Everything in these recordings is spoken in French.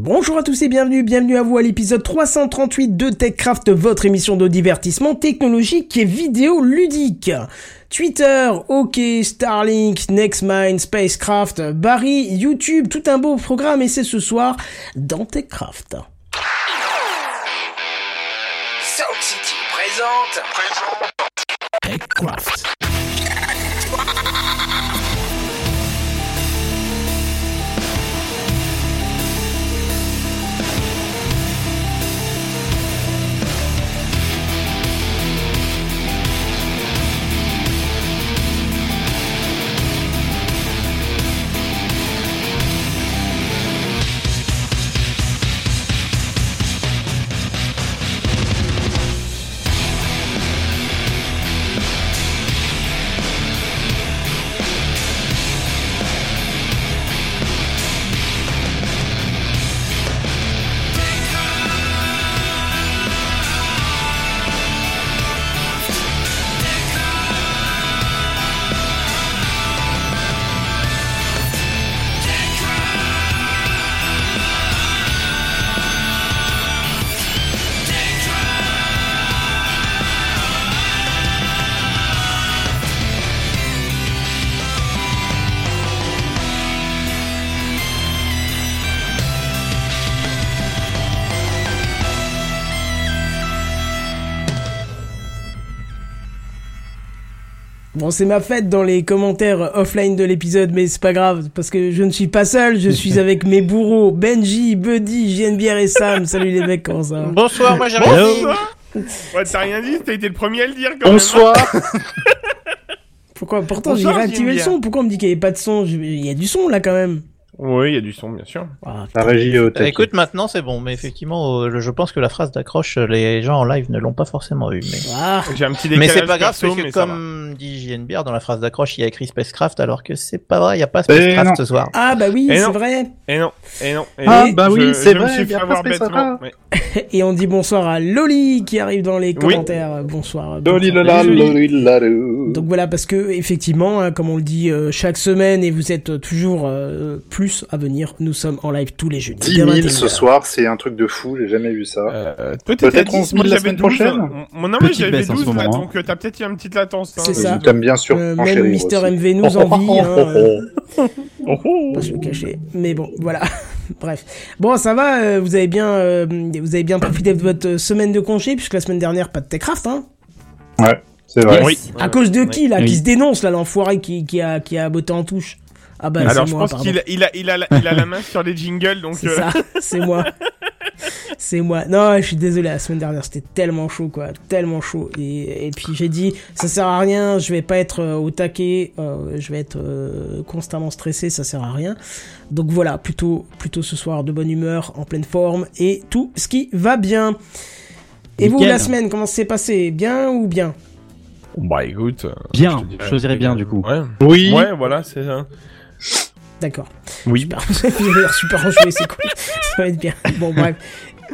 Bonjour à tous et bienvenue, bienvenue à vous à l'épisode 338 de TechCraft, votre émission de divertissement technologique et vidéo ludique. Twitter, OK, Starlink, Nextmind, Spacecraft, Barry, YouTube, tout un beau programme et c'est ce soir dans TechCraft. Sound City présente. Présente. TechCraft. Bon, c'est ma fête dans les commentaires offline de l'épisode, mais c'est pas grave, parce que je ne suis pas seul, je suis avec mes bourreaux, Benji, Buddy, JNBR et Sam. Salut les mecs, comment ça va Bonsoir, moi j'ai Bonsoir. Ouais, t'as rien dit, t'as été le premier à le dire quand Bonsoir. Pourquoi Pourtant, j'ai Bonsoir, réactivé le son, pourquoi on me dit qu'il n'y avait pas de son? Il y a du son là quand même. Oui, il y a du son, bien sûr. Ah, La régie au Bah, taquet. écoute, maintenant c'est bon, mais effectivement, euh, je pense que la phrase d'accroche, euh, les gens en live ne l'ont pas forcément eu. Mais, ah. J'ai un petit mais c'est pas grave, perso, parce que mais comme dit JNBR, dans la phrase d'accroche, il y a écrit Spacecraft, alors que c'est pas vrai, il y a pas Spacecraft ce soir. Ah, bah oui, c'est vrai. Et non, et non. Et Ah, bah oui, c'est je vrai, il y fait a pas avoir Space bêtement. Opera. Ouais. Et on dit bonsoir à Loli qui arrive dans les Oui. commentaires. Bonsoir. Loli loli lalou. Donc voilà, parce que effectivement, hein, comme on le dit euh, chaque semaine, et vous êtes toujours euh, plus à venir, nous sommes en live tous les jeudis. 10 dès 000 21h. ce soir, c'est un truc de fou, j'ai jamais vu ça. Euh, toi, Peut-être à 11 10, moi 000 la semaine 12. prochaine hein. Mon nom, mais j'avais baisse en 12 ce là, moment, donc euh, t'as peut-être eu une petite latence. hein. C'est ça. Je t'aime bien sûr. Euh, même Mister aussi. MV nous envie, hein, euh, Oh, oh. pas se le cacher. Mais bon, voilà. Bref. Bon, ça va. euh, vous avez bien, euh, vous avez bien profité de votre euh, semaine de congé, puisque la semaine dernière pas de Techcraft, hein. Ouais, c'est vrai. Oui. À cause de qui là, Oui. qui se dénonce là, l'enfoiré qui, qui a, qui a botté en touche? Ah bah Alors je moi, pense qu'il a, il a, il a, la- il a la main sur les jingles, donc. C'est euh, ça, c'est moi. C'est moi. Non, je suis désolé, la semaine dernière, c'était tellement chaud, quoi. Tellement chaud. Et, et puis j'ai dit, ça sert à rien, je vais pas être euh, au taquet, euh, je vais être euh, constamment stressé, ça sert à rien. Donc voilà, plutôt, plutôt ce soir, de bonne humeur, en pleine forme, et tout ce qui va bien. Et vous, la semaine, comment ça s'est passé Bien ou bien? Bah écoute. Bien, je te dirais- je choisirais bien du coup. Ouais. Oui. Ouais, voilà, c'est ça. D'accord. Oui. Super. Vous avez l'air super enjoué, c'est cool. Ça va être bien. Bon, bref.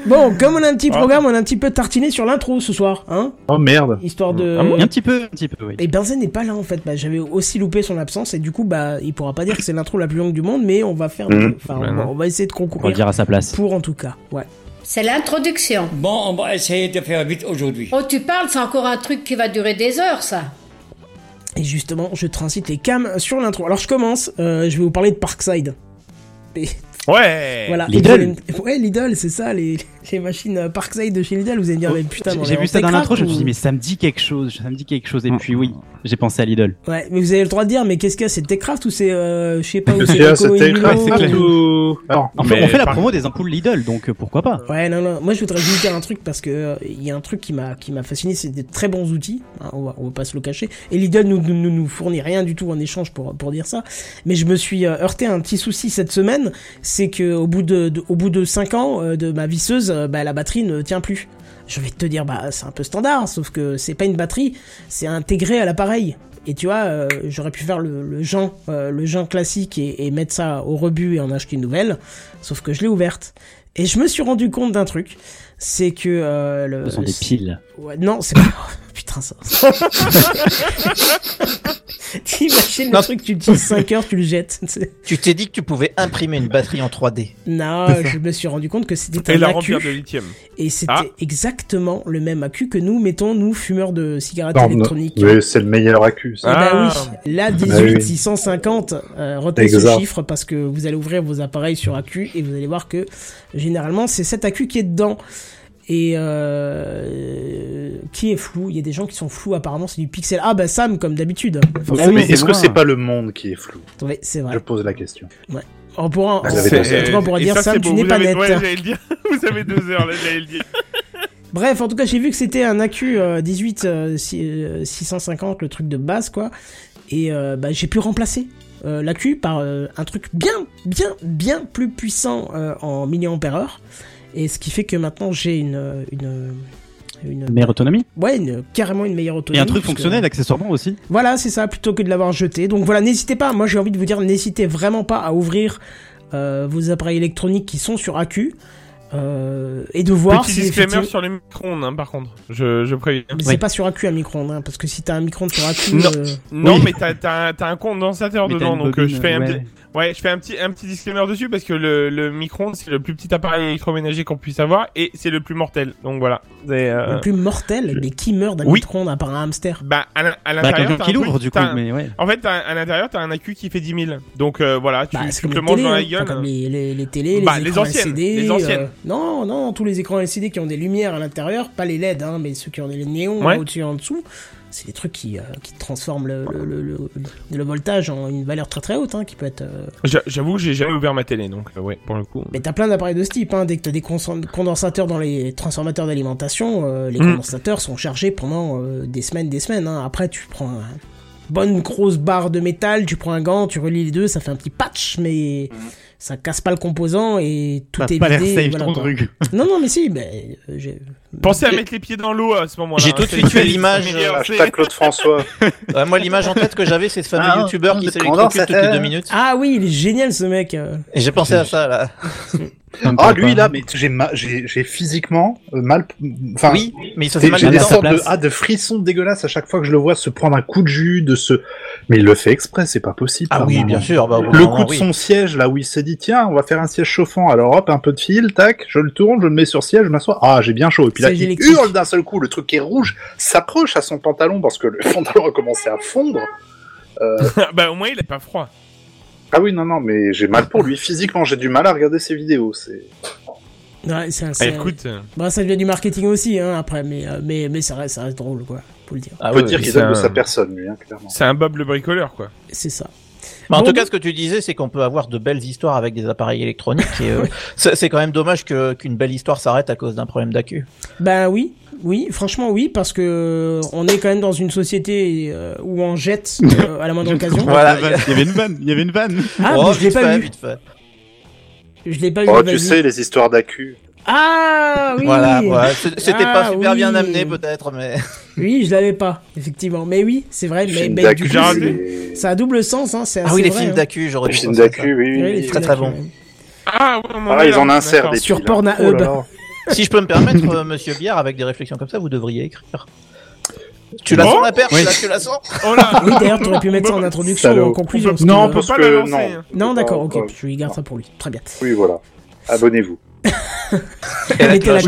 Bon, comme on a un petit Ah. programme, on a un petit peu tartiné sur l'intro ce soir, hein Oh merde. Histoire de... Ah Un petit peu, un petit peu, oui. Et Benzen n'est pas là en fait. Bah, j'avais aussi loupé son absence et du coup, bah, il pourra pas dire que c'est l'intro la plus longue du monde, mais on va faire, Mhm. enfin, Bah on, va, non. on va essayer de On va concourir dire à sa place. pour en tout cas. Ouais. C'est l'introduction. Bon, on va essayer de faire vite aujourd'hui. Oh, tu parles, c'est encore un truc qui va durer des heures, ça. Et justement, je transite les cams sur l'intro. Alors je commence. euh, je vais vous parler de Parkside. Et Ouais. voilà. Lidl. Ouais, Lidl, c'est ça, les, les machines euh, Parkside de chez Lidl. Vous allez me dire, mais putain, mais on Oh, J'ai vu ça dans Techcraft l'intro, je me suis dit, mais ça me dit quelque chose, ça me dit quelque chose. Et puis oui, j'ai pensé à Lidl. Ouais, mais vous avez le droit de dire, mais qu'est-ce qu'il y a C'est Techcraft ou c'est, euh, je sais pas, où c'est C'est Loco et c'était Milo, Craft ou- Alors, En fait, on fait la promo des ampoules Lidl, donc euh, pourquoi pas Ouais, non, non. Moi, je voudrais juste dire un truc parce que euh, il y a un truc qui m'a qui m'a fasciné, c'est des très bons outils. hein, on va on va pas se le cacher. Et Lidl nous, nous nous fournit rien du tout en échange pour pour dire ça. Mais je me suis heurté à un petit souci cette semaine, c'est que au bout de, de- au bout de 5 ans de ma visseuse, bah la batterie ne tient plus. Je vais te dire, bah c'est un peu standard, sauf que c'est pas une batterie, c'est intégré à l'appareil. Et tu vois, euh, j'aurais pu faire le, le Jean, euh, le Jean classique et, et mettre ça au rebut et en acheter une nouvelle, sauf que je l'ai ouverte. Et je me suis rendu compte d'un truc, c'est que euh, le, Ce sont des piles. Ouais, non, c'est pas. putain, ça. T'imagines le truc, tu utilises 5 heures, tu le jettes. Tu t'es dit que tu pouvais imprimer une batterie en 3D. Non, je me suis rendu compte que c'était Et un la accu. remplir de lithium. Et c'était Ah. exactement le même accu que nous mettons, nous, fumeurs de cigarettes Non, non, électroniques. oui, c'est le meilleur accu. Eh ça. ben Ah. oui, la Ah 18 oui. 650, euh, retenez ce Exact. chiffre parce que vous allez ouvrir vos appareils sur accu et vous allez voir que généralement c'est cet accu qui est dedans. Et euh, qui est flou? Il y a des gens qui sont flous apparemment, c'est du pixel. Ah bah Sam comme d'habitude. Enfin, Ah oui, mais c'est est-ce que c'est pas le monde qui est flou? Ouais, c'est vrai. Je pose la question. On pourra, Ah, en pensé. tout cas, on pourra dire ça, Sam, tu n'es pas avez- net. ouais, j'allais le dire. Vous avez deux heures, là, j'allais le dire. Bref, en tout cas, j'ai vu que c'était un accu euh, 18 euh, si- euh, 650, le truc de base, quoi. Et euh, bah, j'ai pu remplacer euh, l'accu par euh, un truc bien, bien, bien plus puissant euh, en milliampères Et ce qui fait que maintenant j'ai une, une, une, Meilleure autonomie. ouais, une, carrément une meilleure Et autonomie. un truc parce que- fonctionnel accessoirement aussi. Voilà, c'est ça, plutôt que de l'avoir jeté. Donc voilà, n'hésitez pas, moi j'ai envie de vous dire, n'hésitez vraiment pas à ouvrir euh, vos appareils électroniques qui sont sur euh, et de voir Petit si disclaimer effectivement- sur les micro-ondes, hein, par contre. Je, je préviens. Mais Oui. c'est pas sur accu un micro-ondes, hein, parce que si t'as un micro-ondes sur accu, Non. euh, Non, Oui. mais t'as, t'as, t'as un condensateur Mais dedans, donc euh, je fais un ouais. petit, ouais, je fais un petit, un petit disclaimer dessus parce que le, le micro-ondes c'est le plus petit appareil électroménager qu'on puisse avoir et c'est le plus mortel. Donc voilà. Euh, le plus mortel, mais qui meurt d'un Oui. micro-ondes à part un hamster Bah, à, Bah, l'intérieur, quelqu'un t'as qui l'ouvre du coup, t'as un- mais ouais. En fait, à l'intérieur, t'as un accu qui fait 10 000. Donc euh, voilà, tu, Bah, tu te le manges dans la hein. gueule. Enfin, comme les, les, les télés, Bah, les, les écrans anciennes, LCD. les anciennes. euh, non, non, tous les écrans LCD qui ont des lumières à l'intérieur, pas les LED, hein, mais ceux qui ont des néons Ouais. au-dessus et en dessous. C'est des trucs qui, euh, qui transforment le, le, le, le- le voltage en une valeur très très haute, hein, qui peut être. euh, J'a- J'avoue que j'ai jamais ouvert ma télé, donc euh, ouais, pour le coup. Mais t'as plein d'appareils de ce type, hein. dès que t'as des condensateurs dans les transformateurs d'alimentation, euh, les Mm. condensateurs sont chargés pendant euh, des semaines, des semaines. hein. Après, tu prends une bonne grosse barre de métal, tu prends un gant, tu relis les deux, ça fait un petit patch, mais ça casse pas le composant et tout est pas l'air vidé. safe voilà, ton truc. Non, non, mais si, mais euh, j'ai. Pensez à mettre les pieds dans l'eau à ce moment-là. J'ai hein, tout de suite eu c'est- l'image, euh, Hashtag Claude François. Ouais, moi, l'image en tête que j'avais, c'est ce fameux Ah, youtubeur qui le s'électrocute toutes les deux minutes. Ah oui, il est génial ce mec. euh. Et j'ai pensé à ça, là. Ah, lui là, mais j'ai ma- j'ai j'ai physiquement euh, mal. Enfin, Oui, mais il se fait mal j'ai des sortes de, ah, de frissons dégueulasses à chaque fois que je le vois se prendre un coup de jus, de se. Mais il le fait exprès, c'est pas possible. Ah oui, moment. bien sûr. Bah, Le coup de oui. son siège, là où il s'est dit, tiens, on va faire un siège chauffant. Alors hop, un peu de fil, tac, je le tourne, je le mets sur siège, je m'assois. Ah, j'ai bien chaud. Et puis là, il hurle d'un seul coup. Le truc qui est rouge s'accroche à son pantalon parce que le pantalon a commencé à fondre. bah au moins il a pas froid. Ah oui, non, non, mais j'ai mal pour lui. Physiquement, j'ai du mal à regarder ses vidéos. C'est. Ouais, c'est un- Ah, écoute, euh, Bon, ça devient du marketing aussi, hein, après, mais, euh, mais, mais ça, reste, ça reste drôle, quoi. Faut le dire. Ah On peut oui, dire qu'il c'est donne de un- sa personne, lui, hein, clairement. c'est un Bob le bricoleur quoi. C'est ça. Mais en Bon, tout cas, ce que tu disais, c'est qu'on peut avoir de belles histoires avec des appareils électroniques. Et, euh, c'est quand même dommage que qu'une belle histoire s'arrête à cause d'un problème d'accu. Ben oui, oui, franchement oui, parce que euh, on est quand même dans une société euh, où on jette euh, à la moindre occasion. Voilà. Il y avait une vanne. Il y avait une vanne. Ah, Oh, mais je l'ai pas fait, vu. Je l'ai pas vu. Oh, vas-y. tu sais, les histoires d'accu. Ah oui. Voilà, voilà. C'était Ah, pas super bien oui. amené, peut-être, mais. Oui, je l'avais pas, effectivement. Mais oui, c'est vrai. Mais, Film mais d'accu, du coup, ça a double sens, hein. C'est Ah oui, les vrai, films hein. d'accu, j'aurais Les dû films penser à d'accu, oui, oui. Les oui. films très, très bon. Ah ouais, on Ah, ils en insèrent des Sur hein. Pornhub. Oh là là. Si je peux me permettre, euh, monsieur Bière, avec des réflexions comme ça, vous devriez écrire. Tu la sens la perche, Oui. là, tu la sens Oh là Oui, d'ailleurs, t'aurais pu mettre ça en introduction ou en conclusion. On si peut- tu Non, parce pas que lancer, non. hein. Non, d'accord, ok. Je lui garde ça pour lui. Très bien. Oui, voilà. Abonnez-vous. La cloche,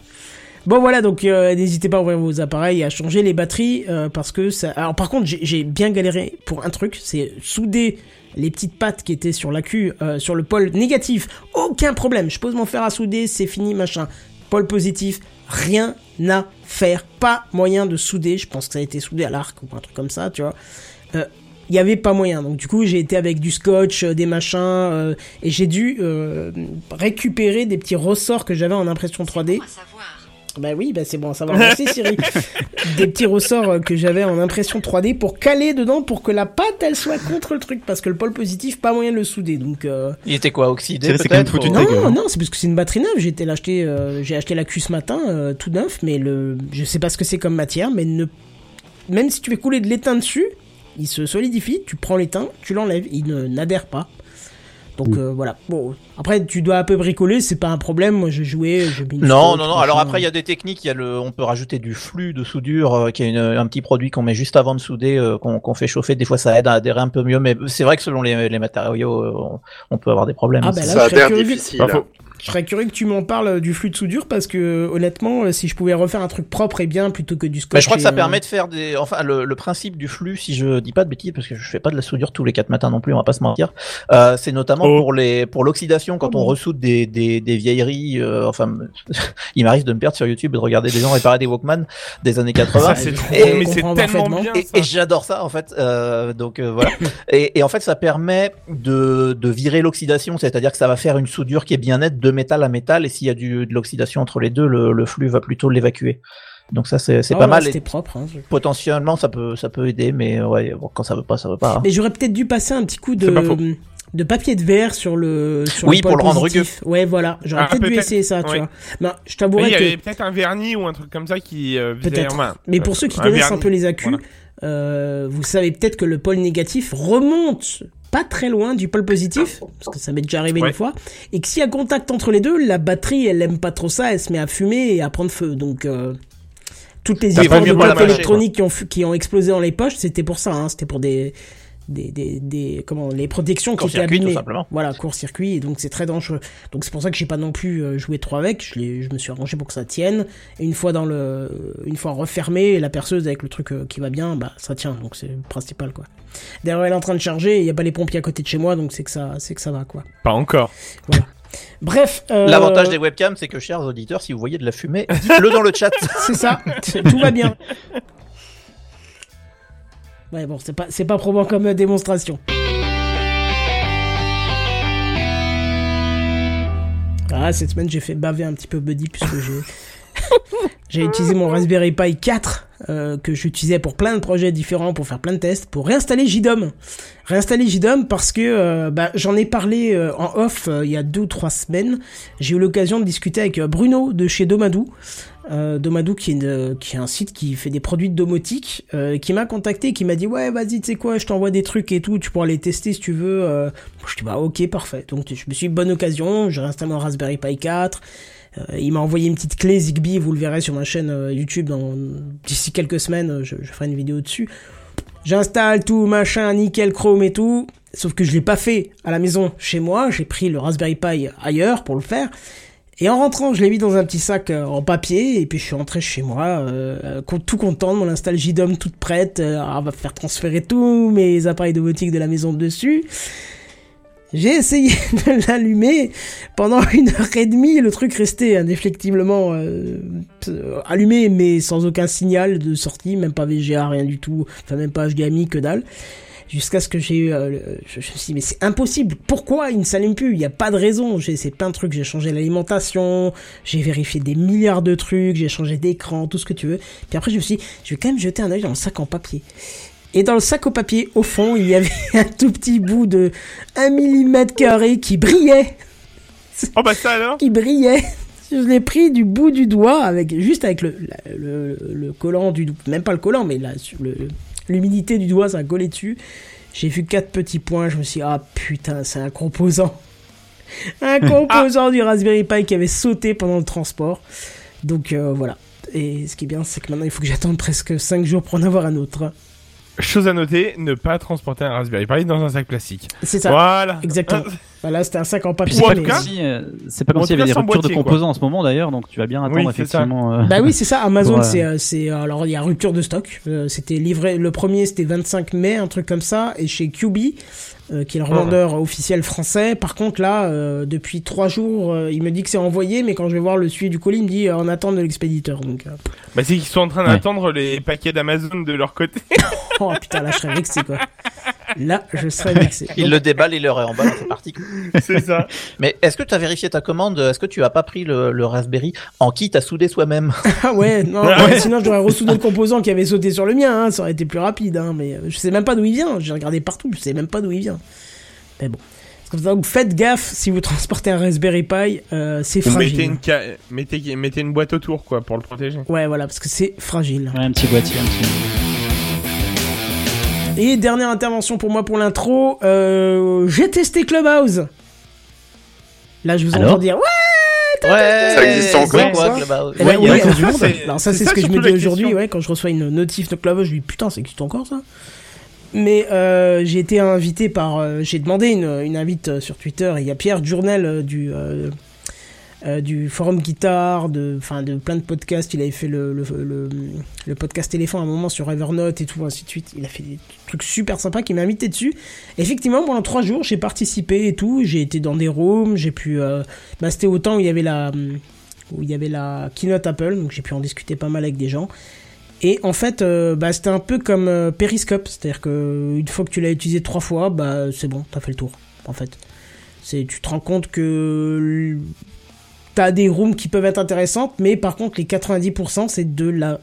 bon, voilà donc euh, n'hésitez pas à ouvrir vos appareils et à changer les batteries euh, parce que ça. Alors par contre j'ai- j'ai bien galéré pour un truc, c'est souder les petites pattes qui étaient sur l'accu euh, sur le pôle négatif. Aucun problème, je pose mon fer à souder, c'est fini machin. Pôle positif, rien à faire, pas moyen de souder. Je pense que ça a été soudé à l'arc ou un truc comme ça, tu vois. Il y avait pas moyen. Donc du coup, j'ai été avec du scotch, euh, des machins, euh, et j'ai dû euh, récupérer des petits ressorts que j'avais en impression 3D. Bah oui, bah c'est bon à savoir. Merci Siri. Des petits ressorts que j'avais en impression 3D pour caler dedans pour que la pâte elle soit contre le truc parce que le pôle positif pas moyen de le souder. Donc euh, Il était quoi, oxydé C'est- c'est quand même peut-être foutu ou- non, hein. non, c'est parce que c'est une batterie neuve. J'ai l'acheter, euh, j'ai acheté la Q ce matin, euh, tout neuf, mais le, je sais pas ce que c'est comme matière, mais ne, même si tu fais couler de l'étain dessus, il se solidifie. Tu prends l'étain, tu l'enlèves, il ne n'adhère pas. Donc euh, voilà. Bon, après tu dois un peu bricoler, c'est pas un problème. Moi j'ai joué, j'ai mis une Non, non, non. Alors après, il y a des techniques. Il y a le, on peut rajouter du flux de soudure, euh, qui est une- un petit produit qu'on met juste avant de souder, euh, qu'on qu'on fait chauffer. Des fois, ça aide à adhérer un peu mieux. Mais c'est vrai que selon les, les matériaux, euh, on, on peut avoir des problèmes. Ah bah là, Ça je a serais l'air curieux- difficile. Pas faux. Je serais curieux que tu m'en parles euh, du flux de soudure parce que honnêtement, euh, si je pouvais refaire un truc propre et bien plutôt que du scotch. Mais je crois que ça euh, permet de faire des, enfin, le, le principe du flux, si je dis pas de bêtises, parce que je fais pas de la soudure tous les quatre matins non plus, on va pas se mentir. Euh, c'est notamment Oh. pour les, pour l'oxydation quand on ressoude des, des, des vieilleries. euh, enfin, il m'arrive de me perdre sur YouTube et de regarder des gens réparer des Walkman des années 80. Ça, c'est trop, Et- mais c'est tellement bien. Et, ça. et j'adore ça en fait. Euh, donc euh, voilà. et, et en fait, ça permet de, de virer l'oxydation, c'est-à-dire que ça va faire une soudure qui est bien nette de métal à métal. Et s'il y a du, de l'oxydation entre les deux, le, le flux va plutôt l'évacuer. Donc ça, c'est c'est ah pas mal. C'était propre. hein. potentiellement, ça peut, ça peut aider, mais euh, ouais, bon, quand ça veut pas, ça veut pas. hein. Mais j'aurais peut-être dû passer un petit coup de de papier de verre sur le sur Oui, le pour le rendre positif. Ouais, voilà. J'aurais Ah, peut-être dû essayer ça, tu Oui. vois. Non, je t'avouerais il y que avait peut-être un vernis ou un truc comme ça qui euh, Peut-être. Mais euh, pour ceux qui un connaissent un peu les accus, Voilà. euh, vous savez peut-être que le pôle négatif remonte pas très loin du pôle positif, parce que ça m'est déjà arrivé Ouais. une fois, et que s'il y a contact entre les deux, la batterie, elle aime pas trop ça, elle se met à fumer et à prendre feu. Donc, euh, toutes les histoires de mâcher, électroniques qui ont, qui ont explosé dans les poches, c'était pour ça, hein, c'était pour des, des, des, des, comment, les protections qui étaient tout abîmées. simplement. Voilà, court-circuit, et donc c'est très dangereux. Donc c'est pour ça que j'ai pas non plus euh, joué trop avec. Je, je me suis arrangé pour que ça tienne. Et une fois dans le, une fois refermé, la perceuse avec le truc euh, qui va bien, bah ça tient. Donc c'est le principal quoi. D'ailleurs elle est en train de charger. Il y a pas les pompiers à côté de chez moi, donc c'est que ça, c'est que ça va quoi. Pas encore. Bref. euh, L'avantage des webcams, c'est que, chers auditeurs, si vous voyez de la fumée, dites-le dans le chat. C'est ça. Tout va bien. Ouais bon, c'est pas, c'est pas probant comme euh, démonstration. Ah, cette semaine, j'ai fait baver un petit peu Buddy puisque j'ai j'ai utilisé mon Raspberry Pi 4 euh, que j'utilisais pour plein de projets différents, pour faire plein de tests, pour réinstaller JDOM. Réinstaller JDOM parce que euh, bah, j'en ai parlé euh, en off il y a deux ou trois semaines. J'ai eu l'occasion de discuter avec Bruno de chez Domadou. Domadou qui est, qui est un site qui fait des produits de domotique, qui m'a contacté, qui m'a dit ouais vas-y tu sais quoi, je t'envoie des trucs et tout, tu pourras les tester si tu veux. Je dis bah ok parfait. Donc je me suis dit bonne occasion, j'ai réinstallé mon Raspberry Pi 4. Euh, il m'a envoyé une petite clé Zigbee, vous le verrez sur ma chaîne euh, YouTube d'ici quelques semaines, euh, je, ferai une vidéo dessus. J'installe tout, machin, nickel, chrome et tout. Sauf que je l'ai pas fait à la maison chez moi. J'ai pris le Raspberry Pi ailleurs pour le faire. Et en rentrant, je l'ai mis dans un petit sac en papier. Et puis je suis rentré chez moi, tout content mon install JDOM toute prête. On va faire transférer tous mes appareils domotiques de la maison dessus. J'ai essayé de l'allumer pendant une heure et demie. Le truc restait indéfectiblement euh, euh, allumé, mais sans aucun signal de sortie, même pas VGA, rien du tout. Enfin, même pas HDMI, que dalle. Jusqu'à ce que j'ai eu, euh, je me suis dit, mais c'est impossible. Pourquoi il ne s'allume plus? Il n'y a pas de raison. J'ai essayé plein de trucs. J'ai changé l'alimentation. J'ai vérifié des milliards de trucs. J'ai changé d'écran, tout ce que tu veux. Puis après, je me suis dit, je vais quand même jeter un œil dans le sac en papier. Et dans le sac au papier, au fond, il y avait un tout petit bout de 1 mm carré qui brillait. Oh bah ça alors? Qui brillait. Je l'ai pris du bout du doigt, avec juste avec le, le, le collant du doigt. Même pas le collant, mais là, l'humidité du doigt, ça a collé dessus. J'ai vu quatre petits points, je me suis dit, ah putain, c'est un composant. Un composant du Raspberry Pi qui avait sauté pendant le transport. Donc euh, voilà. Et ce qui est bien, c'est que maintenant, il faut que j'attende presque 5 jours pour en avoir un autre. Chose à noter, ne pas transporter un Raspberry Pi dans un sac plastique. C'est ça. Voilà. Exactement. Voilà, c'était un sac en papier. c'est pas comme si, euh, pas comme s'il y avait des ruptures de quoi. composants en ce moment d'ailleurs, donc tu vas bien attendre Oui, effectivement. euh, Bah oui, c'est ça. Amazon, Ouais. c'est, euh, c'est, alors il y a rupture de stock. Euh, c'était livré, le premier c'était 25 mai, un truc comme ça, et chez QB, euh, qui est le revendeur officiel français. Par contre là, euh, depuis trois jours, euh, il me dit que c'est envoyé, mais quand je vais voir le suivi du colis, il me dit euh, en attente de l'expéditeur. Donc, euh, Bah c'est qu'ils sont en train Ouais. d'attendre les paquets d'Amazon de leur côté. oh putain, là je serais vexé quoi. Là, je serais vexé. Il Donc, le déballe, il le réemballe, c'est parti. c'est ça. Mais est-ce que tu as vérifié ta commande? Est-ce que tu as pas pris le, le Raspberry? En kit à souder soi-même? Ah ouais, non, ouais, sinon j'aurais ressoudé le composant qui avait sauté sur le mien, hein, ça aurait été plus rapide, hein, mais je sais même pas d'où il vient, j'ai regardé partout, je sais même pas d'où il vient. Mais bon. C'est comme ça, donc faites gaffe si vous transportez un Raspberry Pi, euh, c'est fragile. mettez une, ca- mettez, mettez une boîte autour quoi pour le protéger. Ouais, voilà, parce que c'est fragile. ouais, un petit boîtier, un petit. Et dernière intervention pour moi pour l'intro, euh, j'ai testé Clubhouse. Là, je vous Alors entends dire ouais. Ouais, Ça existe encore, quoi, ça Clubhouse Ouais, oui, ouais, oui, ça, ça, c'est ce que je me dis aujourd'hui, ouais, quand je reçois une notif de Clubhouse, je dis putain, ça existe encore ça. Mais euh, j'ai été invité par, euh, j'ai demandé une, invite euh, sur Twitter. Il y a Pierre Journel du euh, du forum guitare, de, de plein de podcasts. Il avait fait le podcast éléphant à un moment sur Evernote et tout ainsi de suite. Il a fait des trucs super sympas qui m'a invité dessus. Effectivement, pendant trois jours, j'ai participé et tout. J'ai été dans des rooms, j'ai pu. Euh, bah, c'était au temps où il y avait la où il y avait la keynote Apple, donc j'ai pu en discuter pas mal avec des gens. Et en fait, euh, bah, c'était un peu comme euh, Periscope, c'est-à-dire que une fois que tu l'as utilisé trois fois, bah c'est bon, t'as fait le tour. En fait, c'est tu te rends compte que t'as des rooms qui peuvent être intéressantes, mais par contre les 90% c'est de la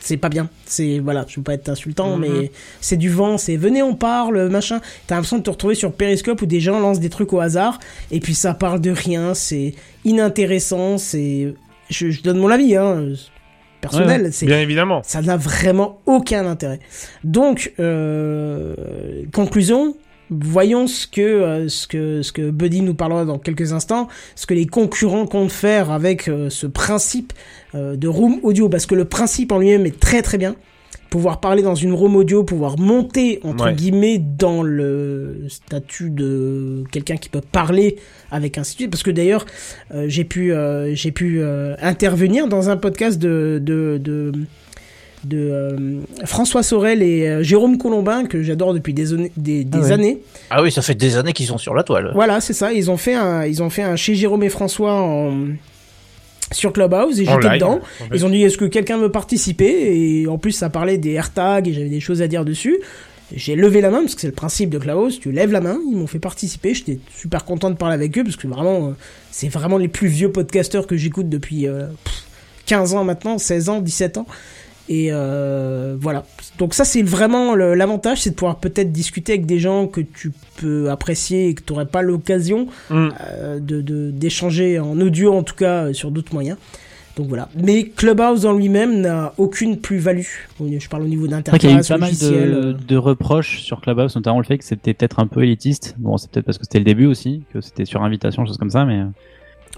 c'est pas bien. C'est voilà, je veux pas être insultant, Mhm. mais c'est du vent. C'est venez, on parle, machin. T'as l'impression de te retrouver sur Periscope où des gens lancent des trucs au hasard et puis ça parle de rien. C'est inintéressant. C'est je, je donne mon avis, hein, personnel. C'est Bien évidemment. ça n'a vraiment aucun intérêt. Donc, euh, conclusion, voyons ce que, euh, ce que, ce que Buddy nous parlera dans quelques instants, ce que les concurrents comptent faire avec euh, ce principe de room audio, parce que le principe en lui-même est très très bien. Pouvoir parler dans une room audio, pouvoir monter entre Ouais. guillemets dans le statut de quelqu'un qui peut parler avec un site, parce que d'ailleurs euh, j'ai pu euh, j'ai pu euh, intervenir dans un podcast de de de, de, euh, François Sorel et euh, Jérôme Colombin que j'adore depuis des, années- des, des Ah ouais. années. Ah oui, ça fait des années qu'ils sont sur la toile. Voilà, c'est ça. Ils ont fait un ils ont fait un chez Jérôme et François en sur Clubhouse et j'étais dedans. Ils ont dit est-ce que quelqu'un veut participer? Et en plus ça parlait des AirTags et j'avais des choses à dire dessus. J'ai levé la main parce que c'est le principe de Clubhouse, tu lèves la main, ils m'ont fait participer, j'étais super content de parler avec eux parce que vraiment euh, c'est vraiment les plus vieux podcasteurs que j'écoute depuis euh, pff, 15 ans maintenant, 16 ans, 17 ans. Et euh, voilà. Donc ça c'est vraiment l'avantage, c'est de pouvoir peut-être discuter avec des gens que tu peux apprécier et que tu n'aurais pas l'occasion Mm. euh, de de- d'échanger en audio en tout cas euh, sur d'autres moyens. Donc voilà. Mais Clubhouse en lui-même n'a aucune plus-value. Je parle au niveau vrai qu'il y a eu d'interface, pas mal de, de reproches sur Clubhouse, notamment le fait que c'était peut-être un peu élitiste. Bon, c'est peut-être parce que c'était le début aussi, que c'était sur invitation, choses comme ça, mais.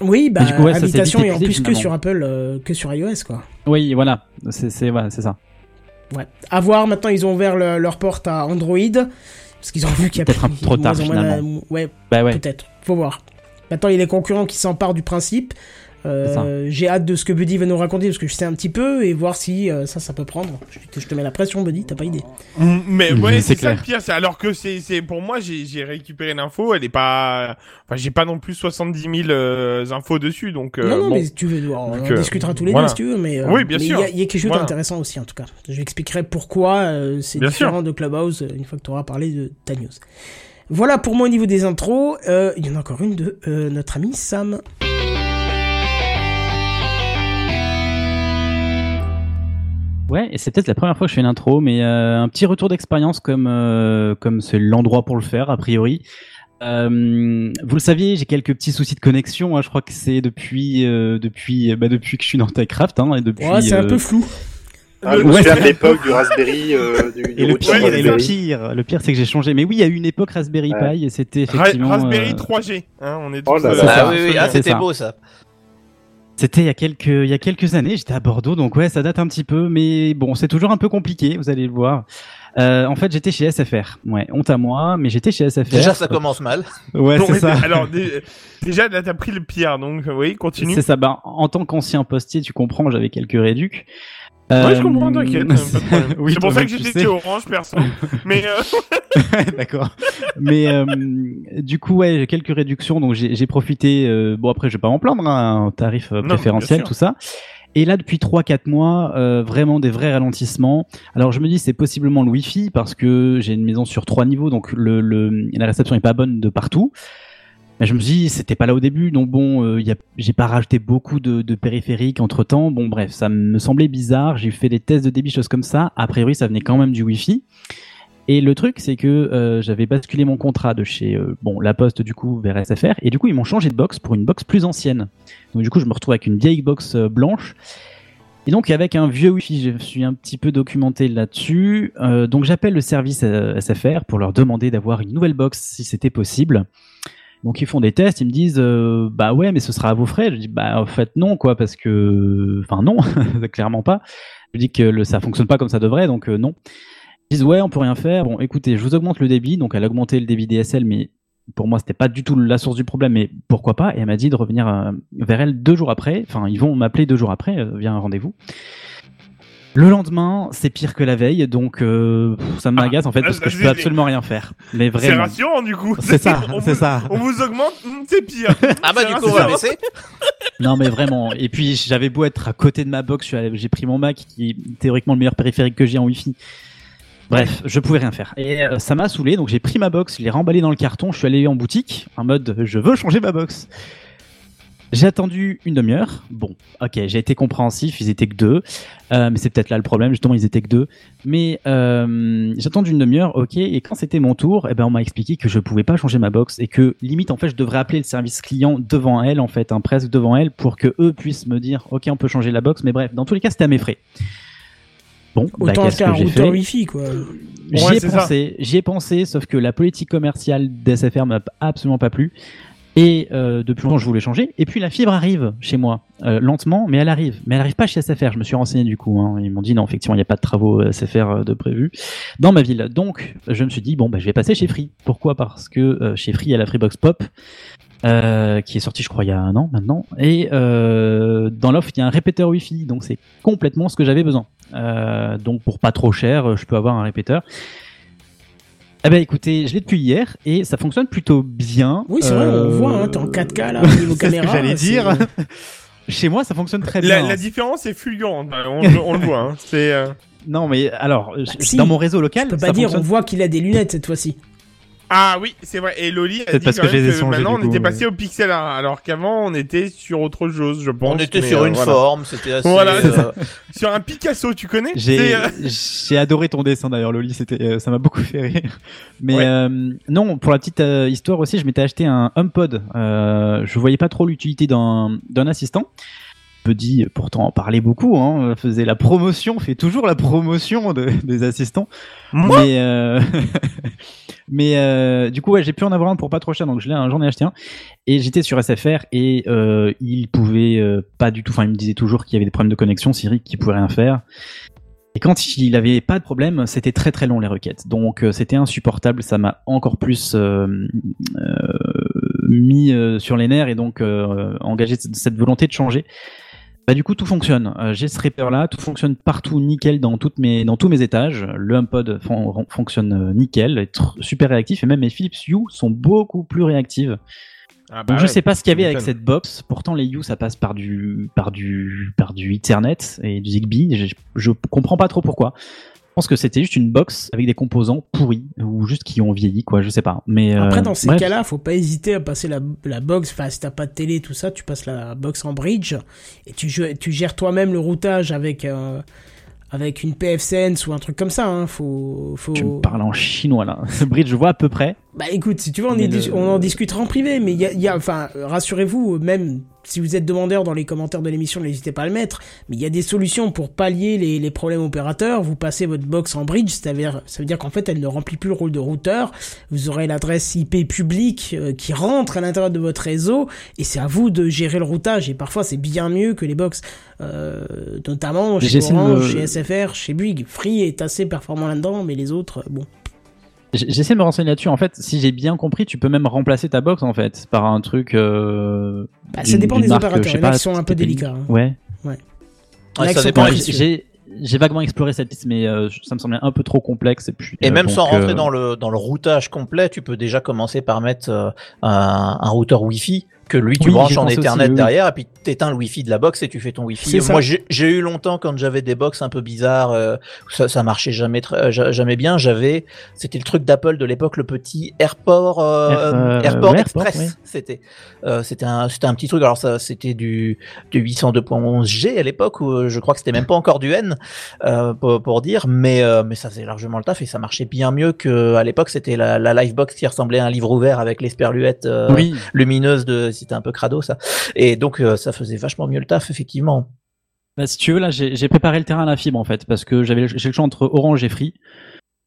Oui, bah, coup, ouais, ça vite et en plus que sur Apple, euh, que sur iOS, quoi. Oui, voilà, c'est ça. Ouais. À voir, maintenant, ils ont ouvert le- leur porte à Android. Parce qu'ils ont vu qu'il y a Peut-être un peu trop tard, finalement. la- Ouais, Bah ouais. peut-être. Faut voir. Maintenant, il y a les concurrents qui s'emparent du principe. Euh, J'ai hâte de ce que Buddy va nous raconter parce que je sais un petit peu et voir si euh, ça, ça peut prendre. Je, te- je te mets la pression, Buddy, t'as pas idée. Mm, Mais Mhm, ouais, c'est c'est ça clair. le pire. C'est alors que c'est, c'est pour moi, j'ai, j'ai récupéré l'info. Elle est pas, enfin, j'ai pas non plus 70 000 euh, infos dessus, donc. euh, non, non, bon. mais tu veux, on, Donc, euh, discutera tous les voilà. deux si tu veux. Mais, euh, Oui, bien mais sûr. Il y a- il y, a quelque chose Voilà. d'intéressant aussi, en tout cas. Je lui expliquerai pourquoi euh, c'est Bien différent de Clubhouse une fois que tu auras parlé de ta news. Voilà pour moi au niveau des intros. Euh, Il y en a encore une de euh, notre ami Sam. Ouais, et c'est peut-être la première fois que je fais une intro, mais euh, un petit retour d'expérience comme euh, comme c'est l'endroit pour le faire a priori. Euh, vous le saviez, j'ai quelques petits soucis de connexion. hein, je crois que c'est depuis euh, depuis bah, depuis que je suis dans Techcraft hein, et depuis. Ouais, c'est un peu flou. Ah, je me Ouais. souviens de l'époque du Raspberry, euh, du, du Et le pire, et le pire, le pire, c'est que j'ai changé. Mais oui, il y a eu une époque Raspberry Ouais. Pi et c'était Ra- effectivement. Raspberry euh, 3G, hein, on est Oh là là. Ah oui, oui, ah, c'était beau ça. C'était il y a quelques il y a quelques années. J'étais à Bordeaux, donc ouais, ça date un petit peu, mais bon, c'est toujours un peu compliqué. Vous allez le voir. Euh, en fait, j'étais chez SFR. Ouais, honte à moi, mais j'étais chez SFR. Déjà, ça commence mal. Ouais, Bon, c'est ça. Alors dé- déjà là t'as pris le pire, donc oui, continue. C'est ça. Bah, en tant qu'ancien postier, tu comprends, j'avais quelques réducs. Ouais, je Euh, comprends, t'inquiète, oui, c'est pour ça que j'étais sais. Orange, perso. Mais euh, D'accord. Mais euh, du coup, ouais, j'ai quelques réductions, donc j'ai profité. euh, bon, après, je vais pas m'en plaindre, hein, un tarif euh, Non, préférentiel, tout ça. Et là, depuis 3-4 mois, euh, vraiment des vrais ralentissements. Alors, je me dis, c'est possiblement le Wi-Fi parce que j'ai une maison sur trois niveaux, donc le, le, la réception est pas bonne de partout. Je me suis dit, c'était pas là au début, donc bon, euh, y j'ai pas rajouté beaucoup de, périphériques entre temps. Bon, bref, ça me semblait bizarre. J'ai fait des tests de débit, choses comme ça. A priori, ça venait quand même du Wi-Fi. Et le truc, c'est que euh, j'avais basculé mon contrat de chez euh, bon la Poste du coup vers SFR, et du coup ils m'ont changé de box pour une box plus ancienne. Donc du coup je me retrouve avec une vieille box euh, blanche. Et donc avec un vieux Wi-Fi, je suis un petit peu documenté là-dessus. Donc j'appelle le service SFR pour leur demander d'avoir une nouvelle box si c'était possible. Donc ils font des tests, ils me disent euh, bah ouais, mais ce sera à vos frais. Je dis bah en fait non quoi, parce que enfin non, clairement pas. Je dis que le, ça fonctionne pas comme ça devrait, donc euh, non. Ils disent ouais, on peut rien faire. Bon, écoutez, je vous augmente le débit, donc elle a augmenté le débit DSL, mais pour moi c'était pas du tout la source du problème, mais pourquoi pas? Et elle m'a dit de revenir euh, vers elle deux jours après. Enfin, ils vont m'appeler deux jours après, via un rendez-vous. Le lendemain, c'est pire que la veille, donc euh, ça m'agace en fait Ah, parce que je c'est- peux absolument rien faire. Mais C'est vraiment. rassurant du coup. C'est ça, On c'est vous- ça. On vous augmente, hum, c'est pire. Ah bah C'est du coup on va baisser. Non mais vraiment. Et puis j'avais beau être à côté de ma box, j'ai pris mon Mac qui est théoriquement le meilleur périphérique que j'ai en Wi-Fi. Bref, je pouvais rien faire. Et euh, ça m'a saoulé, donc j'ai pris ma box, je l'ai remballée dans le carton, je suis allé en boutique en mode je veux changer ma box. J'ai attendu une demi-heure. Bon, ok, j'ai été compréhensif, ils étaient que deux. Euh, mais c'est peut-être là le problème, justement, ils étaient que deux. Mais euh, j'ai attendu une demi-heure, ok, et quand c'était mon tour, eh ben, on m'a expliqué que je pouvais pas changer ma box et que limite, en fait, je devrais appeler le service client devant elle, en fait, hein, presque devant elle, pour que eux puissent me dire, ok, on peut changer la box, mais bref, dans tous les cas, c'était à mes frais. Bon, bah, Autant qu'est-ce acheter un que j'ai routeur fait Wi-Fi, quoi. J'y Ouais, ai pensé, j'y ai pensé, sauf que la politique commerciale d'SFR m'a absolument pas plu. Et euh, depuis longtemps, je voulais changer. Et puis la fibre arrive chez moi, euh, lentement, mais elle arrive. Mais elle arrive pas chez SFR. Je me suis renseigné du coup. Hein. Ils m'ont dit non, effectivement, il n'y a pas de travaux euh, SFR euh, de prévu dans ma ville. Donc, je me suis dit bon, bah, je vais passer chez Free. Pourquoi? Parce que euh, chez Free, il y a la Freebox Pop. euh, qui est sortie, je crois, il y a un an maintenant. Et euh, dans l'offre, il y a un répéteur Wi-Fi, donc c'est complètement ce que j'avais besoin. Euh, donc pour pas trop cher, euh, je peux avoir un répéteur. Eh ben écoutez, je l'ai depuis hier et ça fonctionne plutôt bien. Oui, c'est vrai, on Euh, voit, hein, t'es en 4K là, au niveau c'est ce que caméra. j'allais c'est- dire. Chez moi, ça fonctionne très La, bien. la différence est fulgurante. On, le- on le voit. Hein. C'est. euh, Non, mais alors, je- si, dans mon réseau local, Je peux ça pas dire, fonctionne on voit qu'il a des lunettes cette fois-ci. Ah oui, c'est vrai. Et Loli a dit parce quand que même maintenant on était passé au pixel art, alors qu'avant on était sur autre chose, je pense. On était sur euh, une voilà. forme, c'était assez. Voilà, euh, Sur un Picasso, tu connais J'ai euh, j'ai adoré ton dessin d'ailleurs, Loli. C'était, ça m'a beaucoup fait rire. Mais Ouais. euh, non, pour la petite euh, histoire aussi, je m'étais acheté un HomePod. Euh, je voyais pas trop l'utilité d'un d'un assistant. Petit, pourtant en parlait beaucoup, hein, faisait la promotion, fait toujours la promotion de- des assistants. Moi mais euh, mais euh, du coup, j'ai pu en avoir un pour pas trop cher, donc je l'ai- j'en ai acheté un. Et j'étais sur SFR et euh, il pouvait euh, pas du tout. Enfin, il me disait toujours qu'il y avait des problèmes de connexion, Siri, qu'il pouvait rien faire. Et quand il avait pas de problème, c'était très très long les requêtes. Donc euh, c'était insupportable, ça m'a encore plus mis sur les nerfs et donc engagé cette volonté de changer. Bah du coup tout fonctionne. Euh, J'ai ce repère là, tout fonctionne partout nickel dans toutes mes dans tous mes étages. Le HomePod fon- fonctionne euh, nickel, est super réactif et même mes Philips Hue sont beaucoup plus réactives. Ah bah Donc je sais pas ce qu'il y avait avec cette box. Pourtant les Hue ça passe par du par du par du Ethernet et du Zigbee. Je, je comprends pas trop pourquoi. Pense que c'était juste une box avec des composants pourris ou juste qui ont vieilli quoi. Je sais pas. Mais euh, Après, dans ces bref. cas-là, faut pas hésiter à passer la, la box. Enfin, si t'as pas de télé, tout ça, tu passes la box en bridge et tu, tu gères toi-même le routage avec, euh, avec une PFSense ou un truc comme ça. Hein. Faut, faut... tu me parles en chinois là. Ce bridge je vois à peu près. Bah écoute, si tu veux, on, est le- on en discutera en privé, mais il y a, il y a- enfin, rassurez-vous, même si vous êtes demandeur dans les commentaires de l'émission, n'hésitez pas à le mettre, mais il y a des solutions pour pallier les, les problèmes opérateurs. Vous passez votre box en bridge, ça veut dire, ça veut dire qu'en fait, elle ne remplit plus le rôle de routeur. Vous aurez l'adresse IP publique euh, qui rentre à l'intérieur de votre réseau, et c'est à vous de gérer le routage. Et parfois, c'est bien mieux que les box, euh, notamment chez Orange, me- chez SFR, chez Bouygues. Free est assez performant là-dedans, mais les autres, bon. J'essaie de me renseigner là-dessus. En fait, si j'ai bien compris, tu peux même remplacer ta box en fait par un truc. Euh, Bah, ça dépend des marque, opérateurs. je sais Il y en a pas, qui sont un peu délicats. hein. Ouais. Ça dépend. j'ai j'ai vaguement exploré cette liste, mais euh, ça me semblait un peu trop complexe. Et, puis, Et euh, même donc, sans rentrer euh, dans le dans le routage complet, tu peux déjà commencer par mettre euh, un, un routeur Wi-Fi que lui tu Oui, branches en aussi, Ethernet oui, derrière et puis t'éteins le Wi-Fi de la box et tu fais ton Wi-Fi. C'est. Moi j'ai eu longtemps quand j'avais des box un peu bizarres, euh, ça ça marchait jamais très, euh, ja- jamais bien. J'avais c'était le truc d'Apple de l'époque le petit AirPort euh, Air- AirPort ouais, Express. Oui. C'était c'était un c'était un petit truc. Alors ça c'était du du 802.11G à l'époque où je crois que c'était même pas encore du N pour, pour dire, mais mais ça faisait largement le taf et ça marchait bien mieux que à l'époque c'était la, la Livebox qui ressemblait à un livre ouvert avec les sperluettes Oui, lumineuses de c'était un peu crado ça et donc euh, ça faisait vachement mieux le taf effectivement. Bah, si tu veux, là, j'ai préparé le terrain à la fibre en fait, parce que j'avais j'ai le choix entre Orange et Free.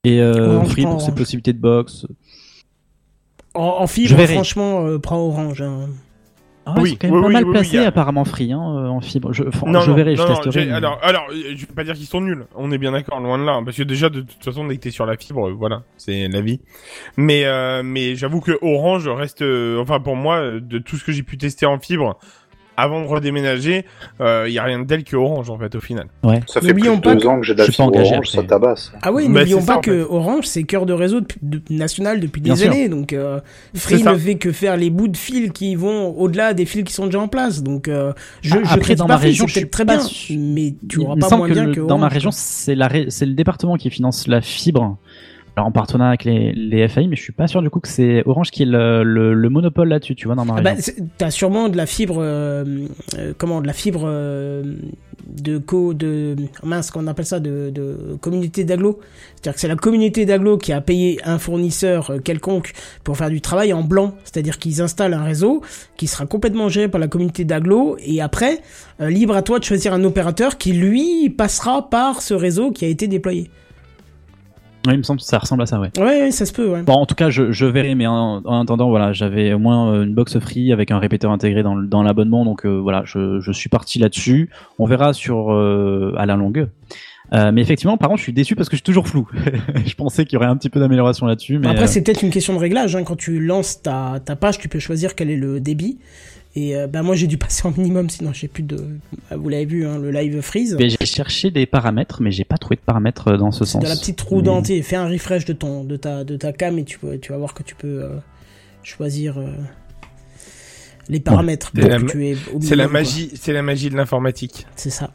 Et euh, Orange, Free pour Orange. ses possibilités de box. En, en Je fibre, franchement, euh, prends Orange. hein. Ah Oui, quand même oui, pas oui, mal placé a- apparemment Free hein, euh, en fibre. Je, enfin, Non, je non, verrai, je non, testerai. mais- alors, alors, euh, je vais pas dire qu'ils sont nuls. On est bien d'accord, loin de là. Parce que déjà, de toute façon, dès que t'es sur la fibre, euh, voilà, c'est la vie. Mais, euh, mais j'avoue que Orange reste, euh, enfin pour moi, de tout ce que j'ai pu tester en fibre avant de redéménager, il y a rien de tel que Orange en fait au final. Ça fait plus N'oublions de pas deux que- ans que j'ai engagé orange, après. ça tabasse. Ah oui, Bah, n'oublions pas ça, en que fait. Orange, c'est cœur de réseau de- national depuis Bien des sûr. années. Donc, euh, Free ne fait que faire les bouts de fils qui vont au-delà des fils qui sont déjà en place. Donc, euh, je, Ah, je après, critique dans pas ma région, je suis très sûr. mais tu auras pas moins que bien le- que dans ma région, c'est la ré- c'est le département qui finance la fibre. Alors en partenariat avec les, les FAI, mais je suis pas sûr du coup que c'est Orange qui est le, le, le monopole là-dessus, tu vois, dans ma Ah bah, t'as sûrement de la fibre, euh, euh, comment, de la fibre euh, de co, de mince, qu'on appelle ça, de, de communauté d'agglo. C'est-à-dire que c'est la communauté d'agglo qui a payé un fournisseur quelconque pour faire du travail en blanc. C'est-à-dire qu'ils installent un réseau qui sera complètement géré par la communauté d'agglo et après, libre à toi de choisir un opérateur qui lui passera par ce réseau qui a été déployé. Oui, il me semble que ça ressemble à ça, ouais. Ouais, ça se peut, ouais. Bon, en tout cas, je, je verrai, mais en, en attendant, voilà, j'avais au moins euh, une box free avec un répéteur intégré dans, dans l'abonnement, donc euh, voilà, je, je suis parti là-dessus. On verra sur euh, à la longue. Euh, mais effectivement, par contre, je suis déçu parce que je suis toujours flou. je pensais qu'il y aurait un petit peu d'amélioration là-dessus, mais Après, c'est peut-être une question de réglage. Hein. Quand tu lances ta, ta page, tu peux choisir quel est le débit. Et euh, bah, moi, j'ai dû passer en minimum, sinon j'ai plus de. bah, Vous l'avez vu, hein, le live freeze. mais j'ai cherché des paramètres, mais j'ai pas trouvé de paramètres euh, dans ce sens. Dans la petite roue Mais- dentée, fais un refresh de ton, de ta, de ta cam et tu, vas voir que tu peux euh, choisir euh, les paramètres C'est pour la que ma- tu aies au C'est la minimum, quoi. magie, c'est la magie de l'informatique. C'est ça.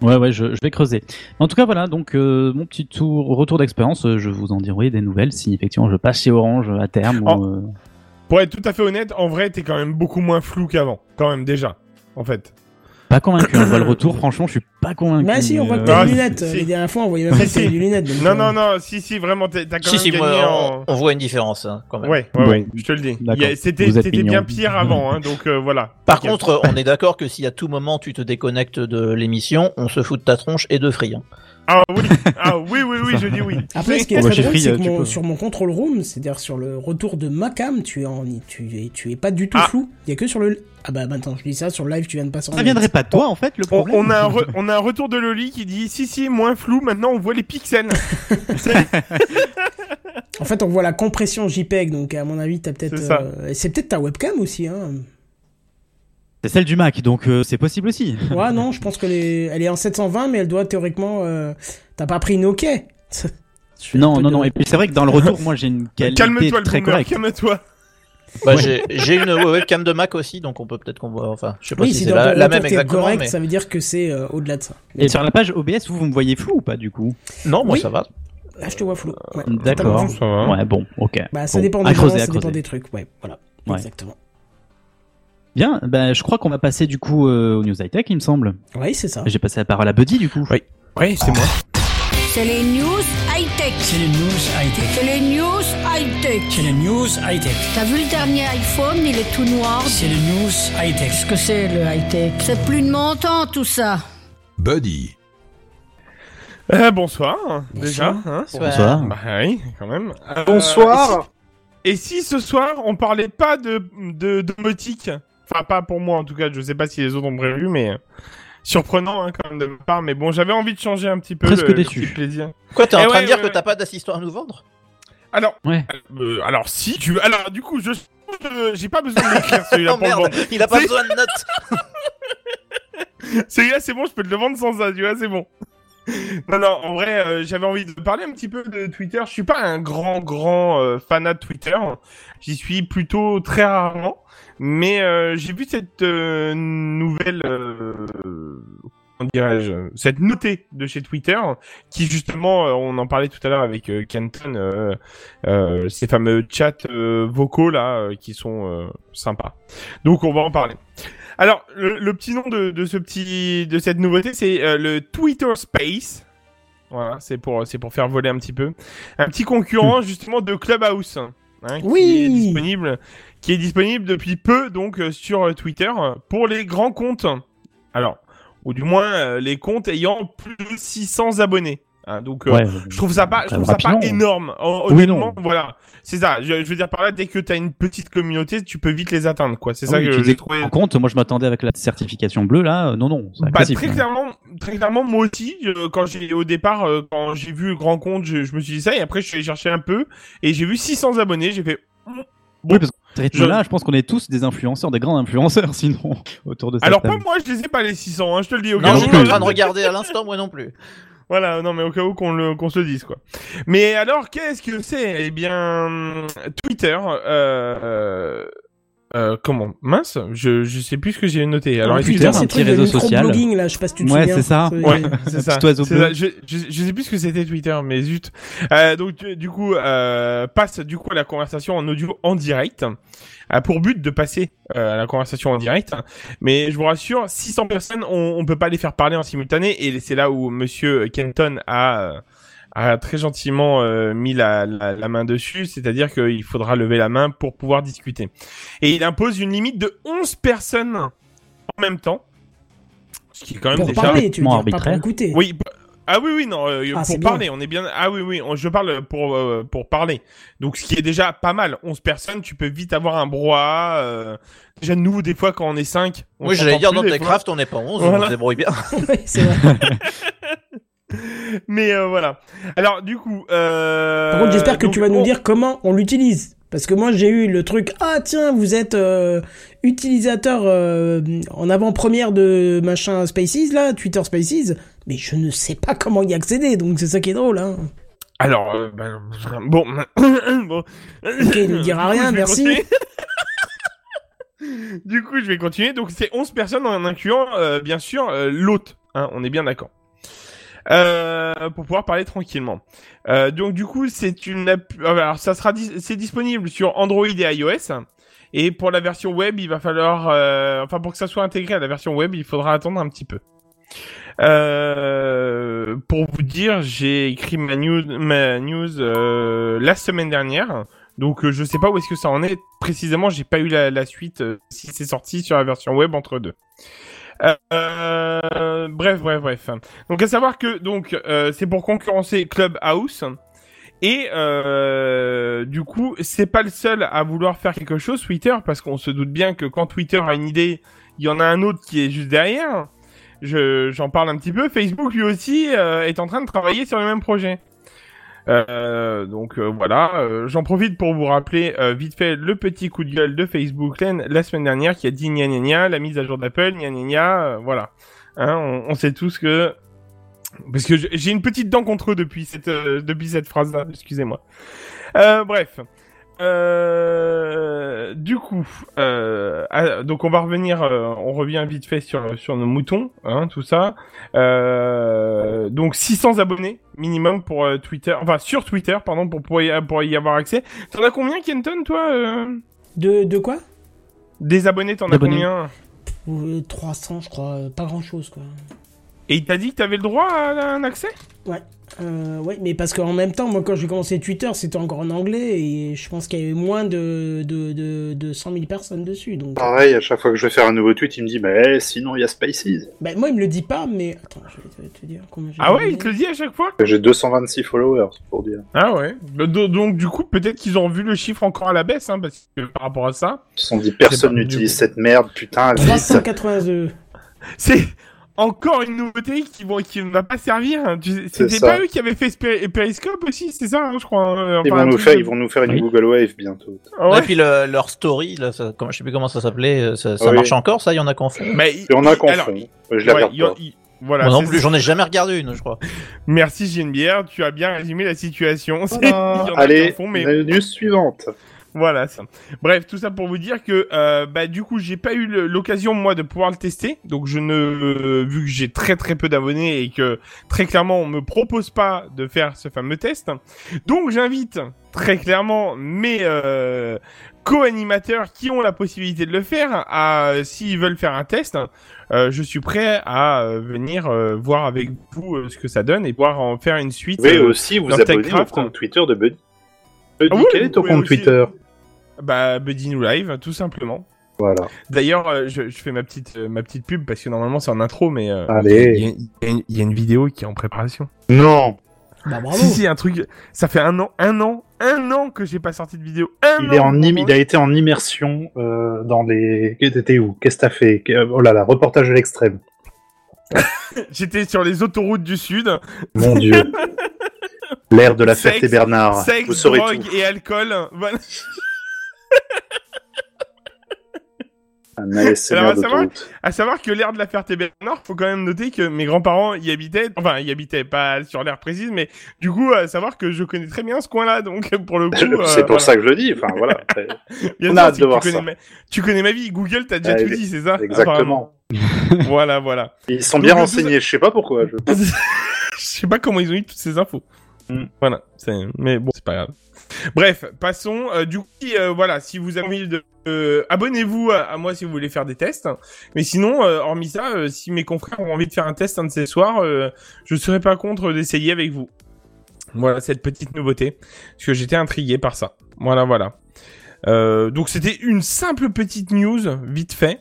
Ouais, ouais, je, je vais creuser. En tout cas, voilà, donc euh, mon petit tour, retour d'expérience, euh, je vous en dirai des nouvelles si effectivement je passe chez Orange à terme. Ou, euh, Pour être tout à fait honnête, en vrai, t'es quand même beaucoup moins flou qu'avant, quand même déjà, en fait. Pas convaincu, on voit le retour, franchement, je suis pas convaincu. Bah si, on voit que euh, t'as Ah, des lunettes. si. Les dernières fois, on voyait même pas que t'avais des lunettes. donc, Non, euh, non, non, si, si, vraiment, t'as quand Si, même si, gagné moi, en... on, voit une différence hein, quand même. Ouais, ouais, Bon. ouais, je te le dis. C'était bien pire avant, hein, donc euh, voilà. Par contre, on est d'accord que si à tout moment tu te déconnectes de l'émission, on se fout de ta tronche et de Free. Ah oui, ah oui, oui, oui, je dis oui. Après, ce qui est bah, très drôle, c'est que tu mon- peux. sur mon control room, c'est-à-dire sur le retour de ma cam, tu es en, tu es, tu es pas du tout Ah. flou. Il y a que sur le. Ah bah maintenant, je dis ça sur le live, tu viens de passer. en Ça viendrait pas de toi, en fait, le On, problème. on a un re- on a un retour de Loli qui dit si si moins flou maintenant on voit les pixels. En fait, on voit la compression JPEG, donc à mon avis, t'as peut-être. C'est euh, C'est peut-être ta webcam aussi, hein. C'est celle du Mac, donc euh, c'est possible aussi. Ouais, non, je pense que les... elle est en 720, mais elle doit théoriquement. euh, T'as pas pris une OK Non, non, de- non. Et puis c'est vrai que dans le retour, moi, j'ai une qualité Calme-toi le très boomer, correcte. calme-toi. Bah, Ouais. j'ai- une webcam de Mac aussi, donc on peut peut-être qu'on voit. Enfin, je sais pas Oui, si si c'est la, la même exactement. correct, mais... ça veut dire que c'est euh, au-delà de ça. Et sur la page OBS, vous, vous me voyez flou ou pas, du coup? Non, moi Oui. ça va. Là, je te vois flou. Ouais. D'accord. Ça va. Ouais, bon, ok. Bah, ça Bon, dépend des gens, creuser, à ça dépend des trucs. Ouais, voilà. Ouais. Exactement. Bien, ben, je crois qu'on va passer du coup euh, aux news high-tech, il me semble. Oui, c'est ça. J'ai passé la parole à Buddy, du coup. Oui. Oui, c'est moi. C'est les news high-tech. C'est les news high-tech. C'est les news high-tech. C'est les news high-tech. T'as vu le dernier iPhone, il est tout noir. C'est les news high-tech. Qu'est-ce que c'est le high-tech? C'est plus de mon temps tout ça. Buddy. Euh, bonsoir, déjà. Hein Bonsoir. bah oui, quand même. Euh, Bonsoir. Et si, et si ce soir on parlait pas de de domotique? Enfin, pas pour moi en tout cas. Je sais pas si les autres ont prévu, mais euh, surprenant hein, quand même de ma part. Mais bon, j'avais envie de changer un petit peu Presque le, le déçu. petit plaisir. Quoi, t'es en Eh train ouais, de dire ouais, que t'as pas d'assistant à nous vendre? Alors, Ouais. euh, alors si tu, alors du coup, je, j'ai pas besoin de l'écrire celui-là Oh pour le merde, vendre. il a pas besoin de notes. Celui-là, c'est bon, je peux te le vendre sans ça, tu vois, c'est bon. Non, non, en vrai, euh, j'avais envie de parler un petit peu de Twitter. Je suis pas un grand, grand euh, fanat de Twitter. J'y suis plutôt très rarement. Mais euh, j'ai vu cette euh, nouvelle, euh, comment dirais-je, cette notée de chez Twitter, qui justement, euh, on en parlait tout à l'heure avec euh, Kenton, euh, euh, ces fameux chats euh, vocaux là, euh, qui sont euh, sympas. Donc on va en parler. Alors, le, le petit nom de, de ce petit, de cette nouveauté, c'est euh, le Twitter Space. Voilà, c'est pour, c'est pour faire voler un petit peu. Un petit concurrent justement de Clubhouse, hein, qui Oui. est disponible, qui est disponible depuis peu donc euh, sur euh, Twitter pour les grands comptes. Alors, ou du moins euh, les comptes ayant plus de 600 abonnés. Hein, donc euh, je trouve ça pas, je trouve ça pas énorme. Oui, Honnêtement, non. voilà, c'est ça. Je, je veux dire par là, dès que t'as une petite communauté, tu peux vite les atteindre, quoi. C'est Ah ça oui, que tu j'ai trouvé. En compte, moi je m'attendais avec la certification bleue là, non non, Bah, très clairement, très clairement, moi aussi, quand j'ai au départ, euh, quand j'ai vu le grand compte, je, je me suis dit ça, et après je suis allé chercher un peu, et j'ai vu 600 abonnés, j'ai fait. Bon. Oui, parce ce rythme-là, je pense qu'on est tous des influenceurs, des grands influenceurs sinon autour de cette Alors pas table. moi, je les ai pas les 600, hein, je te le dis au Non, cas je où. suis en train de regarder à l'instant, moi non plus. Voilà, non mais au cas où qu'on le qu'on se le dise quoi. Mais alors qu'est-ce que c'est? Eh bien Twitter euh, euh, comment? Mince, je je sais plus ce que j'ai noté. Alors Twitter, un c'est petit réseau social. microblogging, là, je sais pas si tu te Ouais, c'est ça. Ouais, c'est ça. C'est. Je, je, je sais plus ce que c'était Twitter, mais zut. Euh, donc du- du coup, euh, passe du coup à la conversation en audio en direct, a pour but de passer euh, à la conversation en direct. Mais je vous rassure, 600 personnes, on, on peut pas les faire parler en simultané, et c'est là où Monsieur Kenton a euh, a très gentiment euh, mis la, la, la main dessus, c'est-à-dire qu'il faudra lever la main pour pouvoir discuter. Et il impose une limite de 11 personnes en même temps, ce qui est quand même Pour déjà parler, tu veux complètement dire, pas pour arbitraire. écouter. oui. p- Ah oui oui non euh, Ah, pour bien. parler on est bien ah oui oui on- je parle pour euh, pour parler donc ce qui est déjà pas mal 11 personnes tu peux vite avoir un brouhaha euh... déjà nous des fois quand on est 5 Oui, j'allais dire dans Techcraft, on n'est pas 11, on Voilà. se débrouille bien. Oui, c'est vrai. mais euh, voilà alors du coup euh... Par contre, j'espère que donc, tu vas nous dire comment on l'utilise. Parce que moi, j'ai eu le truc, ah tiens, vous êtes euh, utilisateur en avant-première de machin Spaces, là, Twitter Spaces, mais je ne sais pas comment y accéder, donc c'est ça qui est drôle. Hein. alors ben, bon bon Ok, il ne dira rien, merci. du coup, je vais continuer. Donc, c'est 11 personnes en incluant, bien sûr, l'hôte. Hein, on est bien d'accord. Euh, pour pouvoir parler tranquillement. Euh, donc, du coup, c'est une euh, Alors, ça sera... C'est disponible sur Android et iOS. Et pour la version web, il va falloir... euh, Enfin, pour que ça soit intégré à la version web, il faudra attendre un petit peu. Euh, pour vous dire, j'ai écrit ma news, ma news euh, la semaine dernière. Donc euh, je sais pas où est-ce que ça en est précisément. J'ai pas eu la, la suite euh, si c'est sorti sur la version web entre deux. Euh, bref, bref, bref. Donc à savoir que donc euh, c'est pour concurrencer Clubhouse. Et euh, du coup, c'est pas le seul à vouloir faire quelque chose Twitter parce qu'on se doute bien que quand Twitter a une idée, il y en a un autre qui est juste derrière. Je j'en parle un petit peu. Facebook lui aussi euh, est en train de travailler sur le même projet. Euh, donc euh, voilà, euh, j'en profite pour vous rappeler euh, vite fait le petit coup de gueule de Facebook la, semaine dernière qui a dit gna gna gna, la mise à jour d'Apple, gna gna gna, euh, voilà. Hein, on, on sait tous que parce que j'ai une petite dent contre eux depuis cette euh, depuis cette phrase là, excusez-moi. Bref. Euh, du coup, euh, ah, donc on va revenir, euh, on revient vite fait sur sur nos moutons, hein, tout ça. Euh, donc 600 abonnés minimum pour euh, Twitter, enfin sur Twitter, pardon, pour pour y, pour y avoir accès. T'en as combien, Kenton, toi euh, De, de quoi? Des abonnés, t'en as combien? Euh, 300, je crois, pas grand chose, quoi. Et il t'a dit que t'avais le droit à un accès? Euh, ouais, mais parce qu'en même temps, moi, quand j'ai commencé Twitter, c'était encore en anglais et je pense qu'il y avait moins de, de, de, de 100 000 personnes dessus. Donc, Pareil, à chaque fois que je vais faire un nouveau tweet, il me dit, mais sinon il y a Spaces. bah, moi, il me le dit pas, mais attends, je vais te, dire combien j'ai Ah ouais, il te le dit à chaque fois? J'ai 226 followers, pour dire. Ah ouais. Do- Donc du coup, peut-être qu'ils ont vu le chiffre encore à la baisse, hein, parce que par rapport à ça, Ils se sont dit, personne n'utilise cette merde, putain, vite. 382. c'est encore une nouveauté qui, ne va pas servir. C'était pas eux qui avaient fait Periscope aussi, c'est ça, hein, je crois. hein, Ils vont, nous faire, de- ils vont nous faire une Oui. Google Wave bientôt. Ah ouais. Et puis le- leur story, là, ça, comment, je sais plus comment ça s'appelait, euh, ça, ça Oui. marche encore, ça, il y en a qu'en fond. Mais Et on a qu'on fond. il- Je la ouais, regarde il y a- pas. il- Voilà. Moi non plus, j'en ai jamais regardé une, je crois. Merci JNBR, tu as bien résumé la situation. Voilà. il y en Allez, en font, mais la news suivante. Voilà ça. Bref, tout ça pour vous dire que euh, bah du coup j'ai pas eu l'occasion moi de pouvoir le tester, donc je ne euh, vu que j'ai très très peu d'abonnés et que très clairement on me propose pas de faire ce fameux test, donc j'invite très clairement mes euh, co-animateurs qui ont la possibilité de le faire à s'ils veulent faire un test, je suis prêt à venir voir avec vous ce que ça donne et pouvoir en faire une suite. Euh, aussi vous dans abonner au compte Twitter de Buddy. Buddy, Ah oui, quel est ton compte aussi- Twitter? Bah Buddy New Live, tout simplement. Voilà. D'ailleurs, euh, je, je fais ma petite euh, ma petite pub parce que normalement c'est en intro, mais euh, Allez. il y, a- y une- il y a une vidéo qui est en préparation. Non. Bah bravo. Si, si, un truc. Ça fait un an, un an, un an que j'ai pas sorti de vidéo. Un Il, an, est en im- il a été en immersion euh, dans les. T'étais où? Qu'est-ce que t'as fait? Oh là là, reportage à l'extrême. J'étais sur les autoroutes du Sud. Mon dieu. L'ère de la Sexe, Ferté-Bernard. Sexe, Vous saurez drogue tout. et alcool. Voilà. Un Alors, à savoir- d'autoroute. À savoir que l'air de la Ferté-Bernard, faut quand même noter que mes grands-parents y habitaient. Enfin, y habitaient, pas sur l'air précise, mais du coup, à savoir que je connais très bien ce coin-là. Donc, pour le coup. euh, C'est pour ça que je le dis. Enfin voilà. Bien On a hâte de voir tu, connais ma... tu connais ma vie. Google, t'as déjà Ah, tout dit, c'est ça Exactement. Voilà, voilà. Ils sont Donc, bien renseignés. Je sais pas pourquoi. Je... Je sais pas comment ils ont eu toutes ces infos. Hmm. Voilà, mais bon, c'est pas grave. Bref, passons. Euh, du coup, euh, voilà, si vous avez envie de euh, abonnez-vous à, moi si vous voulez faire des tests. Mais sinon, euh, hormis ça, euh, si mes confrères ont envie de faire un test un de ces soirs, euh, je serais pas contre d'essayer avec vous. Voilà cette petite nouveauté, parce que j'étais intrigué par ça. Voilà, voilà. Donc c'était une simple petite news, vite fait,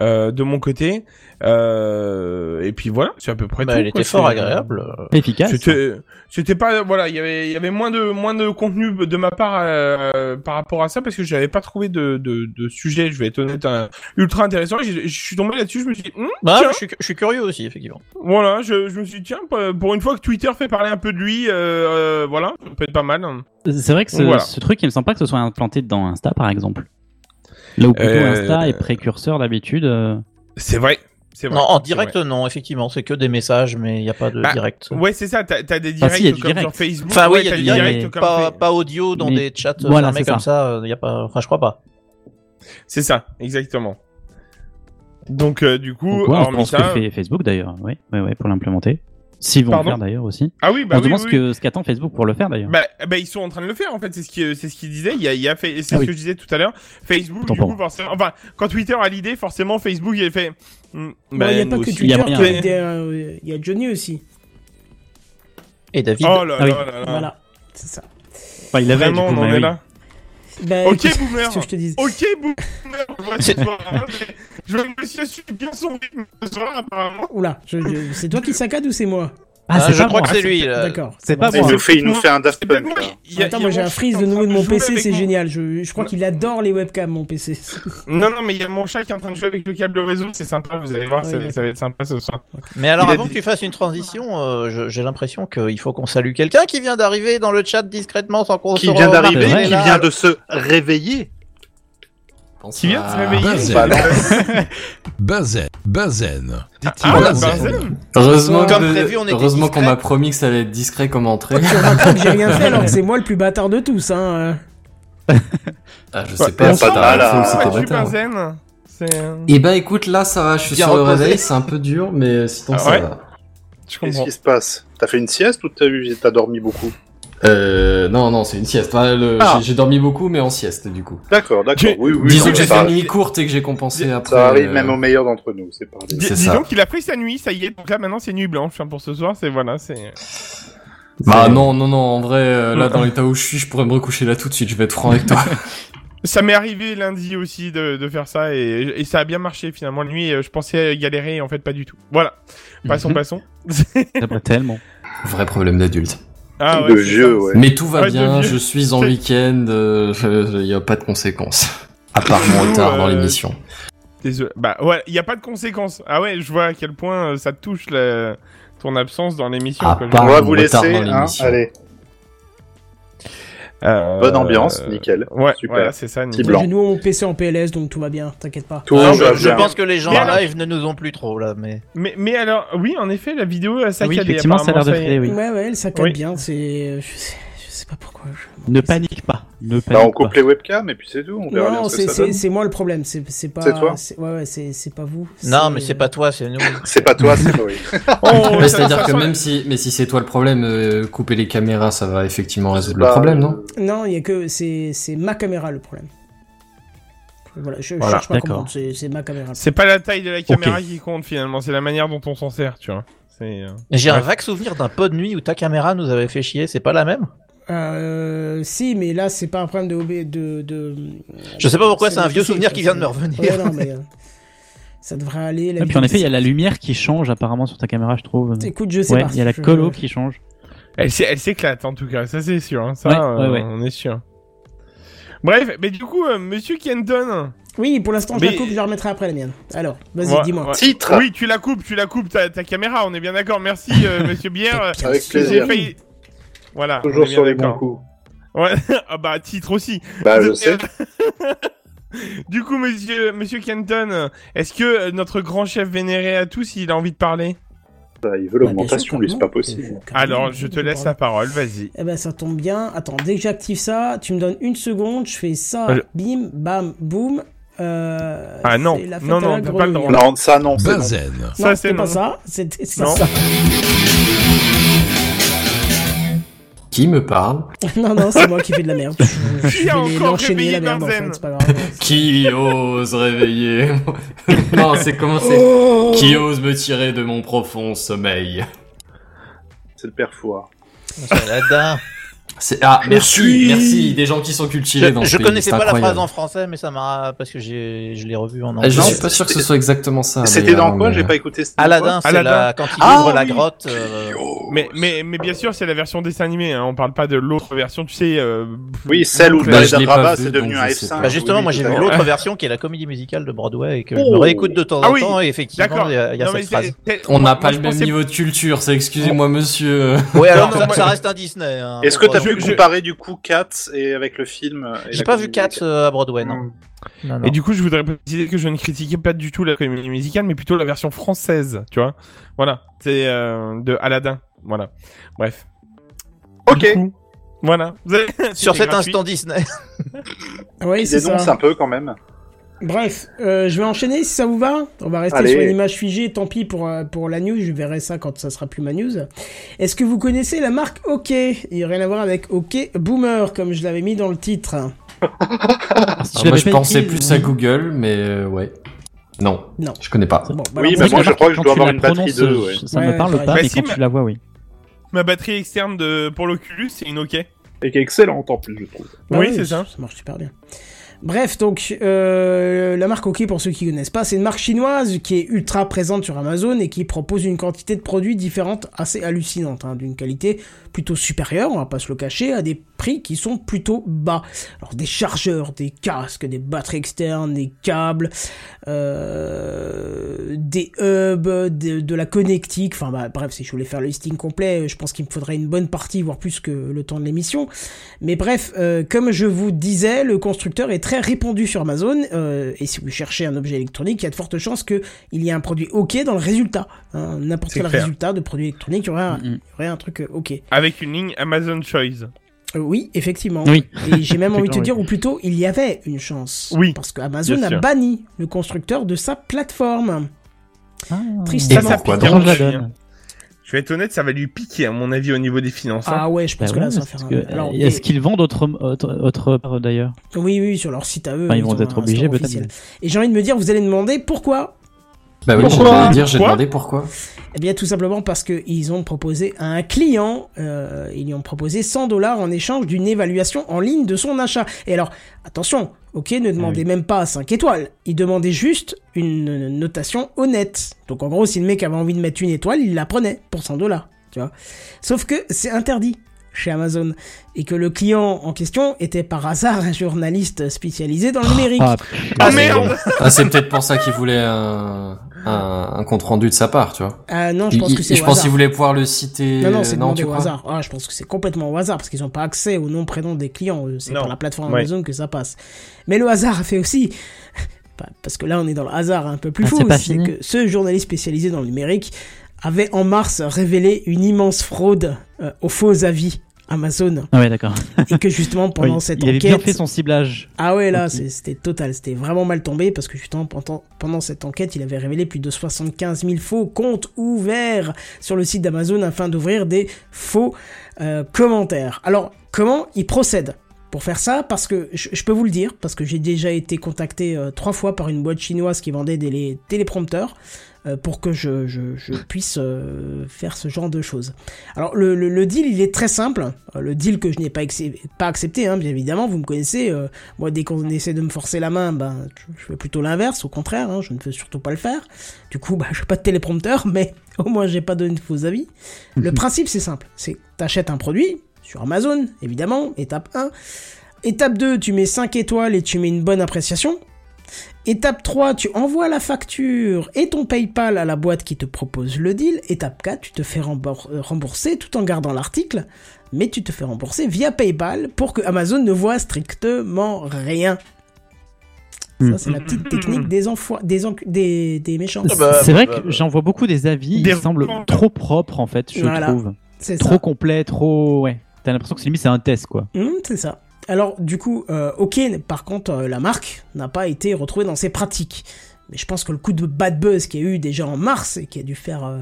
de mon côté. Euh, et puis voilà, c'est à peu près Bah, tout. elle quoi, était fort agréable. Efficace. c'était, c'était pas, voilà, il y avait, il y avait moins de, moins de contenu de ma part euh, par rapport à ça parce que j'avais pas trouvé de, de, de sujet, je vais être honnête, un- ultra intéressant. Je suis tombé là-dessus, je me suis dit, Hum, Bah, tiens, je suis, je suis curieux aussi, effectivement. voilà, je, je me suis dit, tiens, pour- une fois que Twitter fait parler un peu de lui, euh, euh, voilà, ça peut être pas mal. C'est vrai que ce, Voilà. ce truc, il me semble pas que ce soit implanté dans Insta, par exemple. Là où plutôt Euh, Insta est précurseur d'habitude. euh, C'est vrai, c'est vrai. Non, en direct, non, effectivement, c'est que des messages, mais il n'y a pas de Bah, direct. Ouais, c'est ça, t'as, des directs si, il y a du comme direct. sur Facebook. Enfin, oui, ouais, il y a du des direct, directs mais comme Pas, audio dans Mais- des chats voilà, fermés comme ça. ça, il y a pas. Enfin, je crois pas. C'est ça, exactement. Donc, euh, du coup, ouais, on se hormis demande ce ça... que fait Facebook d'ailleurs, oui, ouais, ouais, pour l'implémenter. S'ils vont Pardon le faire d'ailleurs aussi. Ah oui, bah on se oui, demande oui, ce que- ce qu'attend Facebook pour le faire d'ailleurs. Bah, bah, ils sont en train de le faire en fait, c'est ce qui c'est ce qu'il disait, il y a, il y a fait c'est Ah ce oui. que je disais tout à l'heure. Facebook du coup forcément enfin quand Twitter a l'idée, forcément Facebook il a fait hmm, bah, il n'y a pas que aussi. Il y a Twitter, rien. qui a des, euh, il y a Johnny aussi. Et David. Oh là Ah oui. là là là. Voilà, c'est ça. Enfin, il l'avait Vraiment, du coup, on en est oui. là. Bah, Ok, écoute, boomer. que je te dis OK boomer. Je me suis su bien son rythme ce soir apparemment. Oula, c'est toi qui saccade ou c'est moi? Ah, Ah, c'est je pas crois moi. que c'est lui. là. D'accord. C'est pas Bon, moi. Il nous fait, il nous fait un Daft pas Punk. a- Attends, moi j'ai un freeze de nouveau de mon PC, c'est génial. Je, je crois qu'il adore les webcams, mon PC. Non non, mais il y a mon chat qui est en train de jouer avec le câble réseau, c'est sympa, vous allez voir, Ouais, ça, ouais. ça va être sympa ce soir. Mais alors, avant dit- que tu fasses une transition, euh, j'ai l'impression qu'il faut qu'on salue quelqu'un qui vient d'arriver dans le chat discrètement sans qu'on Qui vient d'arriver, qui vient de se réveiller. Qui vient de se réveiller Bazen. Bah. Bazen. Bazen. Ah, Bazen. Heureusement, Comme que- prévu, on était heureusement qu'on m'a promis que ça allait être discret comme entrée. Tu remarqueras que j'ai rien fait alors que c'est moi le plus bâtard de tous. Hein. Ah, je Ouais, sais pas, t'as s'en va, là. Ah, tu. Bazen Eh ben écoute, là ça va, je suis Bien sur le réveil, c'est un peu dur, mais sinon Ah ça ouais va. Qu'est-ce qui se passe? T'as fait une sieste ou t'as dormi beaucoup? Euh, non, non, c'est une sieste. Enfin, le- Ah. j'ai- J'ai dormi beaucoup, mais en sieste du coup. D'accord, d'accord. Tu- Oui, oui. Disons non, que j'ai ça fait une nuit courte et que j'ai compensé après. Ça arrive euh, même au meilleur d'entre nous, c'est pas Dis, C'est dis ça. donc, il a pris sa nuit, ça y est. Donc là, maintenant, c'est nuit blanche hein, pour ce soir. C'est voilà, c'est. Bah non, non, non, en vrai, euh, là dans l'état où je suis, je pourrais me recoucher là tout de suite, je vais être franc avec toi. Ça m'est arrivé lundi aussi de, de faire ça et, et ça a bien marché finalement. La nuit, euh, je pensais galérer, en fait, pas du tout. Voilà. Passons, Mhm. passons. Ça va tellement. Vrai problème d'adulte. Ah, de c'est vieux, ça. ouais. Mais tout va Ouais, bien, je suis en week-end, il y a pas de conséquences. À part mon retard dans euh, l'émission. Désolé. Bah ouais, il y a pas de conséquences. Ah ouais, je vois à quel point euh, ça touche la... ton absence dans l'émission. Ah, On va vous laisser, hein. l'émission. Allez, Euh, bonne ambiance, euh, nickel. Ouais, Super. voilà, c'est ça. Nickel. blanc. Nouveau mon PC en PLS donc tout va bien, t'inquiète pas. Tout je, pense que les gens Mais live ne nous ont plus trop là, mais. Mais, mais alors, oui, en effet, la vidéo a Ah oui, effectivement, ça a l'air de filer, oui. Ouais, ouais, ça cadre Oui. bien. C'est, sais, pas pourquoi. je- Ne panique pas. Ne panique Bah, on pas. coupe les webcams et puis c'est tout. On verra Non, c'est, moi le problème. C'est, pas. C'est toi Ouais, ouais, c'est, pas vous. Non, mais c'est pas toi, c'est nous. C'est pas toi, c'est Loïc. Oh, C'est-à-dire que même si, mais si c'est toi le problème, euh, couper les caméras, ça va effectivement résoudre le Bah, problème, non? Non, il y a que c'est, ma caméra le problème. Voilà, je Voilà, cherche pas comprendre. C'est, ma caméra. C'est pas la taille de la caméra qui compte finalement, c'est la manière dont on s'en sert, tu vois. Euh, J'ai un vague souvenir d'un pot de nuit où ta caméra nous avait fait chier, c'est pas la même? Euh, si, mais là, c'est pas un problème de, OB de, de. Je sais pas pourquoi, c'est un vieux souvenir qui vient de me revenir. Ouais, non, mais euh, ça devrait aller. la Et puis en effet, il y a la lumière qui change apparemment sur ta caméra, je trouve. Écoute, je sais Ouais, pas. il y a la Je- colo qui change. Elle, s'é- elle s'éclate en tout cas, ça c'est sûr. hein, Ça, Ouais, euh, ouais, ouais. on est sûr. Bref, mais du coup, euh, Monsieur Kenton. Oui, pour l'instant, je Mais- la coupe, je la remettrai après la mienne. Alors, vas-y, Ouais, dis-moi. ouais. Titre Oui, tu la coupes, tu la coupes ta, ta caméra. On est bien d'accord. Merci, euh, Monsieur Bière. Avec plaisir. failli- Voilà. Toujours sur les bons coups. Ouais. ah bah titre aussi. Bah, je sais. du coup, Monsieur Monsieur Kenton, est-ce que euh, notre grand chef vénéré à tous, il a envie de parler? Bah, il veut Bah, l'augmentation, lui, c'est pas possible. Alors, je te laisse la parole. Vas-y. Eh ben, ça tombe bien. Attends, dès que j'active ça, tu me donnes une seconde, je fais ça, Euh, bim, bam, boum. Euh, Ah non, non, non, pas le droit. Non, ça, non, c'est non. Bazen. Non, Ça, c'est pas ça, c'était ça. Qui me parle non, non, c'est moi qui fais de la merde. Je, je Qui a vais encore réveillé la merde en fait, c'est pas grave. Qui ose réveiller Non, c'est comment c'est Oh. Qui ose me tirer de mon profond sommeil C'est le père Fouard. C'est. C'est ah merci, suis- merci des gens qui sont cultivés Je, dans ce je pays, connaissais c'est pas la phrase en français, mais ça m'a parce que j'ai je l'ai revu en Ah, anglais. Je suis pas sûr que ce soit exactement ça. C'était dans quoi mais- J'ai pas écouté. Aladdin, c'est Aladdin. la quand il Ah, ouvre la grotte. euh, Mais, mais, mais bien sûr, c'est la version dessin animé. Hein. On parle pas de l'autre version, tu sais. Euh... Oui, celle où Bah, Abraba, vu, c'est devenu un je sais F5. pas. Bah justement, moi j'ai vu l'autre version qui est la comédie musicale de Broadway et que je Oh. me réécoute de temps en Ah temps et effectivement il y a, cette phrase. On n'a pas le même niveau de culture, c'est excusez-moi monsieur. Oui, alors ça, reste un Disney. Hein, Est-ce que t'as. Je- comparer du coup Cats et avec le film J'ai pas vu Cats euh, à Broadway, non. Hmm. Non, non. Et du coup, je voudrais préciser que je ne critiquais pas du tout la comédie musicale, mais plutôt la version française, tu vois. Voilà, c'est euh, de Aladdin. Voilà. Bref. Ok. Coup, voilà. Sur cet gratuit. instant Disney. Oui, Il c'est dénonce ça. un peu quand même. Bref, euh, je vais enchaîner si ça vous va. On va rester Allez. sur une image figée, tant pis pour, euh, pour la news, je verrai ça quand ça sera plus ma news. Est-ce que vous connaissez la marque OK? Il n'y a rien à voir avec OK Boomer, comme je l'avais mis dans le titre. Si tu Alors, moi je pensais plus oui. à Google, mais euh, ouais. Non, Non. je connais pas. Bon. bah Oui, mais moi, je crois que je dois avoir une batterie prononces, 2, ouais. Ça Ouais, me parle pas, mais si, quand tu la vois, oui. Ma batterie externe de pour l'Oculus, c'est une OK. Et qui est excellente en plus, je trouve. Bah oui, c'est ça. Ça marche super bien. Bref, donc euh, la marque OK, pour ceux qui connaissent pas, c'est une marque chinoise qui est ultra présente sur Amazon et qui propose une quantité de produits différentes assez hallucinante, hein, d'une qualité plutôt supérieure, on va pas se le cacher, à des prix qui sont plutôt bas. Alors des chargeurs, des casques, des batteries externes, des câbles, euh, des hubs, de, de la connectique, enfin bah, bref, si je voulais faire le listing complet, je pense qu'il me faudrait une bonne partie, voire plus que le temps de l'émission. Mais bref, euh, comme je vous disais, le constructeur est très répandu sur Amazon, euh, et si vous cherchez un objet électronique, il y a de fortes chances qu'il y ait un produit OK dans le résultat. Hein, N'importe quel clair. résultat de produit électronique, il y aurait un, il y aurait un truc euh, OK. Avec une ligne Amazon Choice. Euh, oui, effectivement. Oui. Et j'ai même envie de te dire, ou plutôt, il y avait une chance. Oui, Parce qu'Amazon a sûr. banni le constructeur de sa plateforme. Ah. Tristement. ça pourquoi pique, Je vais être honnête, ça va lui piquer, à mon avis, au niveau des finances. hein. Ah ouais, je pense Bah que là, ça va faire que, un... Alors, euh, Est-ce qu'ils vendent autre, autre, autre part d'ailleurs? Oui, oui, sur leur site à eux. Enfin, ils vont ont être obligés peut-être. Et j'ai envie de me dire, vous allez me demander pourquoi Bah oui, Pourquoi dire, j'ai demandé pourquoi. Eh bien, tout simplement parce qu'ils ont proposé à un client, euh, ils lui ont proposé 100 dollars en échange d'une évaluation en ligne de son achat. Et alors, attention, ok, ne demandez oui. même pas 5 étoiles. Il demandait juste une notation honnête. Donc, en gros, si le mec avait envie de mettre une étoile, il la prenait pour 100 dollars. Tu vois. Sauf que c'est interdit chez Amazon et que le client en question était par hasard un journaliste spécialisé dans le numérique. Ah, Ah c'est- merde Ah, c'est peut-être pour ça qu'il voulait un, un, un compte rendu de sa part, tu vois. Ah non, je Il- pense que c'est je au pense hasard. qu'il voulait pouvoir le citer. Non, non, c'est demandé au hasard. Ah, je pense que c'est complètement au hasard parce qu'ils n'ont pas accès au nom, prénom des clients. C'est Non. par la plateforme Ouais. Amazon que ça passe. Mais le hasard a fait aussi. Parce que là, on est dans le hasard un peu plus Ah, fou. c'est pas C'est fini. que ce journaliste spécialisé dans le numérique avait en mars révélé une immense fraude euh, aux faux avis Amazon. Ah ouais, d'accord. Et que justement, pendant Oui, cette il avait enquête. bien fait son ciblage. Ah ouais, là, c'était total. C'était vraiment mal tombé parce que justement, pendant, pendant cette enquête, il avait révélé plus de 75 000 faux comptes ouverts sur le site d'Amazon afin d'ouvrir des faux euh, commentaires. Alors, comment il procède pour faire ça? Parce que je, peux vous le dire parce que j'ai déjà été contacté euh, trois fois par une boîte chinoise qui vendait des les- téléprompteurs pour que je, je, je puisse euh, faire ce genre de choses. Alors le, le, le deal il est très simple, Euh, le deal que je n'ai pas, pas accepté hein, bien évidemment, vous me connaissez, euh, moi dès qu'on essaie de me forcer la main, ben je, je fais plutôt l'inverse, au contraire, hein, je ne veux surtout pas le faire. Du coup bah j'ai pas de téléprompteur mais au moins j'ai pas donné de faux avis. Le principe c'est simple, c'est t'achètes un produit sur Amazon évidemment, étape 1. Étape 2, tu mets 5 étoiles et tu mets une bonne appréciation. Étape 3, tu envoies la facture et ton PayPal à la boîte qui te propose le deal. Étape 4, tu te fais euh, rembourser tout en gardant l'article, mais tu te fais rembourser via PayPal pour que Amazon ne voit strictement rien. Ça, c'est la petite technique des, des, des, des méchants. Ah bah, c'est vrai bah, que bah. j'en vois beaucoup des avis, Des ils semblent trop propres en fait, je Voilà. trouve. C'est Trop ça. complet, trop. Ouais. T'as l'impression que c'est limite c'est un test quoi. Hum, c'est ça. Alors, du coup, euh, ok, par contre, euh, la marque n'a pas été retrouvée dans ses pratiques. Mais je pense que le coup de bad buzz qu'il y a eu déjà en mars et qui a dû faire euh,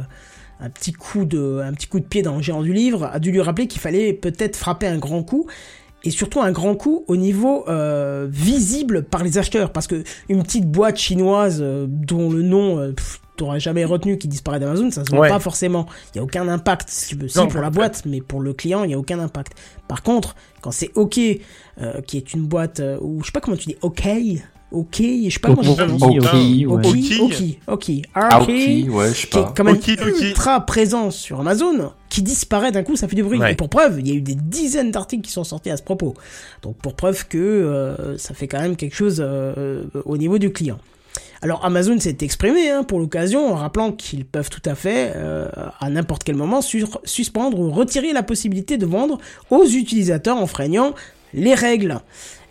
un petit coup de, un petit coup de pied dans le géant du livre a dû lui rappeler qu'il fallait peut-être frapper un grand coup et surtout un grand coup au niveau euh, visible par les acheteurs parce que une petite boîte chinoise euh, dont le nom euh, t'aurais jamais retenu qui disparaît d'Amazon ça se voit Ouais. pas forcément il y a aucun impact si, si Non, pour la fait. boîte mais pour le client il y a aucun impact par contre quand c'est OK euh, qui est une boîte euh, où je sais pas comment tu dis OK OK je sais pas comment tu Ok, ok, OK. OK Ok. OK Ah, OK ok, ouais, je sais qui est pas. quand même Ok, ok. ultra présent sur Amazon, qui disparaît d'un coup, ça fait du bruit. Ouais. Et pour preuve, il y a eu des dizaines d'articles qui sont sortis à ce propos. Donc pour preuve que euh, ça fait quand même quelque chose euh, au niveau du client. Alors Amazon s'est exprimé hein, pour l'occasion en rappelant qu'ils peuvent tout à fait, euh, à n'importe quel moment, sur- suspendre ou retirer la possibilité de vendre aux utilisateurs en freignant les règles.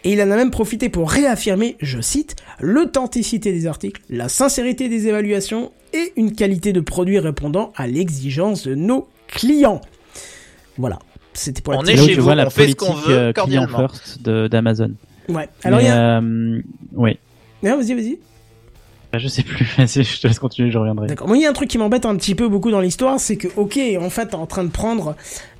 Et il en a même profité pour réaffirmer, je cite, l'authenticité des articles, la sincérité des évaluations et une qualité de produit répondant à l'exigence de nos clients. Voilà. C'était pour la On est chez vous, vois la on fait ce qu'on politique veut, euh, client cordialement. first de- d'Amazon. Ouais. Alors il y a... euh, oui. Non, vas-y, vas-y. Bah, Je sais plus. Je te laisse continuer, je reviendrai. D'accord. Moi, il y a un truc qui m'embête un petit peu beaucoup dans l'histoire, c'est que, ok, en fait, en train de prendre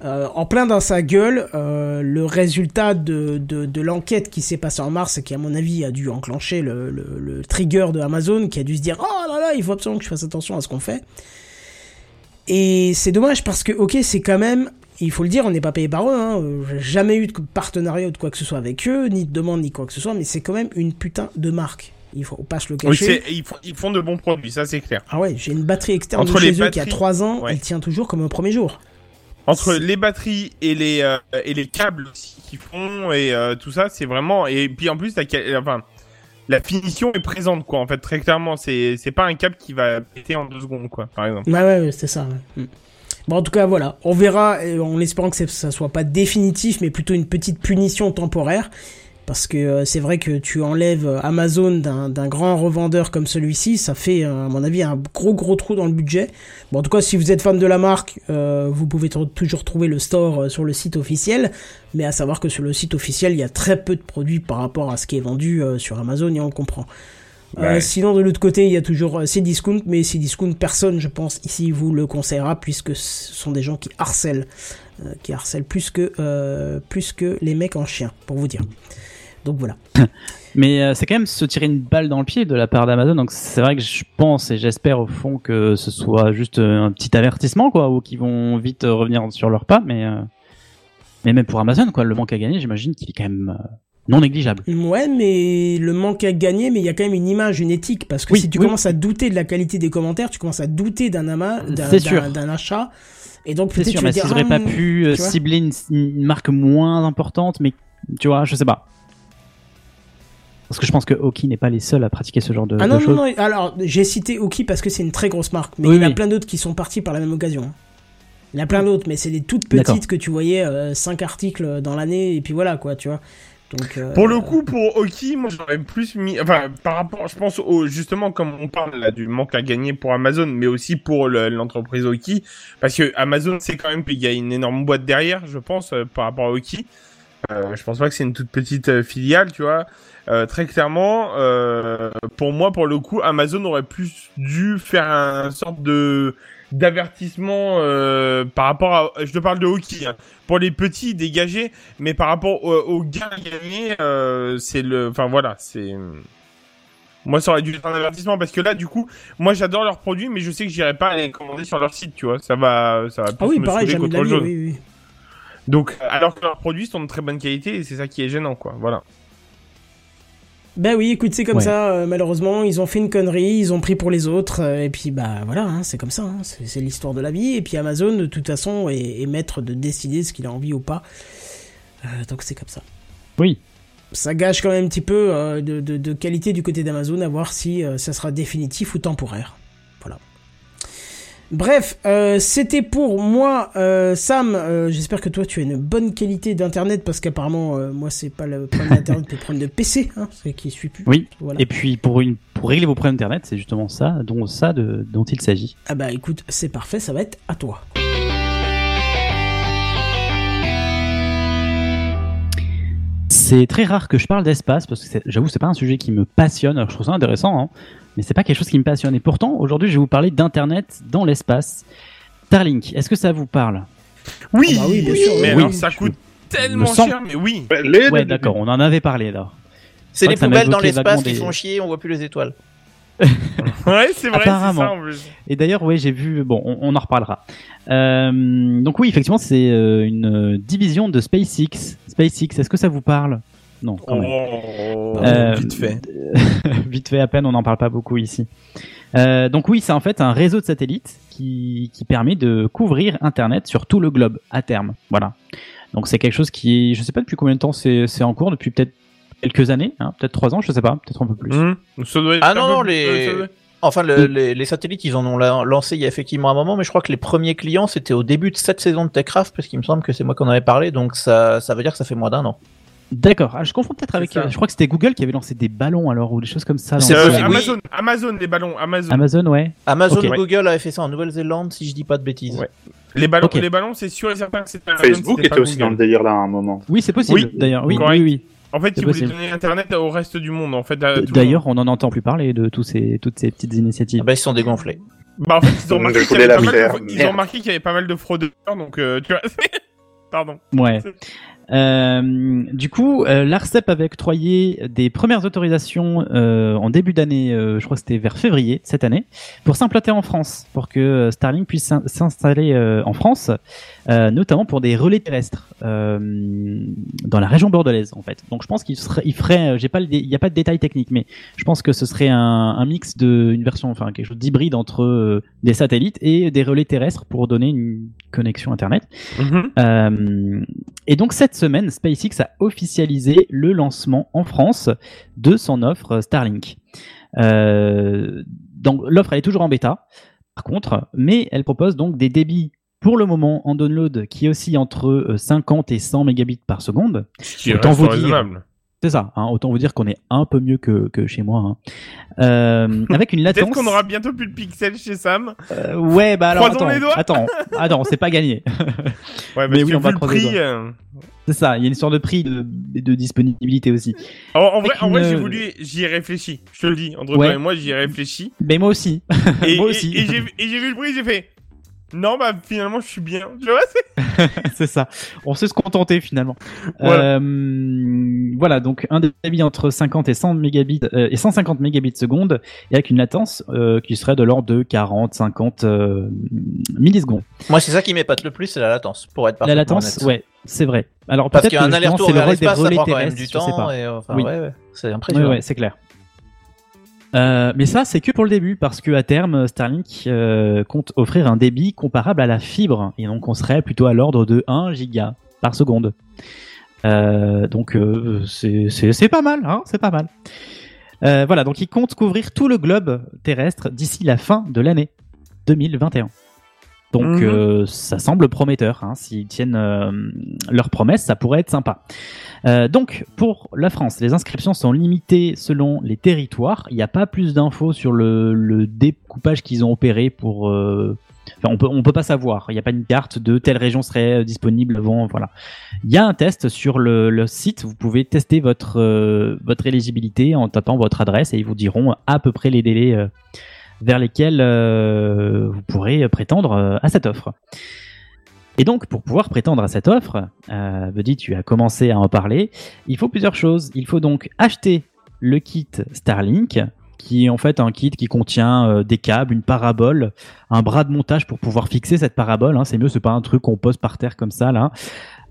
euh, en plein dans sa gueule euh, le résultat de, de, l'enquête qui s'est passée en mars et qui, à mon avis, a dû enclencher le, le, trigger de Amazon, qui a dû se dire, oh là là, il faut absolument que je fasse attention à ce qu'on fait. Et c'est dommage parce que, ok, c'est quand même, il faut le dire, on n'est pas payé par eux, hein, j'ai jamais eu de partenariat ou de quoi que ce soit avec eux, ni de demande, ni quoi que ce soit, mais c'est quand même une putain de marque. Il faut pas se le cacher. ils, font, de bons produits, ça c'est clair. Ah ouais, j'ai une batterie externe Entre de les chez eux qui a batteries, 3 ans, ouais. elle tient toujours comme au premier jour. Entre les batteries et les euh, et les câbles aussi qu'ils font et euh, tout ça, c'est vraiment et puis en plus la quali- enfin la finition est présente quoi en fait très clairement c'est pas un câble qui va péter en deux secondes quoi par exemple. Ouais, ouais, ouais, c'est ça. ouais. Mm. Bon, en tout cas, voilà. On verra, euh, en espérant que ça soit pas définitif, mais plutôt une petite punition temporaire. Parce que euh, c'est vrai que tu enlèves euh, Amazon d'un grand revendeur comme celui-ci, ça fait, euh, à mon avis, un gros gros trou dans le budget. Bon, en tout cas, si vous êtes fan de la marque, euh, vous pouvez toujours trouver le store sur le site officiel. Mais à savoir que sur le site officiel, il y a très peu de produits par rapport à ce qui est vendu euh, sur Amazon, et on le comprend. Euh, sinon, de l'autre côté, il y a toujours Cdiscount, mais Cdiscount, personne, je pense, ici vous le conseillera, puisque ce sont des gens qui harcèlent, qui harcèlent plus que, plus que les mecs en chien, pour vous dire. Donc voilà. Mais euh, c'est quand même se tirer une balle dans le pied de la part d'Amazon. Donc c'est vrai que je pense et j'espère au fond que ce soit juste euh, un petit avertissement, quoi, ou qu'ils vont vite euh, revenir sur leur pas. Mais mais même pour Amazon, quoi, le manque à gagner, j'imagine qu'il est quand même non négligeable. Ouais, mais le manque à gagner, mais il y a quand même une image, une éthique, parce que Oui, si tu oui. commences à douter de la qualité des commentaires, tu commences à douter d'un ama, d'un, achat, et donc C'est peut-être sûr, tu vas mais s'ils auraient ah, pas pu cibler une, une marque moins importante, mais tu vois, je sais pas. Parce que je pense que Oki n'est pas les seuls à pratiquer ce genre de, Ah de non, non, choses. non, alors j'ai cité Oki parce que c'est une très grosse marque, mais Oui, il y en a plein d'autres qui sont partis par la même occasion. hein. Il y en a plein d'autres, mais c'est des toutes petites que tu voyais 5 articles dans l'année, et puis voilà quoi, tu vois. Donc, euh, Pour le coup pour Oki, moi j'aurais plus mis enfin par rapport je pense au justement comme on parle là du manque à gagner pour Amazon mais aussi pour le- l'entreprise Oki parce que Amazon c'est quand même qu'il y a une énorme boîte derrière, je pense euh, par rapport à Oki. Euh, je pense pas que c'est une toute petite euh, filiale, tu vois. Euh, très clairement, euh, pour moi, pour le coup, Amazon aurait plus dû faire un sorte de d'avertissement euh, par rapport à. Je te parle de hockey. hein. Pour les petits dégagés, mais par rapport au, au gain gagné, euh, c'est le. Enfin voilà, c'est. Moi, ça aurait dû être un avertissement parce que là, du coup, moi, j'adore leurs produits, mais je sais que j'irai pas les commander sur leur site, tu vois. Ça va, ça va plus Ah oui, me pareil, jamais de la vie, oui, oui. Donc, alors que leurs produits sont de très bonne qualité, et c'est ça qui est gênant, quoi. Voilà. Bah oui, écoute, c'est comme Ouais. ça. euh, malheureusement, ils ont fait une connerie, ils ont pris pour les autres, euh, et puis bah voilà, hein, c'est comme ça. hein, c'est l'histoire de la vie. Et puis Amazon, de toute façon, est, est maître de décider ce qu'il a envie ou pas. Euh, donc c'est comme ça. Oui. Ça gâche quand même un petit peu de, de- de qualité du côté d'Amazon, à voir si ça sera définitif ou temporaire. Bref, euh, c'était pour moi, euh, Sam. euh, J'espère que toi tu as une bonne qualité d'internet parce qu'apparemment, moi c'est pas le problème d'internet, c'est le problème de PC, hein, c'est qui suit plus. Oui. Voilà. Et puis pour une pour régler vos problèmes internet, c'est justement ça dont ça de, dont il s'agit. Ah bah écoute, c'est parfait, ça va être à toi. C'est très rare que je parle d'espace parce que j'avoue c'est pas un sujet qui me passionne. Alors je trouve ça intéressant, hein, mais c'est pas quelque chose qui me passionne. Et pourtant aujourd'hui je vais vous parler d'internet dans l'espace. Starlink, est-ce que ça vous parle? Oui, Ah bah oui, bien sûr, Mais oui. alors, ça coûte tellement cher, mais oui. Les Ouais, d'accord, on en avait parlé là. C'est les poubelles dans l'espace qui des- font chier, on voit plus les étoiles. Ouais, c'est vrai, c'est Apparemment. ça en plus. Et d'ailleurs, oui, j'ai vu. Bon, on, on en reparlera. Euh, donc oui, effectivement, c'est euh, une division de SpaceX. SpaceX, est-ce que ça vous parle? Non, quand même. Oh, Euh, vite fait. Vite fait, à peine, on n'en parle pas beaucoup ici. Euh, donc oui, c'est en fait un réseau de satellites qui, qui permet de couvrir Internet sur tout le globe à terme. Voilà. Donc c'est quelque chose qui je sais pas depuis combien de temps c'est c'est en cours, depuis peut-être quelques années, hein, peut-être trois ans, je sais pas, peut-être un peu plus. Ça doit être Ah non, non, les- euh, Enfin, le- les, les satellites, ils en ont la- lancé il y a effectivement un moment, mais je crois que les premiers clients, c'était au début de cette saison de Techcraft, parce qu'il me semble que c'est moi qu'on avait parlé, donc ça, ça veut dire que ça fait moins d'un an. D'accord. Ah, je confonds peut-être avec. euh, je crois que c'était Google qui avait lancé des ballons alors ou des choses comme ça. C'est Euh, possible, oui. Amazon, Amazon, les ballons, Amazon. Amazon, ouais. Amazon Ok. ou Google avait fait ça en Nouvelle-Zélande, si je dis pas de bêtises. Ouais. Les ballons, les ballons, c'est sûr et certain que c'était Amazon, Facebook était aussi Google. dans le délire là à un moment. Oui, c'est possible. Oui. D'ailleurs, oui, oui, oui. En fait, ils voulaient donner Internet au reste du monde, en fait. D'ailleurs, on n'en entend plus parler de tous ces, toutes ces petites initiatives. Ah bah, ils se sont dégonflés. Bah, en fait, ils ont qu'il y de... Remarqué qu'il y avait pas mal de fraudeurs, donc, euh, tu vois, Pardon. Ouais. Euh, du coup, euh, l'ARCEP avait octroyé des premières autorisations euh, en début d'année, je crois que c'était vers février cette année, pour s'implanter en France, pour que Starlink puisse s'in- s'installer en France, euh, notamment pour des relais terrestres euh, dans la région bordelaise en fait. Donc je pense qu'il serait, il ferait, euh, j'ai pas, il n'y a pas de détails techniques, mais je pense que ce serait un, un mix de, une version, enfin quelque chose d'hybride entre euh, des satellites et des relais terrestres pour donner une connexion internet. Euh, et donc cette semaine, SpaceX a officialisé le lancement en France de son offre Starlink. Euh, donc l'offre elle est toujours en bêta, par contre, mais elle propose donc des débits pour le moment en download qui oscillent entre euh, 50 et 100 mégabits par seconde. Ce Autant vous dire-. C'est ça, hein, autant vous dire qu'on est un peu mieux que, que chez moi. hein. Euh, avec une Peut-être latence. qu'on aura bientôt plus de pixels chez Sam. Euh, ouais, bah alors Croisons attends, les doigts. attends, attends, c'est pas gagné. Ouais, Mais oui, on va croiser prix. euh, C'est ça, il y a une histoire de prix de, de disponibilité aussi. En, en vrai, en vrai, une- j'ai voulu, j'y ai réfléchi. Je te le dis, entre Ouais. toi et moi, j'y ai réfléchi. Mais moi aussi. Et, moi aussi. et j'ai vu le prix, j'ai fait. Non, bah finalement, je suis bien. Tu vois, c'est... c'est ça. On sait se contenter finalement. Voilà. Euh, voilà, donc un débit entre 50 et 100 mégabits euh, et 150 mégabits seconde et avec une latence euh, qui serait de l'ordre de 40, 50 euh, millisecondes. Moi, c'est ça qui m'épate le plus, c'est la latence, pour être La parfaitement latence, honnête. ouais, c'est vrai. Alors Parce peut-être qu'un que aller-retour c'est le vers rôle des l'espace, ça relais prend quand même terrestres, du sais temps, pas. et enfin, Oui. ouais, ouais, c'est Ouais, impressionnant. ouais, c'est clair. Euh, mais ça, c'est que pour le début, parce que à terme, Starlink euh, compte offrir un débit comparable à la fibre, et donc on serait plutôt à l'ordre de 1 giga par seconde. Euh, donc c'est pas mal, hein, c'est pas mal. Voilà, donc ils comptent couvrir tout le globe terrestre d'ici la fin de l'année 2021. Donc Mhm. euh, ça semble prometteur. Hein. S'ils tiennent euh, leurs promesses, ça pourrait être sympa. Euh, donc pour la France, les inscriptions sont limitées selon les territoires. Il n'y a pas plus d'infos sur le, le découpage qu'ils ont opéré pour. Enfin, on peut on peut pas savoir. Il n'y a pas une carte de telle région serait disponible avant. Voilà. Il y a un test sur le, le site. Vous pouvez tester votre votre éligibilité en tapant votre adresse et ils vous diront à peu près les délais. Vers lesquels euh, vous pourrez prétendre euh, à cette offre. Et donc, pour pouvoir prétendre à cette offre, euh, Buddy, tu as commencé à en parler, il faut plusieurs choses. Il faut donc acheter le kit Starlink, qui est en fait un kit qui contient euh, des câbles, une parabole, un bras de montage pour pouvoir fixer cette parabole. hein. C'est mieux, c'est pas un truc qu'on pose par terre comme ça là.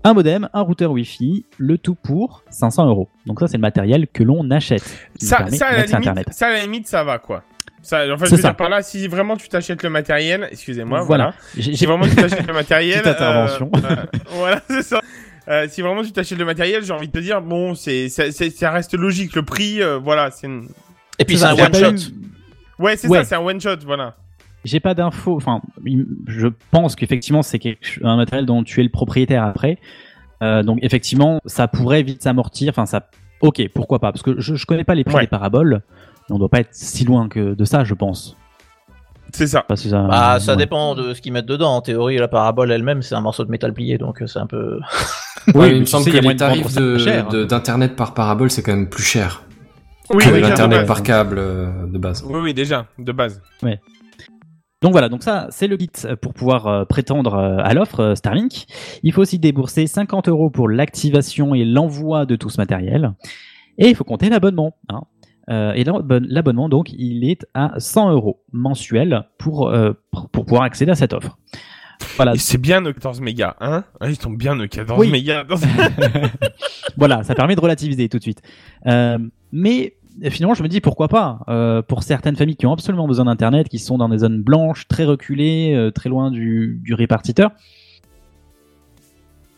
Un modem, un routeur Wi-Fi, le tout pour 500 euros. Donc ça, c'est le matériel que l'on achète. Ça, ça, à la limite, ça, à la limite, ça va, quoi. Ça, en fait, je veux ça. dire par là, si vraiment tu t'achètes le matériel, excusez-moi, Voilà. voilà. J'ai- Si vraiment tu t'achètes le matériel. Petite intervention. euh, euh, voilà, c'est ça. Euh, si vraiment tu t'achètes le matériel, j'ai envie de te dire, bon, c'est, ça, c'est- ça reste logique. Le prix, euh, voilà, c'est une... Et puis C'est un one shot. eu- Ouais, c'est Ouais. ça, c'est un one shot, voilà. J'ai pas d'infos. Enfin, je pense qu'effectivement c'est un matériel dont tu es le propriétaire après. Euh, donc effectivement, ça pourrait vite s'amortir. Enfin, ça. Ok, pourquoi pas Parce que je, je connais pas les prix Ouais. des paraboles. On doit pas être si loin que de ça, je pense. C'est ça. Parce que ça, Bah, ça ouais. dépend de ce qu'ils mettent dedans. En théorie, la parabole elle-même, c'est un morceau de métal plié, donc euh, c'est un peu. Oui, Ouais, il me semble sais, que il y a les tarifs d'internet par parabole c'est quand même plus cher Oui, que oui, l'internet par câble euh, de base. Oui, oui, déjà, de base. Donc voilà, donc ça c'est le kit pour pouvoir euh, prétendre euh, à l'offre euh, Starlink. Il faut aussi débourser 50 euros pour l'activation et l'envoi de tout ce matériel. Et il faut compter l'abonnement. hein. Euh, et l'abonne- l'abonnement, donc, il est à 100 euros mensuel pour, euh, pour pour pouvoir accéder à cette offre. Voilà, c'est bien nos 14 mégas, hein? Ah, Ils sont bien nos 14 Oui. mégas. voilà, ça permet de relativiser tout de suite. Euh, mais finalement, je me dis pourquoi pas euh, pour certaines familles qui ont absolument besoin d'internet, qui sont dans des zones blanches, très reculées, euh, très loin du, du répartiteur,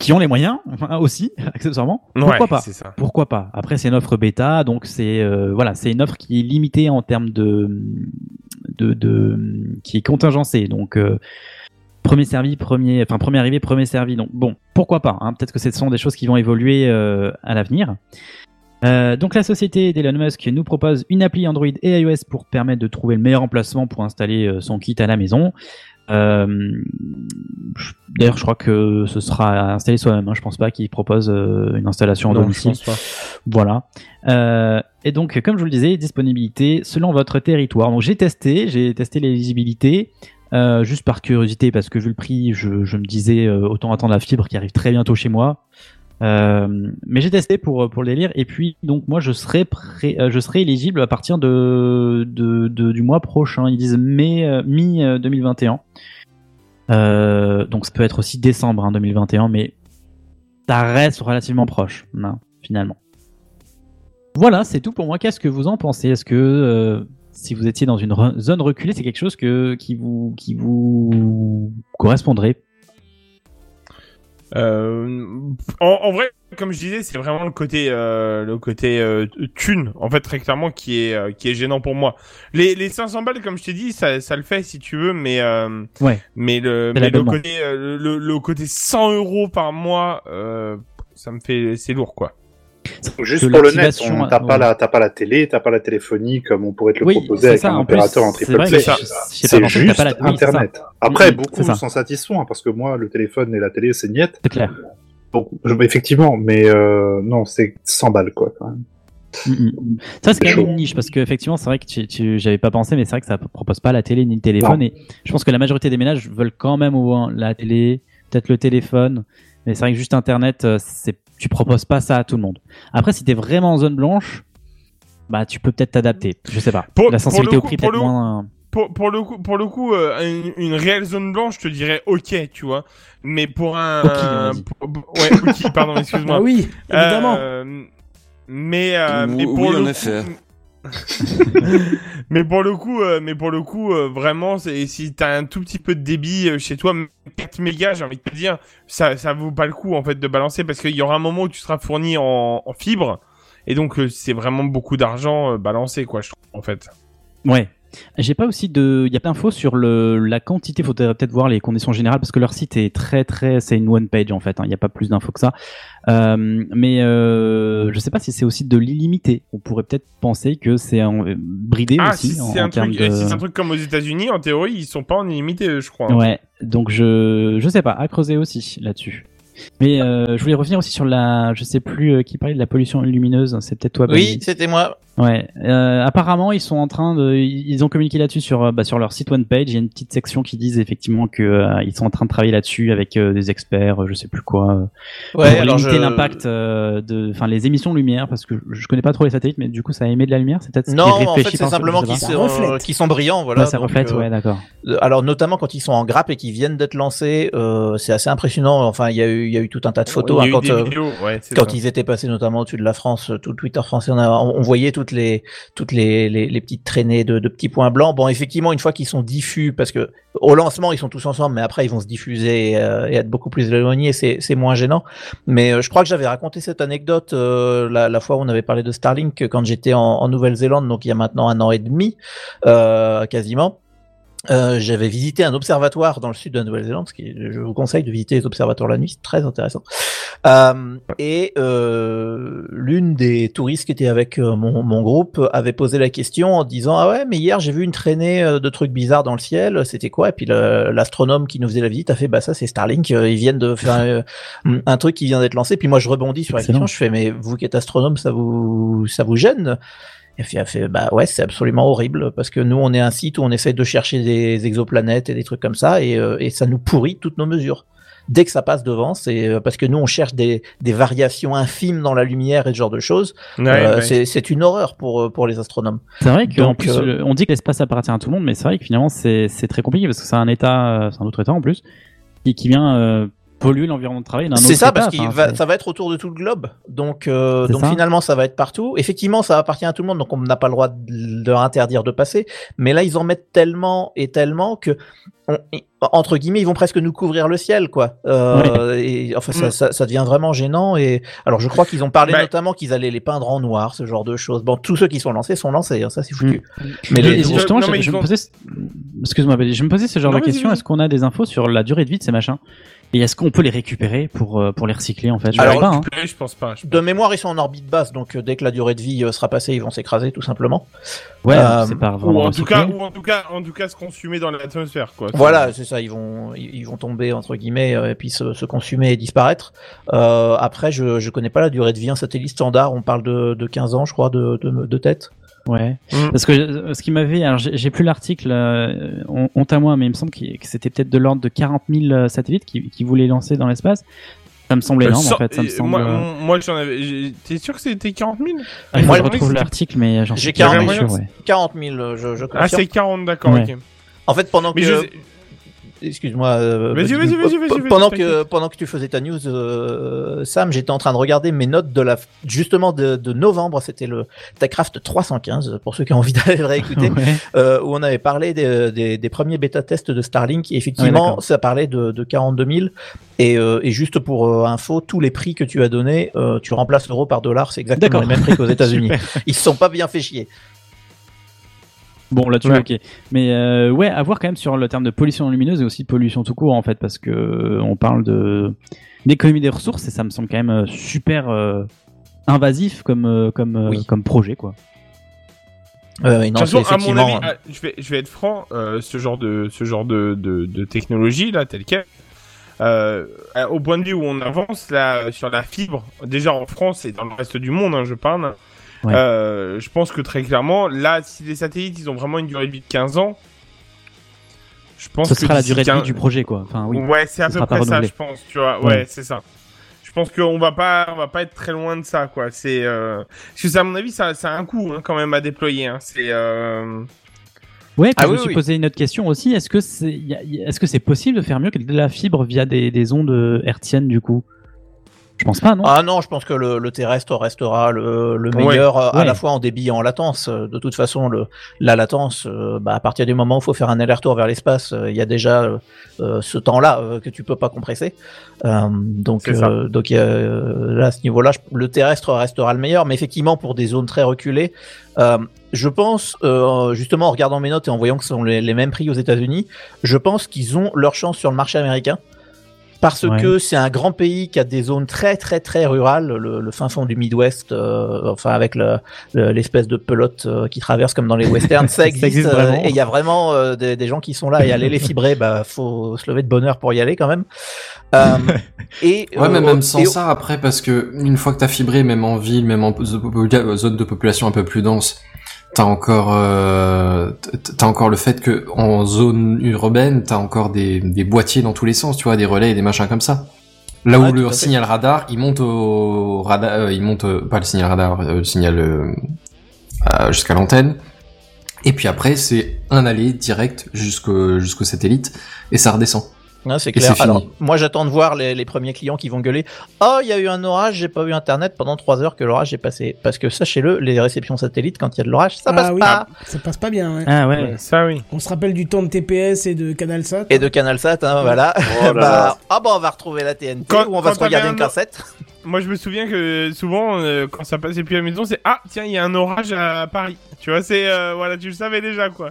qui ont les moyens hein, aussi, accessoirement. Pourquoi Ouais, pas ça. Pourquoi pas Après, c'est une offre bêta, donc c'est euh, voilà, c'est une offre qui est limitée en termes de de, de qui est contingencée. Donc euh, premier servi, premier, enfin premier arrivé, premier servi. Donc bon, pourquoi pas hein, Peut-être que ce sont des choses qui vont évoluer euh, à l'avenir. Donc la société d'Elon Musk nous propose une appli Android et iOS pour permettre de trouver le meilleur emplacement pour installer son kit à la maison. Euh, D'ailleurs, je crois que ce sera installé soi-même. Hein. Je pense pas qu'il propose euh, une installation Non, je domicile. pense pas. Voilà. Euh, et donc, comme je vous le disais, disponibilité selon votre territoire. Donc, j'ai testé, j'ai testé l'éligibilité. euh, juste par curiosité, parce que vu le prix, je, je me disais euh, autant attendre la fibre qui arrive très bientôt chez moi. Euh, mais j'ai testé pour pour le délire et puis donc moi je serai euh, je serai éligible à partir de, du mois prochain. Ils disent mai euh, mi 2021. Euh, donc ça peut être aussi décembre hein, 2021, mais ça reste relativement proche hein, finalement. Voilà, c'est tout pour moi. Qu'est-ce que vous en pensez? Est-ce que si vous étiez dans une zone reculée, c'est quelque chose que, qui, vous, qui vous correspondrait? En, en vrai, comme je disais, c'est vraiment le côté, euh, le côté euh, thune, en fait, très clairement, qui est, euh, qui est gênant pour moi. Les, les 500 balles, comme je t'ai dit, ça, ça le fait si tu veux, mais, euh, Ouais. mais le, mais le côté, euh, le, le côté 100 euros par mois, euh, ça me fait, c'est lourd, quoi. Juste pour le net, t'as pas la, pas la télé, t'as pas la téléphonie comme on pourrait te le Oui, proposer avec ça, un en plus, opérateur en triple play. C'est juste la- oui. Internet. Après, beaucoup s'en satisfont hein, parce que moi, le téléphone et la télé, c'est niette. C'est clair. Donc, effectivement, mais euh, non, c'est 100 balles quoi. Quand même. Mm, mm. Ça, c'est quand même une niche parce que effectivement, c'est vrai que tu, tu- j'avais pas pensé, mais c'est vrai que ça propose pas la télé ni le téléphone. Non. Et je pense que la majorité des ménages veulent quand même au moins la télé, peut-être le téléphone. Mais c'est vrai que juste Internet, euh, c'est, tu proposes pas ça à tout le monde. Après, si t'es vraiment en zone blanche, bah tu peux peut-être t'adapter. Je sais pas. Pour- la pour sensibilité le au coup- prix pour peut-être le- moins. Pour, pour le coup, pour le coup, euh, une, une réelle zone blanche, je te dirais ok, tu vois. Mais pour un, Ok, on a dit. pour- ouais, ok, pardon, excuse-moi. Ah oui, évidemment. Euh, mais euh, Oui, mais pour oui, le en coup- effet. mais pour le coup, euh, euh, vraiment, si t'as un tout petit peu de débit euh, chez toi, même 4 mégas, j'ai envie de te dire, ça, vaut pas le coup en fait de balancer parce qu'il y aura un moment où tu seras fourni en, en fibre et donc c'est vraiment beaucoup d'argent balancé quoi, je trouve en fait. Ouais. J'ai pas aussi de. Il y a plein d'infos sur le, la quantité. Faudrait peut-être voir les conditions générales parce que leur site est très très. C'est une one page en fait. hein. Il n'y a pas plus d'infos que ça. Euh, mais euh, je sais pas si c'est aussi de l'illimité. On pourrait peut-être penser que c'est bridé Ah, aussi si c'est un truc, de. si c'est un truc comme aux États-Unis, en théorie, ils sont pas en illimité, je crois. hein. Ouais. Donc je je sais pas. À creuser aussi là-dessus. Mais euh, je voulais revenir aussi sur la. Je sais plus euh, qui parlait de la pollution lumineuse. C'est peut-être toi. Oui, c'était moi. Ouais. Euh, apparemment, ils sont en train de, ils ont communiqué là-dessus sur, euh, bah, sur leur site one page. Il y a une petite section qui disent effectivement que euh, ils sont en train de travailler là-dessus avec euh, des experts, je sais plus quoi, Ouais, pour alors limiter je- l'impact euh, de, enfin les émissions de lumière, parce que je connais pas trop les satellites, mais du coup ça émet de la lumière, c'est peut-être ce qui Non, est en fait, c'est simplement qu'ils sont, brillants, voilà. Ouais, ça donc, reflète, euh, ouais, d'accord. Alors notamment quand ils sont en grappe et qu'ils viennent d'être lancés, euh, c'est assez impressionnant. Enfin, il y a eu, il y a eu tout un tas de photos hein, quand, euh, vidéos, quand ils étaient passés notamment au-dessus de la France, tout le Twitter français, on, a- on- on voyait toutes les toutes les, les, petites traînées de, petits points blancs. Bon, effectivement, une fois qu'ils sont diffus, parce que au lancement ils sont tous ensemble, mais après ils vont se diffuser euh, et être beaucoup plus éloignés, c'est moins gênant. Mais euh, je crois que j'avais raconté cette anecdote euh, la, fois où on avait parlé de Starlink quand j'étais en, Nouvelle-Zélande, donc il y a maintenant un an et demi, quasiment. J'avais visité un observatoire dans le sud de la Nouvelle-Zélande, ce qui je vous conseille de visiter les observatoires la nuit, c'est très intéressant. Euh, et euh, l'une des touristes qui était avec euh, mon, mon groupe avait posé la question en disant ah ouais mais hier j'ai vu une traînée euh, de trucs bizarres dans le ciel, c'était quoi? Et puis l'astronome qui nous faisait la visite a fait bah ça c'est Starlink, ils viennent de faire un truc qui vient d'être lancé. Puis moi je rebondis sur la Excellent. question, je fais mais vous qui êtes astronome ça vous ça vous gêne? Et puis elle a fait bah ouais c'est absolument horrible parce que nous on est un site où on essaie de chercher des exoplanètes et des trucs comme ça et, euh, et ça nous pourrit toutes nos mesures. Dès que ça passe devant, c'est euh, parce que nous on cherche des, des variations infimes dans la lumière et ce genre de choses. Ouais, Euh, ouais. c'est- C'est une horreur pour euh, pour les astronomes. C'est vrai plus, euh, on dit que l'espace appartient à tout le monde, mais c'est vrai que finalement c'est c'est très compliqué parce que c'est un état, c'est un autre état en plus, qui, qui vient euh, polluer l'environnement de travail d'un autre C'est ça état, parce que enfin, ça va être autour de tout le globe. Donc euh, donc ça. finalement ça va être partout. Effectivement ça appartient à tout le monde donc on n'a pas le droit de leur interdire de passer. Mais là ils en mettent tellement et tellement que on- entre guillemets ils vont presque nous couvrir le ciel quoi. Euh, et, enfin ça, Mm. ça, ça devient vraiment gênant et alors je crois qu'ils ont parlé Bah- notamment qu'ils allaient les peindre en noir ce genre de choses. Bon tous ceux qui sont lancés sont lancés hein, ça c'est foutu. Mm. Mais les- justement, Non, je, mais je ils me posais, excuse-moi, je me posais ce genre Non, de vas-y. Est-ce qu'on a des infos sur la durée de vie de ces machins? Et est-ce qu'on peut les récupérer pour euh, pour les recycler en fait? Je Alors, sais pas. hein. Je pense pas. je de mémoire ils sont en orbite basse donc euh, dès que la durée de vie sera passée ils vont s'écraser tout simplement. Ouais, euh, c'est pas Ou vraiment. en tout cas, ou en tout cas, en tout cas, se consumer dans l'atmosphère, quoi. Voilà, c'est ça, ils vont, ils vont tomber entre guillemets euh, et puis se, se consumer et disparaître. Euh, après, je, je connais pas la durée de vie. Un satellite standard, on parle de, de 15 ans, je crois, de, de, de tête. Ouais. Mm. Parce que euh, ce qui m'avait, alors j'ai plus l'article, euh, hon- honte à moi, mais il me semble que c'était peut-être de l'ordre de 40 000 euh, satellites qui, qui voulaient lancer dans l'espace. Ça me semble Euh, énorme sans- en fait. Ça me euh, semble. Moi, euh, moi j'en avais. T'es sûr que c'était 40 000 il faut moi, je retrouve l'article, mais j'en J'ai suis 40 pas 000. sûr. Ouais. 40 000, euh, je, je Ah, c'est 40, d'accord, Ouais. ok. En fait, pendant Mais que, je- excuse-moi, Vas-y, vas-y, vas-y, vas-y, vas-y, pendant que t'inquiète. pendant que tu faisais ta news, euh, Sam, j'étais en train de regarder mes notes de la justement de, de novembre. C'était le Techcraft 315 pour ceux qui ont envie d'aller le réécouter. Ouais. euh, où on avait parlé des, des, des premiers bêta-tests de Starlink. Et effectivement, ça parlait de, de 42 000. Et, euh, et juste pour info, tous les prix que tu as donnés, tu remplaces l'euro par dollar. C'est exactement les mêmes prix qu'aux États-Unis. Ils se sont pas bien fait chier. Bon, là-dessus, Ouais. ok. Mais euh, ouais, à voir quand même sur le terme de pollution lumineuse et aussi pollution tout court, en fait, parce que euh, on parle de d'économie des ressources et ça me semble quand même euh, super euh, invasif comme comme euh, Oui. comme projet, quoi. Euh, non, de façon, à mon effectivement. avis, ah, je vais, je vais être franc, euh, ce genre de, ce genre de, de, de technologie là, tel quel, euh, au point de vue où on avance là sur la fibre, déjà en France et dans le reste du monde, hein, je parle. Ouais. euh, je pense que très clairement, là, si les satellites, ils ont vraiment une durée de vie de 15 ans, je pense Ce que sera la durée de vie 15 du projet, quoi. Enfin, oui. Ouais, c'est à peu près ça, je pense, tu vois. Ouais, Ouais. c'est ça. Je pense qu'on va pas, on va pas être très loin de ça, quoi. C'est, euh... parce que ça, à mon avis, ça, ça a un coût, hein, quand même, à déployer. Hein. C'est, euh... Ouais, puis Ah je me oui, suis oui. posé une autre question aussi. Est-ce que c'est est-ce que c'est possible de faire mieux que de la fibre via des, des ondes euh, hertziennes du coup? Je pense pas, non? Ah non, je pense que le, le terrestre restera le, le Ouais. meilleur euh, à Ouais. la fois en débit et en latence. Euh, De toute façon, le, la latence, euh, bah, à partir du moment où il faut faire un aller-retour vers l'espace, euh, il y a déjà euh, ce temps-là euh, que tu peux pas compresser. Euh, donc, euh, donc euh, là, à ce niveau-là, le terrestre restera le meilleur. Mais effectivement, pour des zones très reculées, euh, je pense, euh, justement, en regardant mes notes et en voyant que ce sont les, les mêmes prix aux États-Unis, je pense qu'ils ont leur chance sur le marché américain. Parce Ouais. que c'est un grand pays qui a des zones très très très rurales, le, le fin fond du Midwest, euh, enfin avec le- le- l'espèce de pelote euh, qui traverse comme dans les westerns, ça existe, existe euh, vraiment. et il y a vraiment euh, des, des gens qui sont là et aller les fibrer, bah faut se lever de bonne heure pour y aller quand même. Euh, et Ouais, mais euh, même sans et- ça, après, parce que une fois que t'as fibré, même en ville, même en zone de population un peu plus dense, t'as encore, euh, t'as encore le fait que en zone urbaine, t'as encore des, des boîtiers dans tous les sens, tu vois, des relais et des machins comme ça. Là Ouais, où le signal radar, il monte au radar, euh, il monte euh, pas le signal radar, euh, le signal jusqu'à l'antenne. Et puis après, c'est un aller direct jusqu'au jusqu'au satellite et ça redescend. Ouais, c'est clair. c'est fini. Alors, moi, j'attends de voir les, les premiers clients qui vont gueuler. Oh, il y a eu un orage, j'ai pas eu internet pendant trois heures que l'orage est passé. Parce que sachez-le, les réceptions satellites, quand il y a de l'orage, ça Ah passe oui. pas. Ça passe pas bien, ouais. Ah ouais. Ça oui. On se rappelle du temps de TPS et de CanalSat. Et de CanalSat, hein, voilà. Oh là bah, là. ah bah, on va retrouver la TNT Quand- ou on va se regarder t'avais une un- cassette. Moi, je me souviens que souvent, euh, quand ça passait plus à la maison, c'est ah tiens, il y a un orage à Paris. Tu vois, c'est euh, voilà, tu le savais déjà quoi.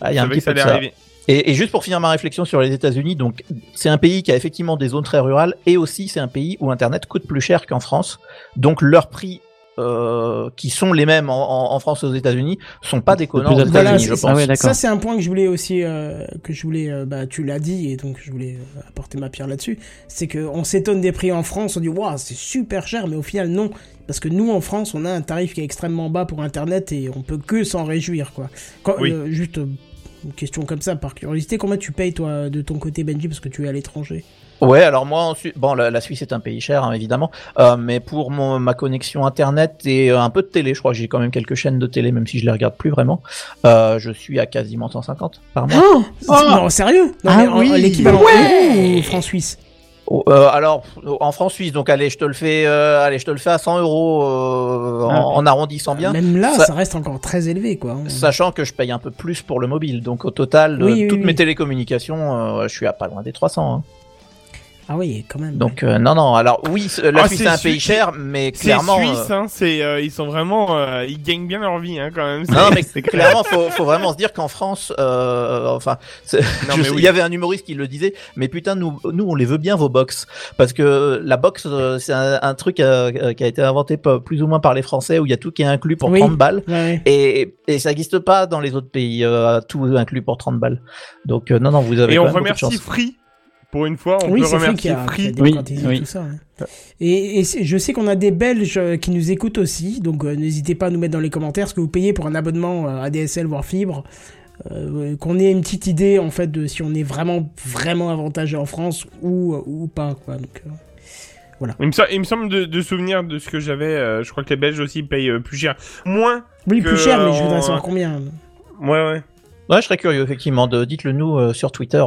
Ah, il y a Tu un savais petit que ça peu de allait ça. arriver. Et, et juste pour finir ma réflexion sur les États-Unis, donc c'est un pays qui a effectivement des zones très rurales et aussi c'est un pays où Internet coûte plus cher qu'en France. Donc leurs prix euh, qui sont les mêmes en, en- en France et aux États-Unis sont pas déconnants aux Voilà, États-Unis, je Ah pense. ouais, d'accord. Ça, c'est un point que je voulais aussi, euh, que je voulais, euh, bah, tu l'as dit, et donc je voulais euh, apporter ma pierre là-dessus. C'est que on s'étonne des prix en France, on dit, waouh, c'est super cher, mais au final, non. Parce que nous, en France, on a un tarif qui est extrêmement bas pour Internet et on peut que s'en réjouir, quoi. Quand, Oui. euh, juste, une question comme ça, par curiosité, combien tu payes, toi, de ton côté, Benji, parce que tu es à l'étranger? Ouais, alors moi, ensuite, bon, la, la Suisse est un pays cher, hein, évidemment, euh, mais pour mon, ma connexion internet et euh, un peu de télé, je crois que j'ai quand même quelques chaînes de télé, même si je les regarde plus vraiment, euh, je suis à quasiment 150 par mois. Oh, Non, sérieux? Non, Ah mais en- oui. l'équivalent Ouais. franc-suisse Oh, euh, alors, en francs suisse, donc allez, je te le fais, euh, allez, je te le fais à 100 euros euh, en, Ah. en arrondissant bien. Même là, Ça- ça... reste encore très élevé, quoi. Sachant que je paye un peu plus pour le mobile, donc au total, de Oui, oui, toutes oui. mes télécommunications, euh, je suis à pas loin des 300. hein. Ah oui, quand même. Donc euh, non, non. Alors oui, la Ah, Suisse c'est c'est un pays cher, mais C'est clairement. suisse, euh, hein, c'est euh, ils sont vraiment, euh, ils gagnent bien leur vie hein, quand même. c'est- Non, mais c'est clair. clairement, faut, faut vraiment se dire qu'en France, euh, enfin, c'est- oui. il y avait un humoriste qui le disait, mais putain, nous, nous, on les veut bien vos box, parce que la box, euh, c'est un, un truc qui a été inventé plus ou moins par les Français, où il y a tout qui est inclus pour Oui. 30 balles, Ouais, et, et ça n'existe pas dans les autres pays, euh, tout inclus pour 30 balles. Donc euh, non, non, vous avez Et quand on même remercie. Free pour une fois. On oui, peut c'est Free qui remercier a, qui a Oui, oui. tout ça. ouais. Et, je sais qu'on a des Belges euh, qui nous écoutent aussi, donc euh, n'hésitez pas à nous mettre dans les commentaires ce que vous payez pour un abonnement euh, ADSL voire fibre. Euh, qu'on ait une petite idée en fait de si on est vraiment vraiment avantagé en France ou ou pas quoi. Donc, euh, Il me, sem- il me semble de, de souvenir de ce que j'avais. euh, je crois que les Belges aussi payent euh, plus cher. Moins. oui, plus cher, mais je en- voudrais savoir combien. Ouais, ouais. Ouais, je serais curieux, effectivement. Dites-le nous euh, sur Twitter.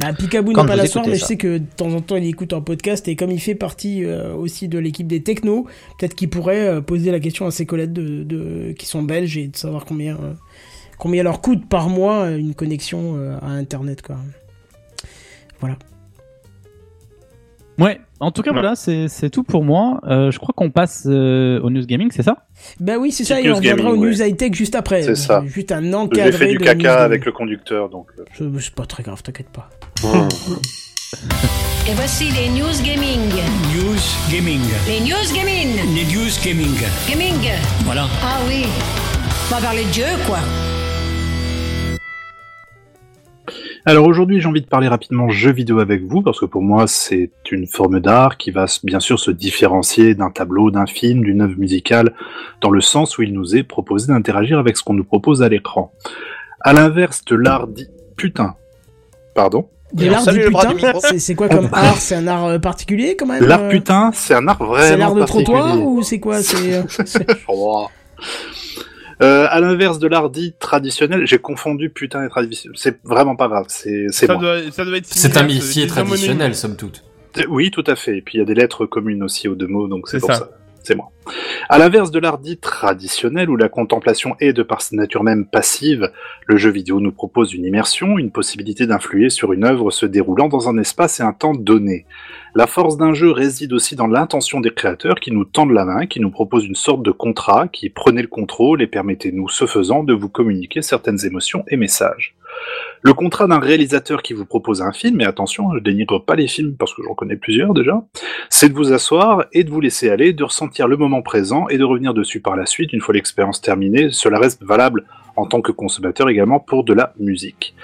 Bah, Picaboo Quand n'est pas là ce soir, mais je sais que de temps en temps il écoute un podcast et comme il fait partie euh, aussi de l'équipe des technos, peut-être qu'il pourrait euh, poser la question à ses collègues de, de- qui sont belges et de savoir combien euh, combien leur coûte par mois une connexion à internet quoi. Voilà. Ouais, en tout cas, Ouais. voilà, c'est c'est tout pour moi. Euh, je crois qu'on passe euh, au news gaming, c'est ça? Bah oui, c'est ça, et on news reviendra ouais. news high-tech juste après. C'est ça. Juste un J'ai encadré fait du de caca gaming. avec le conducteur, donc. euh, C'est- C'est pas très grave, t'inquiète pas. Et voici les news gaming. News Gaming. Les news gaming. Les News Gaming. Gaming. Voilà. Ah oui. On va parler de Dieu, quoi. Alors aujourd'hui, j'ai envie de parler rapidement jeux vidéo avec vous, parce que pour moi, c'est une forme d'art qui va bien sûr se différencier d'un tableau, d'un film, d'une œuvre musicale, dans le sens où il nous est proposé d'interagir avec ce qu'on nous propose à l'écran. À l'inverse de l'art dit... Putain. Pardon? De l'art du putain, c'est c'est quoi comme art? C'est un art euh, particulier quand même L'art euh, putain, c'est un art vraiment C'est l'art de trottoir ou c'est quoi? C'est euh. Euh, à l'inverse de l'art dit traditionnel, j'ai confondu putain et traditionnel. C'est vraiment pas grave, c'est c'est Ça moi. doit, ça doit être. C'est un similaire, métier traditionnel, somme toute. Oui, tout à fait. Et puis il y a des lettres communes aussi aux deux mots, donc c'est C'est pour ça. ça. C'est moi. À l'inverse de l'art dit traditionnel, où la contemplation est de par sa nature même passive, le jeu vidéo nous propose une immersion, une possibilité d'influer sur une œuvre se déroulant dans un espace et un temps donné. La force d'un jeu réside aussi dans l'intention des créateurs qui nous tendent la main, qui nous proposent une sorte de contrat, qui prenez le contrôle et permettez-nous, ce faisant, de vous communiquer certaines émotions et messages. Le contrat d'un réalisateur qui vous propose un film, et attention, je dénigre pas les films parce que j'en connais plusieurs déjà, c'est de vous asseoir et de vous laisser aller, de ressentir le moment présent et de revenir dessus par la suite une fois l'expérience terminée. Cela reste valable en tant que consommateur également pour de la musique.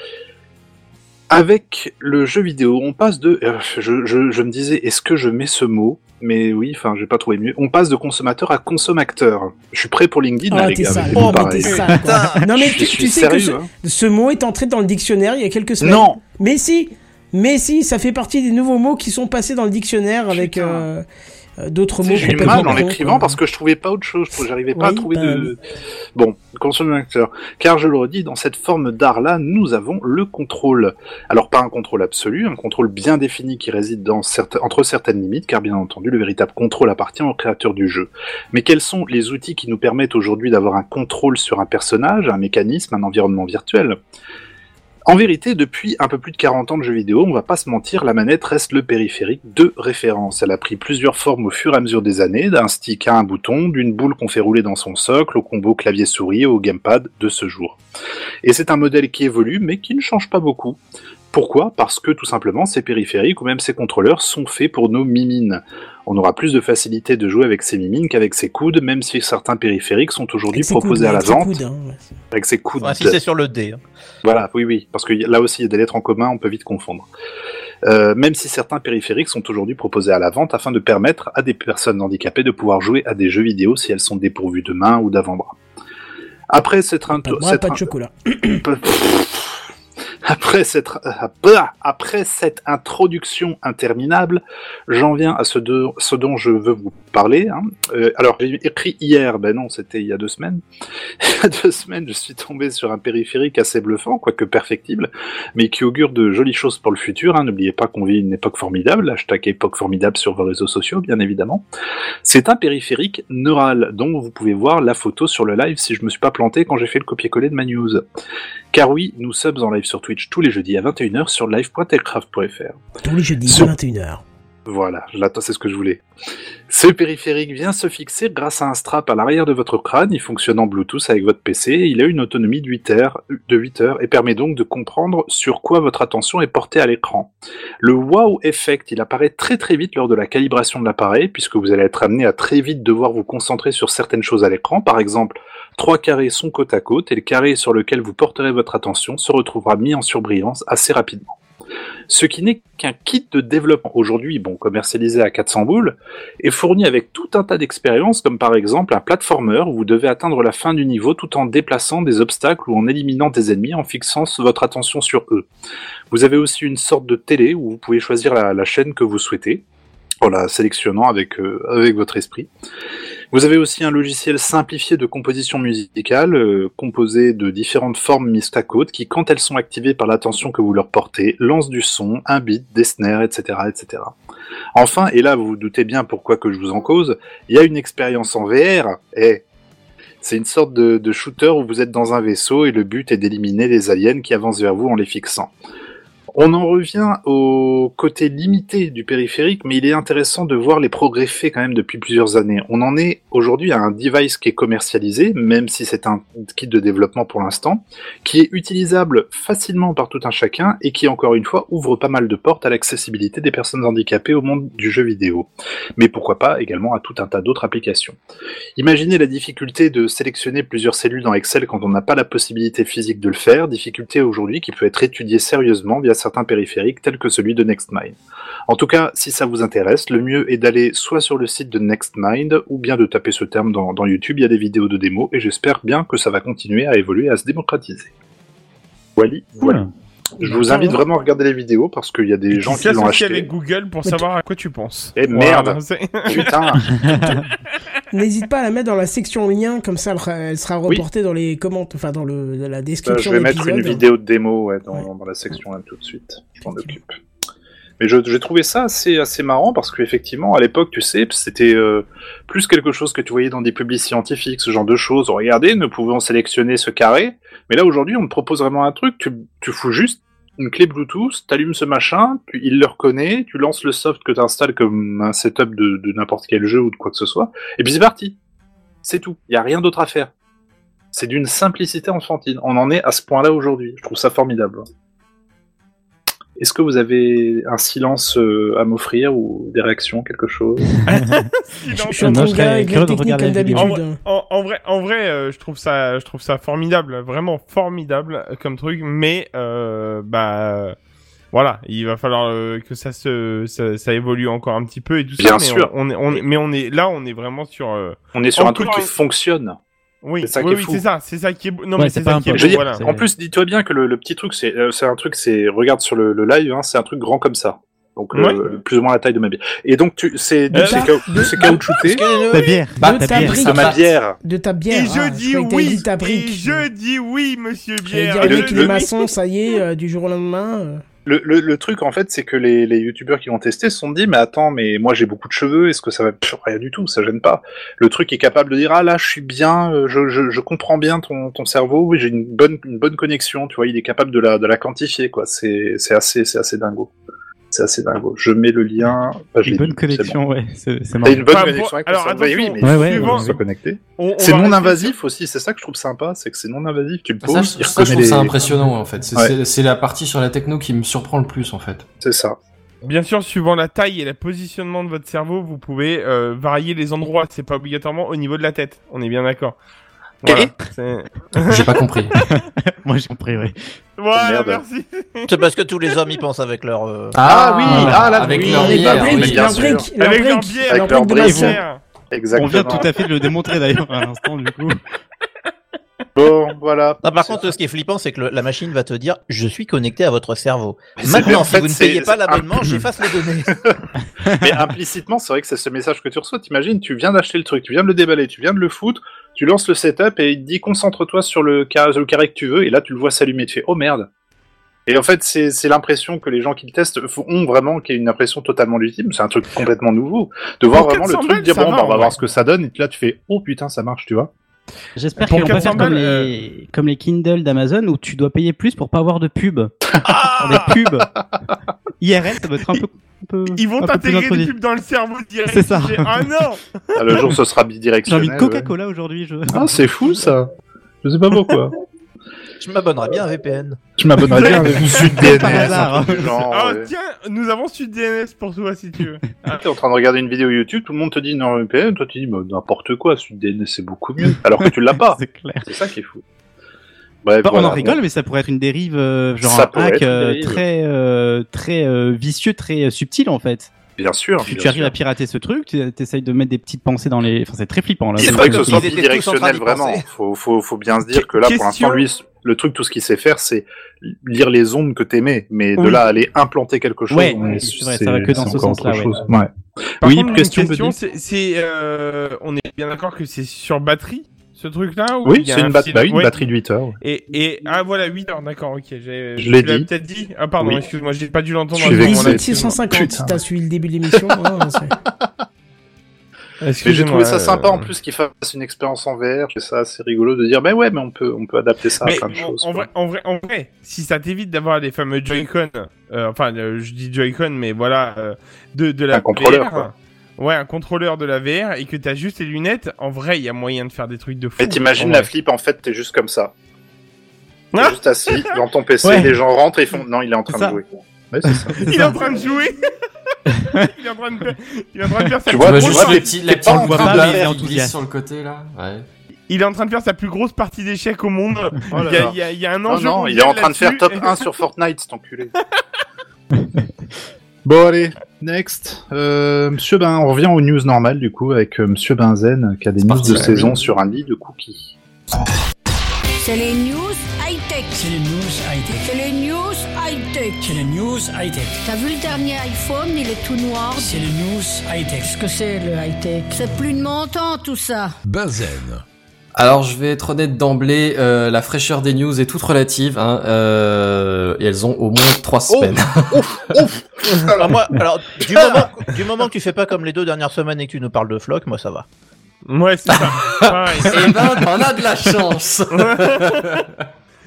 Avec le jeu vidéo, on passe de. euh, je, me disais, est-ce que je mets ce mot Mais oui, enfin, j'ai pas trouvé mieux. On passe de consommateur à consommateur. Je suis prêt pour LinkedIn, là, les t'es gars. sale. mais Oh, mais pareil. t'es sale, quoi. Non, mais tu, sais que ce, hein. ce mot est entré dans le dictionnaire il y a quelques semaines. Non Mais si Mais si, ça fait partie des nouveaux mots qui sont passés dans le dictionnaire avec euh, d'autres Tu mots J'ai eu mal en l'écrivant quoi. parce que je trouvais pas autre chose, j'arrivais pas à trouver bah de... Bon, consommateur. Car je le redis, dans cette forme d'art-là, nous avons le contrôle. Alors pas un contrôle absolu, un contrôle bien défini qui réside dans certes- entre certaines limites, car bien entendu, le véritable contrôle appartient au créateur du jeu. Mais quels sont les outils qui nous permettent aujourd'hui d'avoir un contrôle sur un personnage, un mécanisme, un environnement virtuel? En vérité, depuis un peu plus de 40 ans de jeux vidéo, on va pas se mentir, la manette reste le périphérique de référence. Elle a pris plusieurs formes au fur et à mesure des années, d'un stick à un bouton, d'une boule qu'on fait rouler dans son socle, au combo clavier-souris, au gamepad de ce jour. Et c'est un modèle qui évolue, mais qui ne change pas beaucoup. Pourquoi Parce que tout simplement, ces périphériques ou même ces contrôleurs sont faits pour nos mimines. On aura plus de facilité de jouer avec ces mimines qu'avec ses coudes, même si certains périphériques sont aujourd'hui proposés coudes, à la avec ses vente coudes, hein, ouais. avec ses coudes. Enfin, si c'est sur le D. hein. Voilà, oui, oui, parce que là aussi, il y a des lettres en commun, on peut vite confondre. Euh, même si certains périphériques sont aujourd'hui proposés à la vente afin de permettre à des personnes handicapées de pouvoir jouer à des jeux vidéo si elles sont dépourvues de mains ou d'avant-bras. Après cette, Pas de bras, cette- pas de chocolat. après cette, introduction interminable, j'en viens à ce, ce dont je veux vous parler. hein. Euh, alors, j'ai écrit hier, ben non, c'était il y a deux semaines. il y a deux semaines, je suis tombé sur un périphérique assez bluffant, quoique perfectible, mais qui augure de jolies choses pour le futur. hein. N'oubliez pas qu'on vit une époque formidable, hashtag époque formidable sur vos réseaux sociaux, bien évidemment. C'est un périphérique neural, dont vous pouvez voir la photo sur le live si je me suis pas planté quand j'ai fait le copier-coller de ma news. Car oui, nous sommes en live sur Twitch tous les jeudis à 21h sur live.techcraft.fr. Tous les jeudis, Ce- à 21h. Voilà, là, c'est ce que je voulais. Ce périphérique vient se fixer grâce à un strap à l'arrière de votre crâne, il fonctionne en Bluetooth avec votre PC, il a une autonomie de 8 heures, de 8 heures et permet donc de comprendre sur quoi votre attention est portée à l'écran. Le wow effect, il apparaît très très vite lors de la calibration de l'appareil, puisque vous allez être amené à très vite devoir vous concentrer sur certaines choses à l'écran, par exemple, trois carrés sont côte à côte et le carré sur lequel vous porterez votre attention se retrouvera mis en surbrillance assez rapidement. Ce qui n'est qu'un kit de développement aujourd'hui, bon, commercialisé à 400 boules, est fourni avec tout un tas d'expériences, comme par exemple un platformer où vous devez atteindre la fin du niveau tout en déplaçant des obstacles ou en éliminant des ennemis en fixant votre attention sur eux. Vous avez aussi une sorte de télé où vous pouvez choisir la, la chaîne que vous souhaitez, en la sélectionnant avec, euh, avec votre esprit. Vous avez aussi un logiciel simplifié de composition musicale, euh, composé de différentes formes mises à côte, qui, quand elles sont activées par l'attention que vous leur portez, lancent du son, un beat, des snares, etc., etc. Enfin, et là vous vous doutez bien pourquoi que je vous en cause, il y a une expérience en VR, et c'est une sorte de shooter où vous êtes dans un vaisseau et le but est d'éliminer les aliens qui avancent vers vous en les fixant. On en revient au côté limité du périphérique, mais il est intéressant de voir les progrès faits quand même depuis plusieurs années. On en est aujourd'hui à un device qui est commercialisé, même si c'est un kit de développement pour l'instant, qui est utilisable facilement par tout un chacun et qui, encore une fois, ouvre pas mal de portes à l'accessibilité des personnes handicapées au monde du jeu vidéo. Mais pourquoi pas également à tout un tas d'autres applications. Imaginez la difficulté de sélectionner plusieurs cellules dans Excel quand on n'a pas la possibilité physique de le faire, difficulté aujourd'hui qui peut être étudiée sérieusement via certains périphériques tels que celui de NextMind. En tout cas, si ça vous intéresse, le mieux est d'aller soit sur le site de NextMind ou bien de taper ce terme dans, YouTube, il y a des vidéos de démo et j'espère bien que ça va continuer à évoluer à se démocratiser. Voilà. Je vous invite vraiment à regarder les vidéos parce qu'il y a des gens qui l'ont acheté. avec Google pour savoir à quoi tu penses. Eh merde Putain N'hésite pas à la mettre dans la section lien, comme ça elle, sera- reportée dans les commentaires, enfin dans, le, la Euh, description je vais mettre une vidéo de démo dans, la section là tout de suite. Je m'en occupe. Mais j'ai trouvé ça assez, assez marrant parce qu'effectivement, à l'époque, tu sais, c'était euh, plus quelque chose que tu voyais dans des publics scientifiques, ce genre de choses. Regardez, nous pouvons sélectionner ce carré. Mais là, aujourd'hui, on te propose vraiment un truc. Tu, fous juste une clé Bluetooth, t'allumes ce machin, tu- il le reconnaît, tu lances le soft que tu installes comme un setup de, de n'importe quel jeu ou de quoi que ce soit, et puis c'est parti. C'est tout. Il y a rien d'autre à faire. C'est d'une simplicité enfantine. On en est à ce point-là aujourd'hui. Je trouve ça formidable. Est-ce que vous avez un silence euh, à m'offrir ou des réactions, quelque chose Je je suis avec la curieux de regarder. En d'habitude. vrai, en, en vrai, en vrai, euh, je trouve ça, je trouve ça formidable, vraiment formidable euh, comme truc. Mais euh, bah voilà, il va falloir euh, que ça se, ça, ça évolue encore un petit peu et tout Bien ça. sûr. Mais on, on est, on est- mais on est là, on est vraiment sur. euh, On est sur un truc qui un- fonctionne. Oui, C'est ça qui oui, est oui, ça, c'est ça qui est. beau. Non, Ouais, mais c'est ça un qui est Je beau, dire, voilà. en plus, dis-toi bien que le, le petit truc, c'est euh, c'est un truc, c'est regarde sur le, le live, hein, c'est un truc grand comme ça. Donc le- Ouais. le- plus ou moins la taille de ma bière. Et donc tu, c'est De c'est de- c'est caoutchouté. Ta bière. Bah, de ta ta bière. brique. de ma bière. De ta bière. Et je ah, dis oui. ta Et je dis oui, Monsieur Bière. Et le le- mec, il le- est maçon, ça y est, euh, du jour au lendemain. Le, truc en fait, c'est que les, les youtubeurs qui l'ont testé se sont dit, mais attends, mais moi j'ai beaucoup de cheveux, est-ce que ça va Pff, rien du tout, ça gêne pas. Le truc est capable de dire, ah là, je suis bien, euh, je, je, je comprends bien ton, cerveau, oui, j'ai une bonne, une bonne connexion, tu vois, il est capable de la, de la quantifier, quoi. C'est, c'est assez, c'est assez dingo. C'est assez dingo. Je mets le lien. Bah, je Une bonne dit, c'est bon. connexion, ouais. C'est une bonne Enfin, connexion avec alors. Oui, attention, mais Ouais, ouais, suivant- connecté. On- on C'est non rester invasif aussi, c'est ça que je trouve sympa, c'est que c'est non invasif, tu le Ça, poses, je, ça, je reconnaît trouve ça impressionnant en fait. C'est Ouais. c'est- c'est la partie sur la techno qui me surprend le plus en fait. C'est ça. Bien sûr, suivant la taille et le positionnement de votre cerveau, vous pouvez euh, varier les endroits. C'est pas obligatoirement au niveau de la tête. On est bien d'accord. Voilà. J'ai pas compris. Moi, j'ai compris, ouais. Voilà, Merde. merci. C'est parce que tous les hommes y pensent avec leur. euh, Ah oui, ah, là, avec oui, leur bière, oui. leur sûr. brique, leur Avec leur bière, leur avec leur brique. Bière. On Exactement. vient tout à fait de le démontrer d'ailleurs à l'instant, du coup. Bon, voilà. Non, par contre, ce qui est flippant, c'est que le- la machine va te dire Je suis connecté à votre cerveau. Maintenant, en si fait, vous ne payez pas l'abonnement, j'efface les données. Mais implicitement, c'est vrai que c'est ce message que tu reçois. T'imagines, tu viens d'acheter le truc, tu viens de le déballer, tu viens de le foutre, tu lances le setup et il te dit concentre-toi sur le carré, le carré que tu veux, et là tu le vois s'allumer. Tu fais oh merde. Et en fait, c'est l'impression que les gens qui le testent font- ont vraiment, qui est une impression totalement légitime. C'est un truc complètement nouveau. De voir vraiment le 400 truc, dire bon, va, bah, on va voir ce que ça donne, et là tu fais oh putain, ça marche, tu vois. J'espère qu'ils vont pas 400 faire comme les, comme les Kindle d'Amazon où tu dois payer plus pour pas avoir de pub. Ah Pour des pubs. IRL, ça doit être un peu. un peu- Ils vont t'intégrer des pubs dans le cerveau direct. C'est ça. J'ai- Ah non Ah, le jour ce sera J'ai bidirectionnel. envie de Coca-Cola aujourd'hui. Je... Ah, c'est fou ça. Je sais pas pourquoi. Je m'abonnerai bien à VPN. Je m'abonnerais bien avec Sud DNS, hasard. genre, Ah ouais. tiens, nous avons su DNS pour toi si tu veux. T'es en train de regarder une vidéo YouTube, tout le monde te dit non VPN, toi tu dis bah, n'importe quoi, SudDNS c'est beaucoup mieux, alors que tu l'as pas. C'est clair. C'est ça qui est fou. Bref, Bon, voilà. on en rigole, mais ça pourrait être une dérive, euh, genre Ça un hack euh, très, euh, très euh, vicieux, très euh, subtil en fait. Bien sûr. Tu, bien tu arrives sûr. à pirater ce truc, tu essayes de mettre des petites pensées dans les. Enfin, c'est très flippant là. Il C'est vrai que ce soit bidirectionnel vraiment. Faut, faut, faut bien se dire que là, pour l'instant, lui, le truc, tout ce qu'il sait faire, c'est lire les ondes que t'aimais, mais de là à aller implanter quelque chose, Ouais, c'est vrai, ça va que dans ce sens-là, autre ouais. chose. Ouais. Par Oui, contre, question, c'est, c'est, euh, on est bien d'accord que c'est sur batterie ce truc-là ou Oui, c'est un une, bat- bah oui, une Ouais. batterie de 8 heures. Et, et ah voilà 8 heures d'accord ok j'ai Je l'ai dit. peut-être dit ah pardon Oui. excuse-moi j'ai pas dû l'entendre Je à suis ce vexé. moment-là, 18 650 si t'as suivi le début de l'émission. c'est- Mais j'ai trouvé ça sympa euh, en plus qu'il fasse une expérience en VR. C'est ça assez rigolo de dire, ben ouais, mais on peut, on peut adapter ça à plein de en, choses. en vrai, en vrai, en vrai, si ça t'évite d'avoir les fameux Joy-Con, euh, enfin, euh, je dis Joy-Con, mais voilà, euh, de, de la Un contrôleur, VR, quoi. Ouais, un contrôleur de la VR et que t'as juste les lunettes. En vrai, il y a moyen de faire des trucs de fou. Et t'imagines la flip, en fait, t'es juste comme ça. T'es Ah juste assis dans ton PC, Ouais. les gens rentrent et ils font, non, il est en train de jouer. Ouais, c'est ça. Il est en train de jouer. il est en train de, faire- il est en train de faire sa Tu plus vois, tu vois tu grosse juste vois, les t'es- petits, t'es la pas petite en train train de de faire qui enthousiaste. glisse sur le côté là. Ouais. Il est en train de faire sa plus grosse partie d'échecs au monde. Oh là il, y a, là. il y a- il y a un Non, enjeu. non, il est en train de faire top là-dessus. 1 sur Fortnite, cet enculé. bon, allez, next. Euh, Monsieur Ben, on revient aux news normales, du coup, avec euh, Monsieur Benzen, qui a des news parti, de ouais. saison sur un lit de cookies. C'est les news high-tech. C'est les news high-tech. C'est les news high-tech. C'est les news high-tech. T'as vu le dernier iPhone, il est tout noir. C'est les news high-tech. Qu'est-ce que c'est le high-tech? C'est plus de mon temps tout ça. Bazen. Alors je vais être honnête d'emblée, euh, la fraîcheur des news est toute relative, hein, euh, et elles ont au moins trois semaines. Alors, moi, alors du, moment, du moment que tu fais pas comme les deux dernières semaines et que tu nous parles de floc, moi ça va. Ouais, c'est ça. Pareil. Eh ben, t'en as de la chance.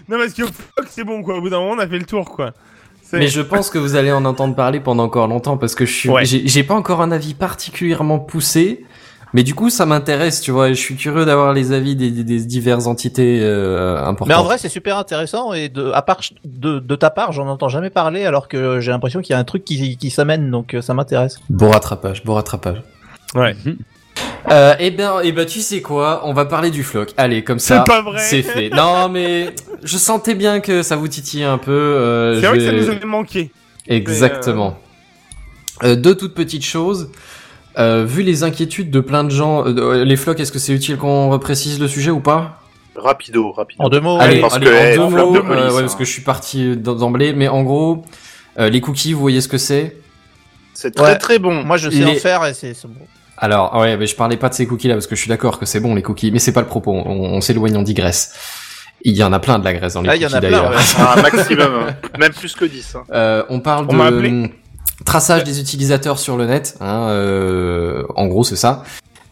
Non, parce que fuck, c'est bon, quoi. Au bout d'un moment, on a fait le tour, quoi. Mais je pense que vous allez en entendre parler pendant encore longtemps parce que je suis, Ouais. j'ai pas encore un avis particulièrement poussé. Mais du coup, ça m'intéresse, tu vois, je suis curieux d'avoir les avis des, des- des diverses entités euh, importantes. Mais en vrai, c'est super intéressant et de, à part de, de ta part, j'en entends jamais parler alors que j'ai l'impression qu'il y a un truc qui, qui s'amène, donc euh, ça m'intéresse. Beau rattrapage, beau rattrapage. Ouais. Euh, eh ben, eh ben, tu sais quoi On va parler du floc. Allez, comme ça, C'est fait. Non, mais je sentais bien que ça vous titillait un peu. euh, C'est vrai que ça nous avait manqué. Exactement. Euh, deux toutes petites choses. Euh, vu les inquiétudes de plein de gens, euh, les flocs, est-ce que c'est utile qu'on reprécise le sujet ou pas? Rapido, rapido. En deux mots, Allez, parce allez, que, en eh, deux mots, de euh, police, ouais, hein. parce que je suis parti d'em- d'emblée, mais en gros, euh, les cookies, vous voyez ce que c'est? C'est très Ouais. très bon. moi je sais Les- en faire et c'est c'est bon. Alors, ouais, mais je parlais pas de ces cookies-là, parce que je suis d'accord que c'est bon, les cookies, mais c'est pas le propos, on, on s'éloigne, on digresse. Il y en a plein de la graisse dans les Ah, il y en cookies a plein, d'ailleurs. ouais. Un maximum, hein. même plus que 10. hein. Euh, on parle On de hum, traçage des utilisateurs sur le net. Hein, euh, en gros, c'est ça.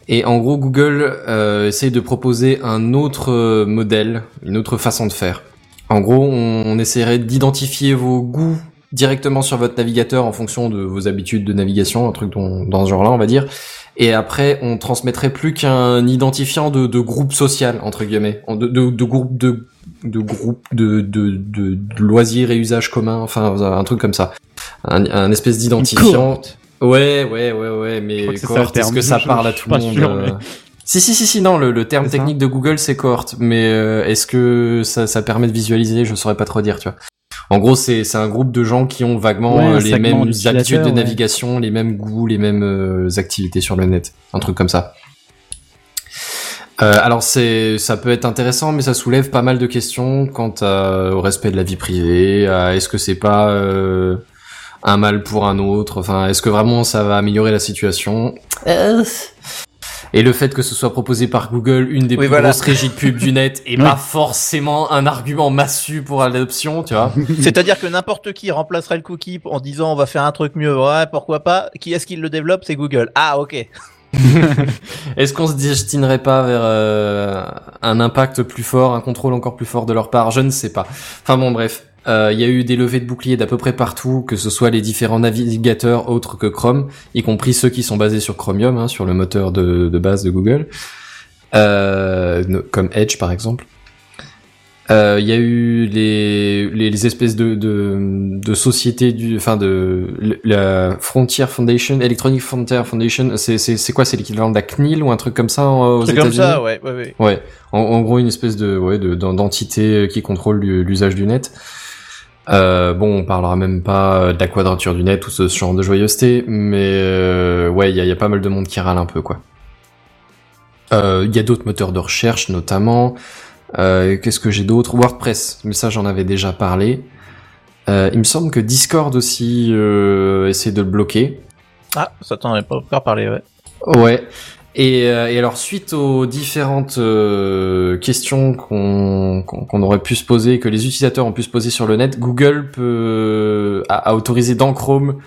Et en gros, Google euh, essaye de proposer un autre euh, modèle, une autre façon de faire. En gros, on, on essaierait d'identifier vos goûts directement sur votre navigateur en fonction de vos habitudes de navigation, un truc dont- dans ce genre-là, on va dire. Et après, on transmettrait plus qu'un identifiant de, de groupe social entre guillemets, de, de, de groupe de de groupe de, de, de, loisirs et usages communs, enfin un truc comme ça, un, un espèce d'identifiant. Ouais, ouais, ouais, ouais, mais est-ce que ça parle à tout le monde sûr, euh, mais- Si, si, si, si, non, le, le terme technique de Google c'est cohorte, mais euh, est-ce que ça, ça permet de visualiser? Je saurais pas trop dire, tu vois. En gros, c'est c'est un groupe de gens qui ont vaguement Ouais, euh, les mêmes habitudes de ouais. navigation, les mêmes goûts, les mêmes euh, activités sur le net, un truc comme ça. Euh, alors c'est, ça peut être intéressant, mais ça soulève pas mal de questions quant à- au respect de la vie privée. à est-ce que c'est pas euh, un mal pour un autre? Enfin, est-ce que vraiment ça va améliorer la situation? Euh. Et le fait que ce soit proposé par Google, une des Oui, plus voilà. grosses régies de pub du net, est pas forcément un argument massu pour l'adoption, tu vois. C'est-à-dire que n'importe qui remplacerait le cookie en disant on va faire un truc mieux. Ouais, pourquoi pas Qui est-ce qui le développe? C'est Google. Ah, ok. Est-ce qu'on se destinerait pas vers euh, un impact plus fort, un contrôle encore plus fort de leur part? Je ne sais pas. Enfin bon, bref. Euh, Il y a eu des levées de boucliers d'à peu près partout, que ce soit les différents navigateurs autres que Chrome, y compris ceux qui sont basés sur Chromium, hein, sur le moteur de, de base de Google, euh, comme Edge par exemple. Euh, Il y a eu les, les, espèces de, de, de sociétés du, enfin de la Frontier Foundation, Electronic Frontier Foundation. C'est c'est c'est quoi? C'est l'équivalent de la CNIL ou un truc comme ça en- aux C'est comme États-Unis? ça, ouais, ouais, ouais. Ouais, en, en gros une espèce de ouais de d'en- d'entité qui contrôle l'u- l'usage du net. Euh, bon, on parlera même pas de la quadrature du net ou ce genre de joyeuseté, mais euh, ouais, il y a, il y a pas mal de monde qui râle un peu quoi. Euh, Il y a d'autres moteurs de recherche notamment. Euh, Qu'est-ce que j'ai d'autre? WordPress, mais ça j'en avais déjà parlé. Euh, il me semble que Discord aussi euh, essaie de le bloquer. Ah, ça t'en avait pas encore parlé, ouais. Ouais. Et, euh, et alors suite aux différentes euh, questions qu'on aurait pu se poser, que les utilisateurs ont pu se poser sur le net, Google peut a, a autorisé dans Chrome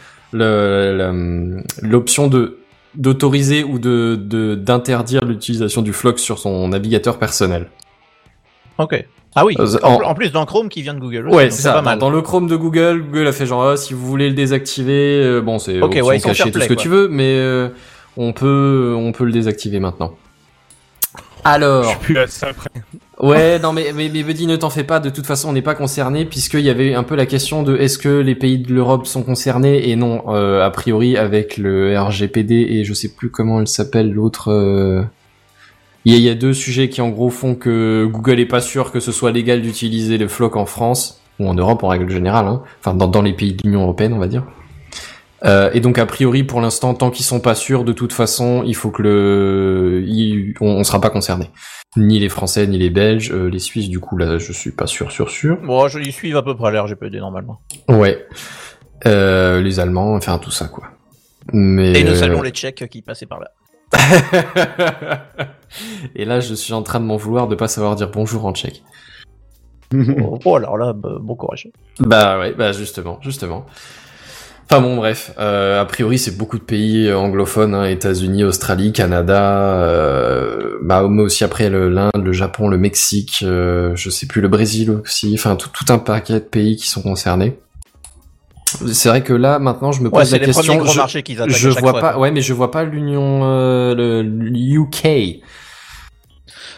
l'option de d'autoriser ou de de- d'interdire l'utilisation du Flox sur son navigateur personnel. Ok. Ah oui. Euh, en, plus d'un Chrome qui vient de Google. aussi, Ouais, c'est pas Dans, mal. dans le Chrome de Google, Google a fait genre ah, si vous voulez le désactiver, euh, bon c'est Ok, option ouais, fair tout ce que quoi. tu veux, mais euh, on peut on peut le désactiver maintenant. Je Alors, suis plus à ça après. ouais, non mais mais, mais Buddy, ne t'en fais pas. De toute façon, on n'est pas concerné puisqu'il y avait un peu la question de est-ce que les pays de l'Europe sont concernés et non euh, a priori avec le RGPD et je sais plus comment elle s'appelle l'autre. euh, Il y, a, il y a deux sujets qui en gros font que Google est pas sûr que ce soit légal d'utiliser le floc en France ou en Europe en règle générale, hein. enfin dans, dans les pays de l'Union européenne on va dire. Euh, et donc a priori pour l'instant tant qu'ils sont pas sûrs de toute façon il faut que le il- on, on sera pas concerné ni les Français ni les Belges euh, les Suisses du coup là je suis pas sûr sûr sûr Bon, je y suivent à peu près l'air RGPD normalement. ouais euh, les Allemands enfin tout ça quoi mais Et nous saluons les Tchèques qui passaient par là. et là je suis en train de m'en vouloir de pas savoir dire bonjour en tchèque oh, oh, alors là, bah, bon courage. Bah ouais, bah justement, justement. Enfin bon, bref, euh, a priori c'est beaucoup de pays anglophones, hein, États-Unis, Australie, Canada, euh, bah mais aussi après l'Inde, le Japon, le Mexique, euh, je sais plus le Brésil aussi, enfin tout, tout un paquet de pays qui sont concernés. c'est vrai que là maintenant je me pose la les question. gros je, marchés je vois fois, pas, ouais, mais je vois pas l'Union, euh, le UK.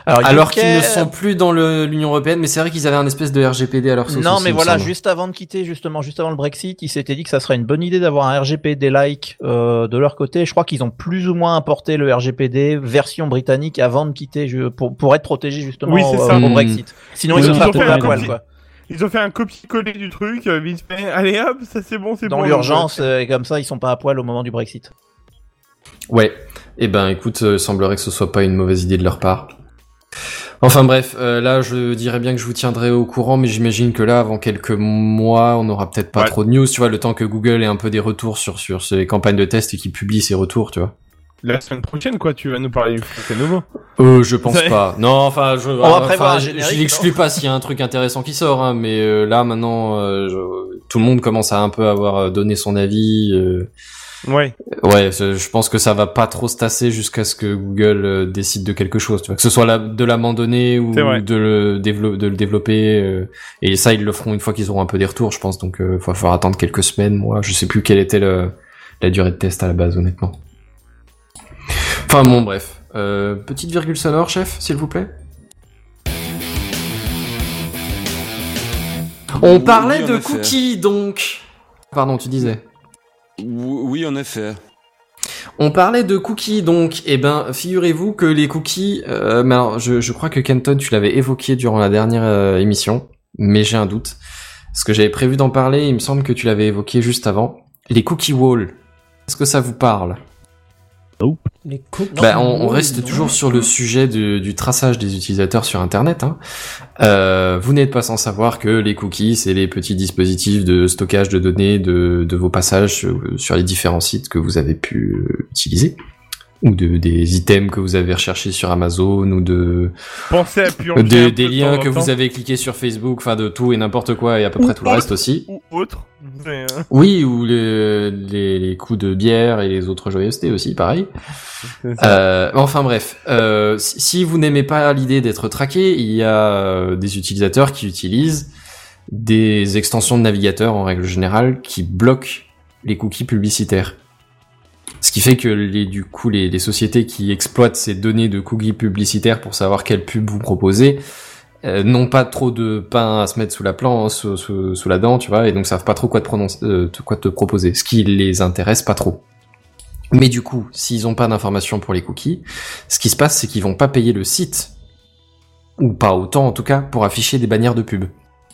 Alors, qu'ils ne sont plus dans l'Union européenne, mais c'est vrai qu'ils avaient un espèce de RGPD à leur sauce. Non, aussi, mais voilà, juste avant de quitter, justement, juste avant le Brexit, ils s'étaient dit que ça serait une bonne idée d'avoir un RGPD-like euh, de leur côté. Je crois qu'ils ont plus ou moins importé le RGPD version britannique avant de quitter je- pour, pour être protégés justement Oui, c'est au, ça. au. Brexit. Sinon, Oui, ils ils ont la poil, quoi. Ils ont fait un copier-coller du truc, euh, vite fait. Allez hop, ça c'est bon, c'est Dans bon. l'urgence, euh, et comme ça, ils sont pas à poil au moment du Brexit. Ouais. Eh ben, écoute, euh, semblerait que ce soit pas une mauvaise idée de leur part. Enfin bref, euh, là je dirais bien que je vous tiendrai au courant, mais j'imagine que là, avant quelques mois, on n'aura peut-être pas Ouais. trop de news, tu vois, le temps que Google ait un peu des retours sur sur ces campagnes de test et qu'ils publient ses retours, tu vois. La semaine prochaine, quoi, tu vas nous parler du nouveau. Euh, je pense Ouais. pas. Non, enfin, je, va enfin, je- l'exclus pas s'il y a un truc intéressant qui sort, hein, mais euh, là maintenant, euh, je- tout le monde commence à un peu avoir donné son avis. Ouais. Ouais, je pense que ça va pas trop se tasser jusqu'à ce que Google euh, décide de quelque chose. Tu vois, que ce soit la- de l'abandonner ou de le, dévelop- de le développer. euh, et ça, ils le feront une fois qu'ils auront un peu des retours, je pense. Donc, il va falloir attendre quelques semaines. Moi, je sais plus quelle était le, la durée de test à la base, honnêtement. Enfin bon, bref. Euh, petite virgule sonore, chef, s'il vous plaît. On parlait oui, de cookies, donc. Pardon, tu disais. Oui, en effet. On parlait de cookies, donc, eh ben, figurez-vous que les cookies, euh, je crois que Kenton, tu l'avais évoqué durant la dernière euh, émission, mais j'ai un doute. Parce que j'avais prévu d'en parler, il me semble que tu l'avais évoqué juste avant. Les cookie walls. Est-ce que ça vous parle? Les bah, on, reste non. toujours sur le sujet du, du traçage des utilisateurs sur Internet. Hein. Euh, vous n'êtes pas sans savoir que les cookies, c'est les petits dispositifs de stockage de données de, de vos passages sur, sur les différents sites que vous avez pu euh, utiliser ou de des items que vous avez recherchés sur Amazon ou de Pensez à purger des, des de liens que vous avez cliqués sur Facebook, enfin de tout et n'importe quoi et à peu près tout le reste aussi. Ou autre. Euh, Oui, ou les, les, les coups de bière et les autres joyeusetés aussi, pareil. Euh, enfin bref, euh, si, vous n'aimez pas l'idée d'être traqué, il y a des utilisateurs qui utilisent des extensions de navigateur en règle générale qui bloquent les cookies publicitaires. Ce qui fait que les, du coup, les, sociétés qui exploitent ces données de cookies publicitaires pour savoir quelle pub vous proposez euh, n'ont pas trop de pain à se mettre sous la plan, sous, sous, sous la dent, tu vois, et donc savent pas trop quoi te, euh, te- quoi te proposer. Ce qui les intéresse pas trop. Mais du coup, s'ils ont pas d'informations pour les cookies, ce qui se passe, c'est qu'ils vont pas payer le site, ou pas autant en tout cas, pour afficher des bannières de pub.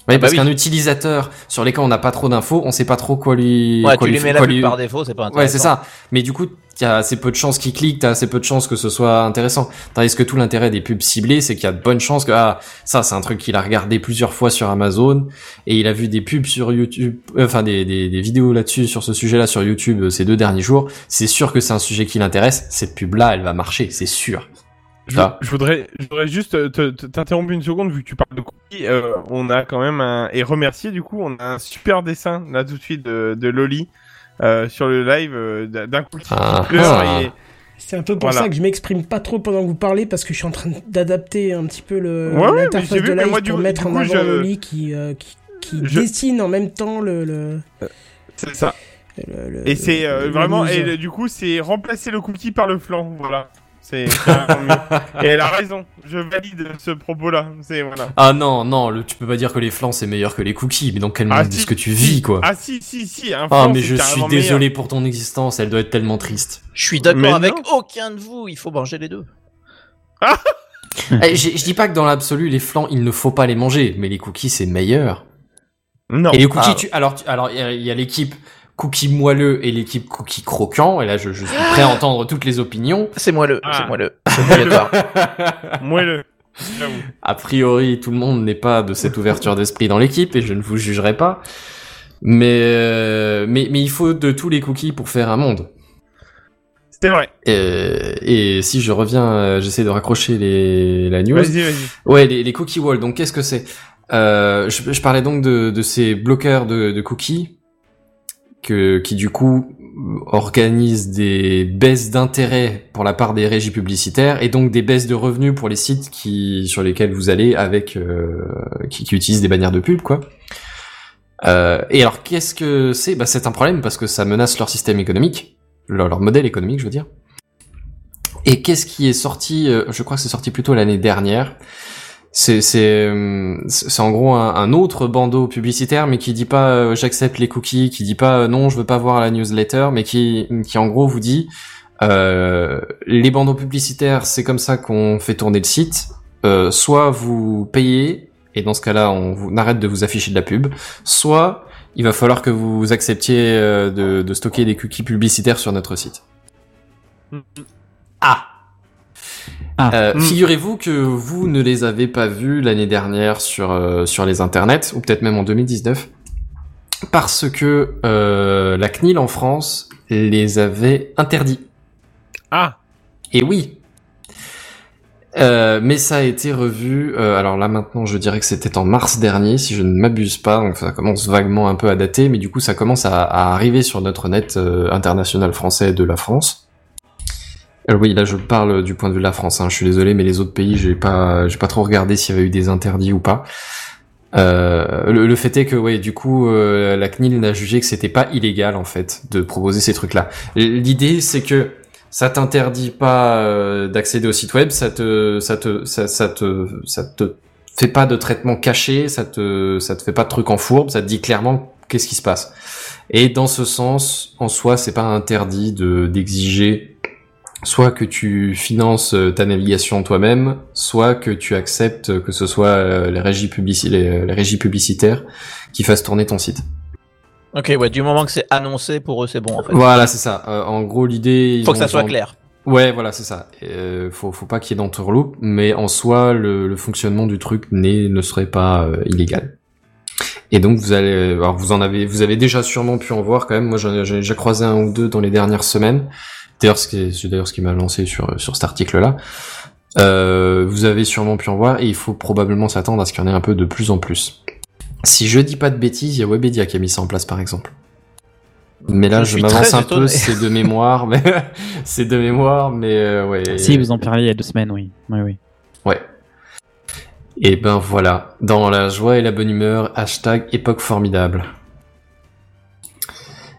Oui, Ah bah parce oui. qu'un utilisateur sur lesquels on n'a pas trop d'infos, on sait pas trop quoi lui. Ouais, quoi tu lui lui mets la lui- par défaut, c'est pas intéressant. Ouais, c'est ça. Mais du coup, il y a assez peu de chances qu'ils cliquent, t'as assez peu de chances que ce soit intéressant. Tandis que tout l'intérêt des pubs ciblées, c'est qu'il y a de bonnes chances que, ah, ça, c'est un truc qu'il a regardé plusieurs fois sur Amazon, et il a vu des pubs sur YouTube, euh, enfin, des, des, des vidéos là-dessus, sur ce sujet-là sur YouTube euh, ces deux derniers jours. C'est sûr que c'est un sujet qui l'intéresse. Cette pub-là, elle va marcher, c'est sûr. Je, voudrais, je voudrais juste te- te- t'interrompre une seconde vu que tu parles de cookies. Euh, on a quand même un et remercier du coup, on a un super dessin là tout de suite de, de Loli euh, sur le live euh, d'un cookie Ah, ah. et C'est un peu pour Voilà. ça que je m'exprime pas trop pendant que vous parlez parce que je suis en train d'adapter un petit peu le Ouais, l'interface j'ai vu, de mais live moi, du- pour du mettre en coup, avant je- le lit qui euh, qui, qui Je- dessine en même temps le le, c'est ça. le- le- Et c'est euh, vraiment et du coup c'est remplacer le cookie par le flanc, voilà. C'est. Et elle a raison. Je valide ce propos-là. C'est voilà. Ah non, non, le, tu peux pas dire que les flancs c'est meilleur que les cookies, mais dans quel Ah, monde si, est-ce que tu si. vis, quoi Ah si si si. Un Ah, flanc, mais je suis désolé meilleur. pour ton existence, elle doit être tellement triste. Je suis d'accord Mais avec non. aucun de vous, il faut manger les deux. Eh, j'ai- je dis pas que dans l'absolu, les flancs, il ne faut pas les manger, mais les cookies, c'est meilleur. Non. Et les cookies, Ah. tu, alors, tu- alors, il y a- il y a, l'équipe cookie moelleux et l'équipe cookie croquant, et là, je, je suis prêt à entendre toutes les opinions. C'est moi le, Ah. c'est moi le. C'est obligatoire. Moelleux. J'avoue. A priori, tout le monde n'est pas de cette ouverture d'esprit dans l'équipe, et je ne vous jugerai pas. Mais, euh, mais, mais il faut de tous les cookies pour faire un monde. C'était vrai. Euh, et si je reviens, euh, j'essaie de raccrocher les, la news. Vas-y vas-y. Ouais, les, les cookie walls. Donc, qu'est-ce que c'est? Euh, je, je parlais donc de, de ces bloqueurs de, de cookies que, qui du coup organisent des baisses d'intérêt pour la part des régies publicitaires et donc des baisses de revenus pour les sites qui sur lesquels vous allez avec euh, qui, qui utilisent des bannières de pub quoi. Euh, et alors, qu'est-ce que c'est? Bah, C'est un problème parce que ça menace leur système économique, leur, leur modèle économique, je veux dire. Et qu'est-ce qui est sorti? Euh, Je crois que c'est sorti plutôt l'année dernière. C'est c'est euh, c'est en gros un, autre bandeau publicitaire, mais qui dit pas euh, j'accepte les cookies, qui dit pas euh, non je veux pas voir la newsletter, mais qui qui en gros vous dit euh, les bandeaux publicitaires c'est comme ça qu'on fait tourner le site. Soit vous payez et dans ce cas-là on, on arrête de vous afficher de la pub, soit il va falloir que vous acceptiez de, de stocker des cookies publicitaires sur notre site. Ah. Euh, Mm. Figurez-vous que vous ne les avez pas vus l'année dernière sur euh, sur les internets ou peut-être même en 2019 parce que euh, la CNIL en France les avait interdits. Ah. Et oui. Euh, mais ça a été revu. euh, alors là maintenant, je dirais que c'était en mars dernier, si je ne m'abuse pas. Donc ça commence vaguement un peu à dater, mais du coup ça commence à, à arriver sur notre net euh, international français de la France. Euh, oui, là je parle du point de vue de la France. Hein, je suis désolé, mais les autres pays, j'ai pas, j'ai pas trop regardé s'il y avait eu des interdits ou pas. Euh, le, le fait est que, ouais, du coup, euh, la CNIL n'a jugé que c'était pas illégal en fait de proposer ces trucs-là. L'idée, c'est que ça t'interdit pas euh, d'accéder au site web, ça te, ça te, ça, ça te, ça te fait pas de traitement caché, ça te, ça te fait pas de trucs en fourbe, ça te dit clairement qu'est-ce qui se passe. Et dans ce sens, en soi, c'est pas interdit de d'exiger soit que tu finances euh, ta navigation toi-même, soit que tu acceptes que ce soit euh, les régies, publici- les, les régies publicitaires qui fassent tourner ton site. Ok, ouais, du moment que c'est annoncé, pour eux, c'est bon, en fait. Voilà, c'est ça. Euh, en gros, l'idée... Faut que ça soit clair. Ouais, voilà, c'est ça. Euh, faut, faut pas qu'il y ait d'entourloupe, mais en soi, le, le fonctionnement du truc ne serait pas euh, illégal. Et donc vous allez, alors vous en avez, vous avez déjà sûrement pu en voir quand même. Moi, j'en ai- j'en ai déjà croisé un ou deux dans les dernières semaines. D'ailleurs, c'est d'ailleurs ce qui m'a lancé sur sur cet article-là. Euh, vous avez sûrement pu en voir et il faut probablement s'attendre à ce qu'il y en ait un peu de plus en plus. Si je dis pas de bêtises, il y a Webedia qui a mis ça en place par exemple. Mais là, Je m'avance un peu, c'est de mémoire, mais c'est de mémoire, mais euh, ouais. Si, vous en parliez il y a deux semaines, oui. Oui, oui. Ouais. Et ben voilà, dans la joie et la bonne humeur, hashtag époque formidable.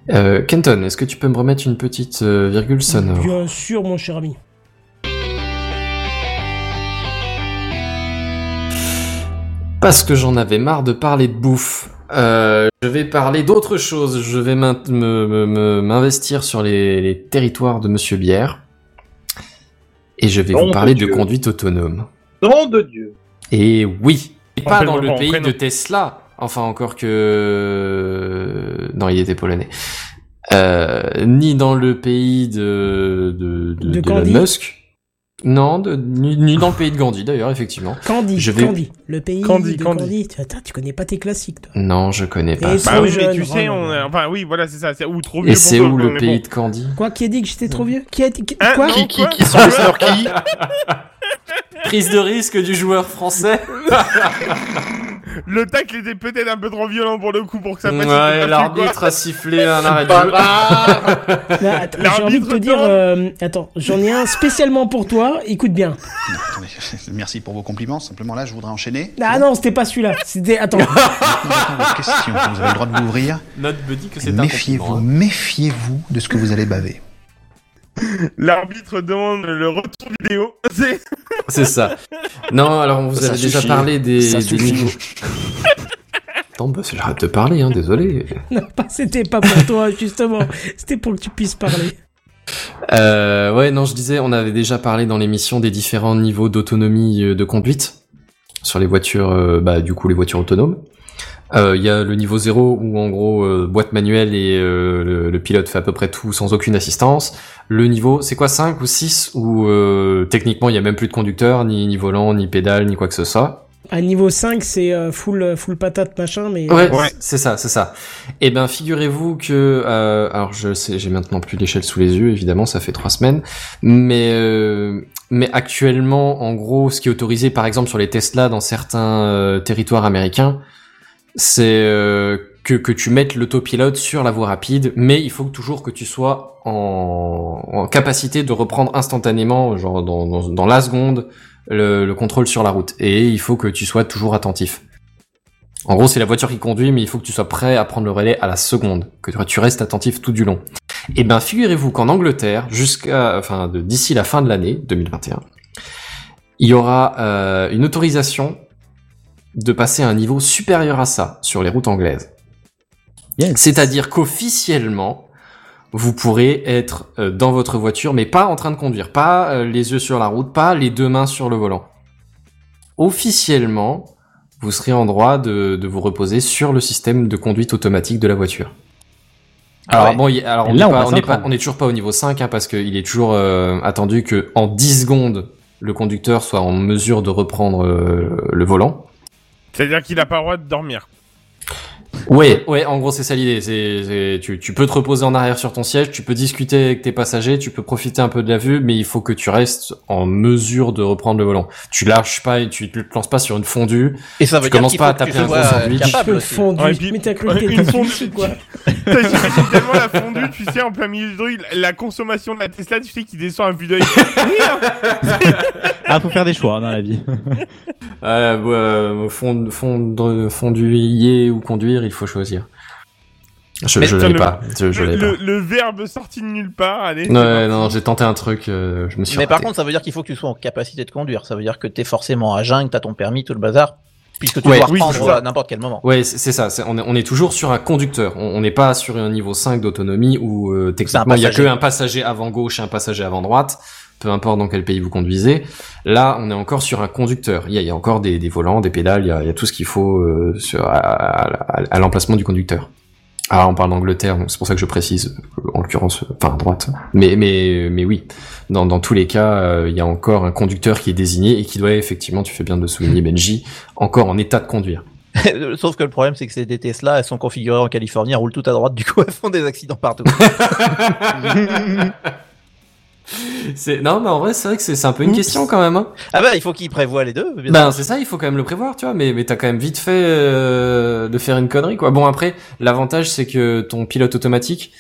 Euh, Kenton, est-ce que tu peux me remettre une petite euh, virgule sonore? Bien sûr, mon cher ami. Parce que j'en avais marre de parler de bouffe. Euh, je vais parler d'autre chose. Je vais m'investir sur les, les territoires de Monsieur Bière. Et je vais Nom vous parler de conduite autonome. Nom de Dieu. Et oui, et pas dans le pays de Tesla. Enfin, encore que... Non, il était polonais. Euh, ni dans le pays de, de, de, De Musk. Non, de, ni, ni dans le pays de Gandhi, d'ailleurs, effectivement. Candy, Je vais- Candy. Le pays Candy, de Candy. Candy. Tu- Attends, tu connais pas tes classiques, toi. Non, je connais pas. Bah oui, mais jeune, tu sais, vraiment. on enfin oui, voilà, c'est ça. C'est ou trop vieux. Et c'est où mais le bon. pays de Candy? Quoi Qui a dit que j'étais trop vieux? Qui a dit Hein, Quoi? non, Qui, qui, quoi qui sont les snorkies Prise de risque du joueur français Le tacle était peut-être un peu trop violent pour le coup pour que ça passe. Ouais, l'arbitre a sifflé un arrêt de jeu. bah. J'ai envie de te dire, euh, attends, j'en ai un spécialement pour toi. Écoute bien. Attendez, merci pour vos compliments. Simplement là, je voudrais enchaîner. Ah non, c'était pas celui-là. C'était attends. Question. Vous avez le droit de l'ouvrir. Notre buddy que c'est un Méfiez-vous, compliment. hein. méfiez-vous de ce que vous allez baver. L'arbitre demande le retour vidéo. C'est ça. Non, alors on vous Ça avait déjà parlé des, Ça des niveaux. Attends, bah, c'est- j'arrête de parler, hein, désolé. non, pas, c'était pas pour toi justement. C'était pour que tu puisses parler. Euh, ouais, non, je disais, on avait déjà parlé dans l'émission des différents niveaux d'autonomie euh, de conduite sur les voitures, euh, bah, du coup, les voitures autonomes. Euh, Il y a le niveau 0 où en gros euh, boîte manuelle et euh, le, le pilote fait à peu près tout sans aucune assistance. Le niveau, c'est quoi 5 ou 6 où euh, techniquement il y a même plus de conducteur, ni, ni volant, ni pédale, ni quoi que ce soit. À niveau 5, c'est euh, full, full patate machin, mais. Ouais, Ouais. c'est ça, c'est ça. Et ben figurez-vous que euh, alors je sais, j'ai maintenant plus l'échelle sous les yeux, évidemment, ça fait trois semaines, mais euh, mais actuellement, en gros, ce qui est autorisé, par exemple, sur les Tesla dans certains euh, territoires américains, c'est euh, que que tu mettes l'autopilote sur la voie rapide, mais il faut toujours que tu sois en, en capacité de reprendre instantanément, genre dans dans, dans la seconde, le, le contrôle sur la route, et il faut que tu sois toujours attentif. En gros, c'est la voiture qui conduit, mais il faut que tu sois prêt à prendre le relais à la seconde, que tu restes attentif tout du long. Et ben, figurez-vous qu'en Angleterre, jusqu'à, enfin, d'ici la fin de l'année 2021, il y aura euh, une autorisation de passer à un niveau supérieur à ça sur les routes anglaises. C'est-à-dire qu'officiellement, vous pourrez être euh, dans votre voiture, mais pas en train de conduire, pas euh, les yeux sur la route, pas les deux mains sur le volant. Officiellement, vous serez en droit de, de vous reposer sur le système de conduite automatique de la voiture. Alors Ah ouais. bon, alors Et on là, n'est on pas, on on est toujours pas au niveau 5 hein, parce qu'il est toujours euh, attendu que en 10 secondes le conducteur soit en mesure de reprendre euh, le volant. C'est-à-dire qu'il a pas le droit de dormir. Ouais, ouais, en gros c'est ça l'idée. C'est, c'est- tu, tu peux te reposer en arrière sur ton siège, tu peux discuter avec tes passagers, tu peux profiter un peu de la vue, mais il faut que tu restes en mesure de reprendre le volant. Tu lâches pas et tu te lances pas sur une fondue. Et ça veut tu dire commences pas à taper un gros euh, sandwich. capable Peu aussi. fondu. Ouais, et puis- Mais t'as cru que une t'étais fondue. quoi J'imagine tellement la fondue, tu sais, en plein milieu du truc, la consommation de la Tesla, tu sais, qui descend à vue d'œil. Ah, faut faire des choix dans la vie. Euh, ouais, euh, fond, fondre, fonduiller ou conduire, il faut choisir. Je, je l'ai le- pas. Je, je l'ai le, pas. le verbe sorti de nulle part, allez. Ouais, non, j'ai tenté un truc, euh, je me suis Mais par contre, ça veut dire qu'il faut que tu sois en capacité de conduire. Ça veut dire que t'es forcément à jeun, que t'as ton permis, tout le bazar. Puisque tu Ouais, dois oui, reprendre à n'importe quel moment. Ouais, c'est ça. On est, on est toujours sur un conducteur. On n'est pas sur un niveau 5 d'autonomie où euh, techniquement il y a que passager. un passager avant gauche et un passager avant droite, peu importe dans quel pays vous conduisez. Là, on est encore sur un conducteur. Il y a, il y a encore des, des volants, des pédales, il y a, il y a tout ce qu'il faut euh, sur, à, à- à- à l'emplacement du conducteur. Ah, on parle d'Angleterre, donc c'est pour ça que je précise, en l'occurrence, enfin à droite. Mais mais mais oui, dans dans tous les cas, euh, il y a encore un conducteur qui est désigné et qui doit effectivement, tu fais bien de le souligner, Benji, encore en état de conduire. Sauf que le problème, c'est que des Tesla, elles sont configurées en Californie, elles roulent tout à droite, du coup, elles font des accidents partout. C'est non, mais en vrai, c'est vrai que c'est un peu une Oups. question quand même. Hein. ah bah, il faut qu'ils prévoient les deux. Ben c'est ça, il faut quand même le prévoir, tu vois. Mais mais t'as quand même vite fait euh, de faire une connerie, quoi. Bon après, l'avantage c'est que ton pilote automatique,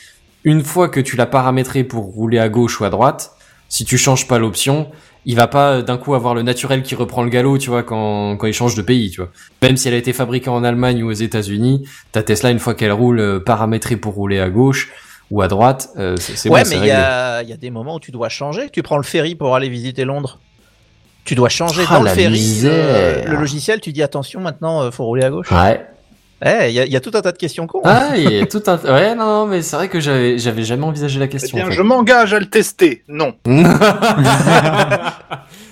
une fois que tu l'as paramétré pour rouler à gauche ou à droite, si tu changes pas l'option, il va pas d'un coup avoir le naturel qui reprend le galop, tu vois, quand quand il change de pays, tu vois. Même si elle a été fabriquée en Allemagne ou aux États-Unis, ta Tesla une fois qu'elle roule euh, paramétrée pour rouler à gauche ou à droite, euh, c'est ouais, bon, mais il y a, il y a des moments où tu dois changer. Tu prends le ferry pour aller visiter Londres. Tu dois changer Ah, dans le ferry. euh, le logiciel, tu dis attention, maintenant, euh, faut rouler à gauche. Ouais. Eh, il y, a- il y a tout un tas de questions cons. Ah, il y a tout un. Ouais, non, non, mais c'est vrai que j'avais, j'avais jamais envisagé la Eh question. bien, en fait. je m'engage à le tester. Non.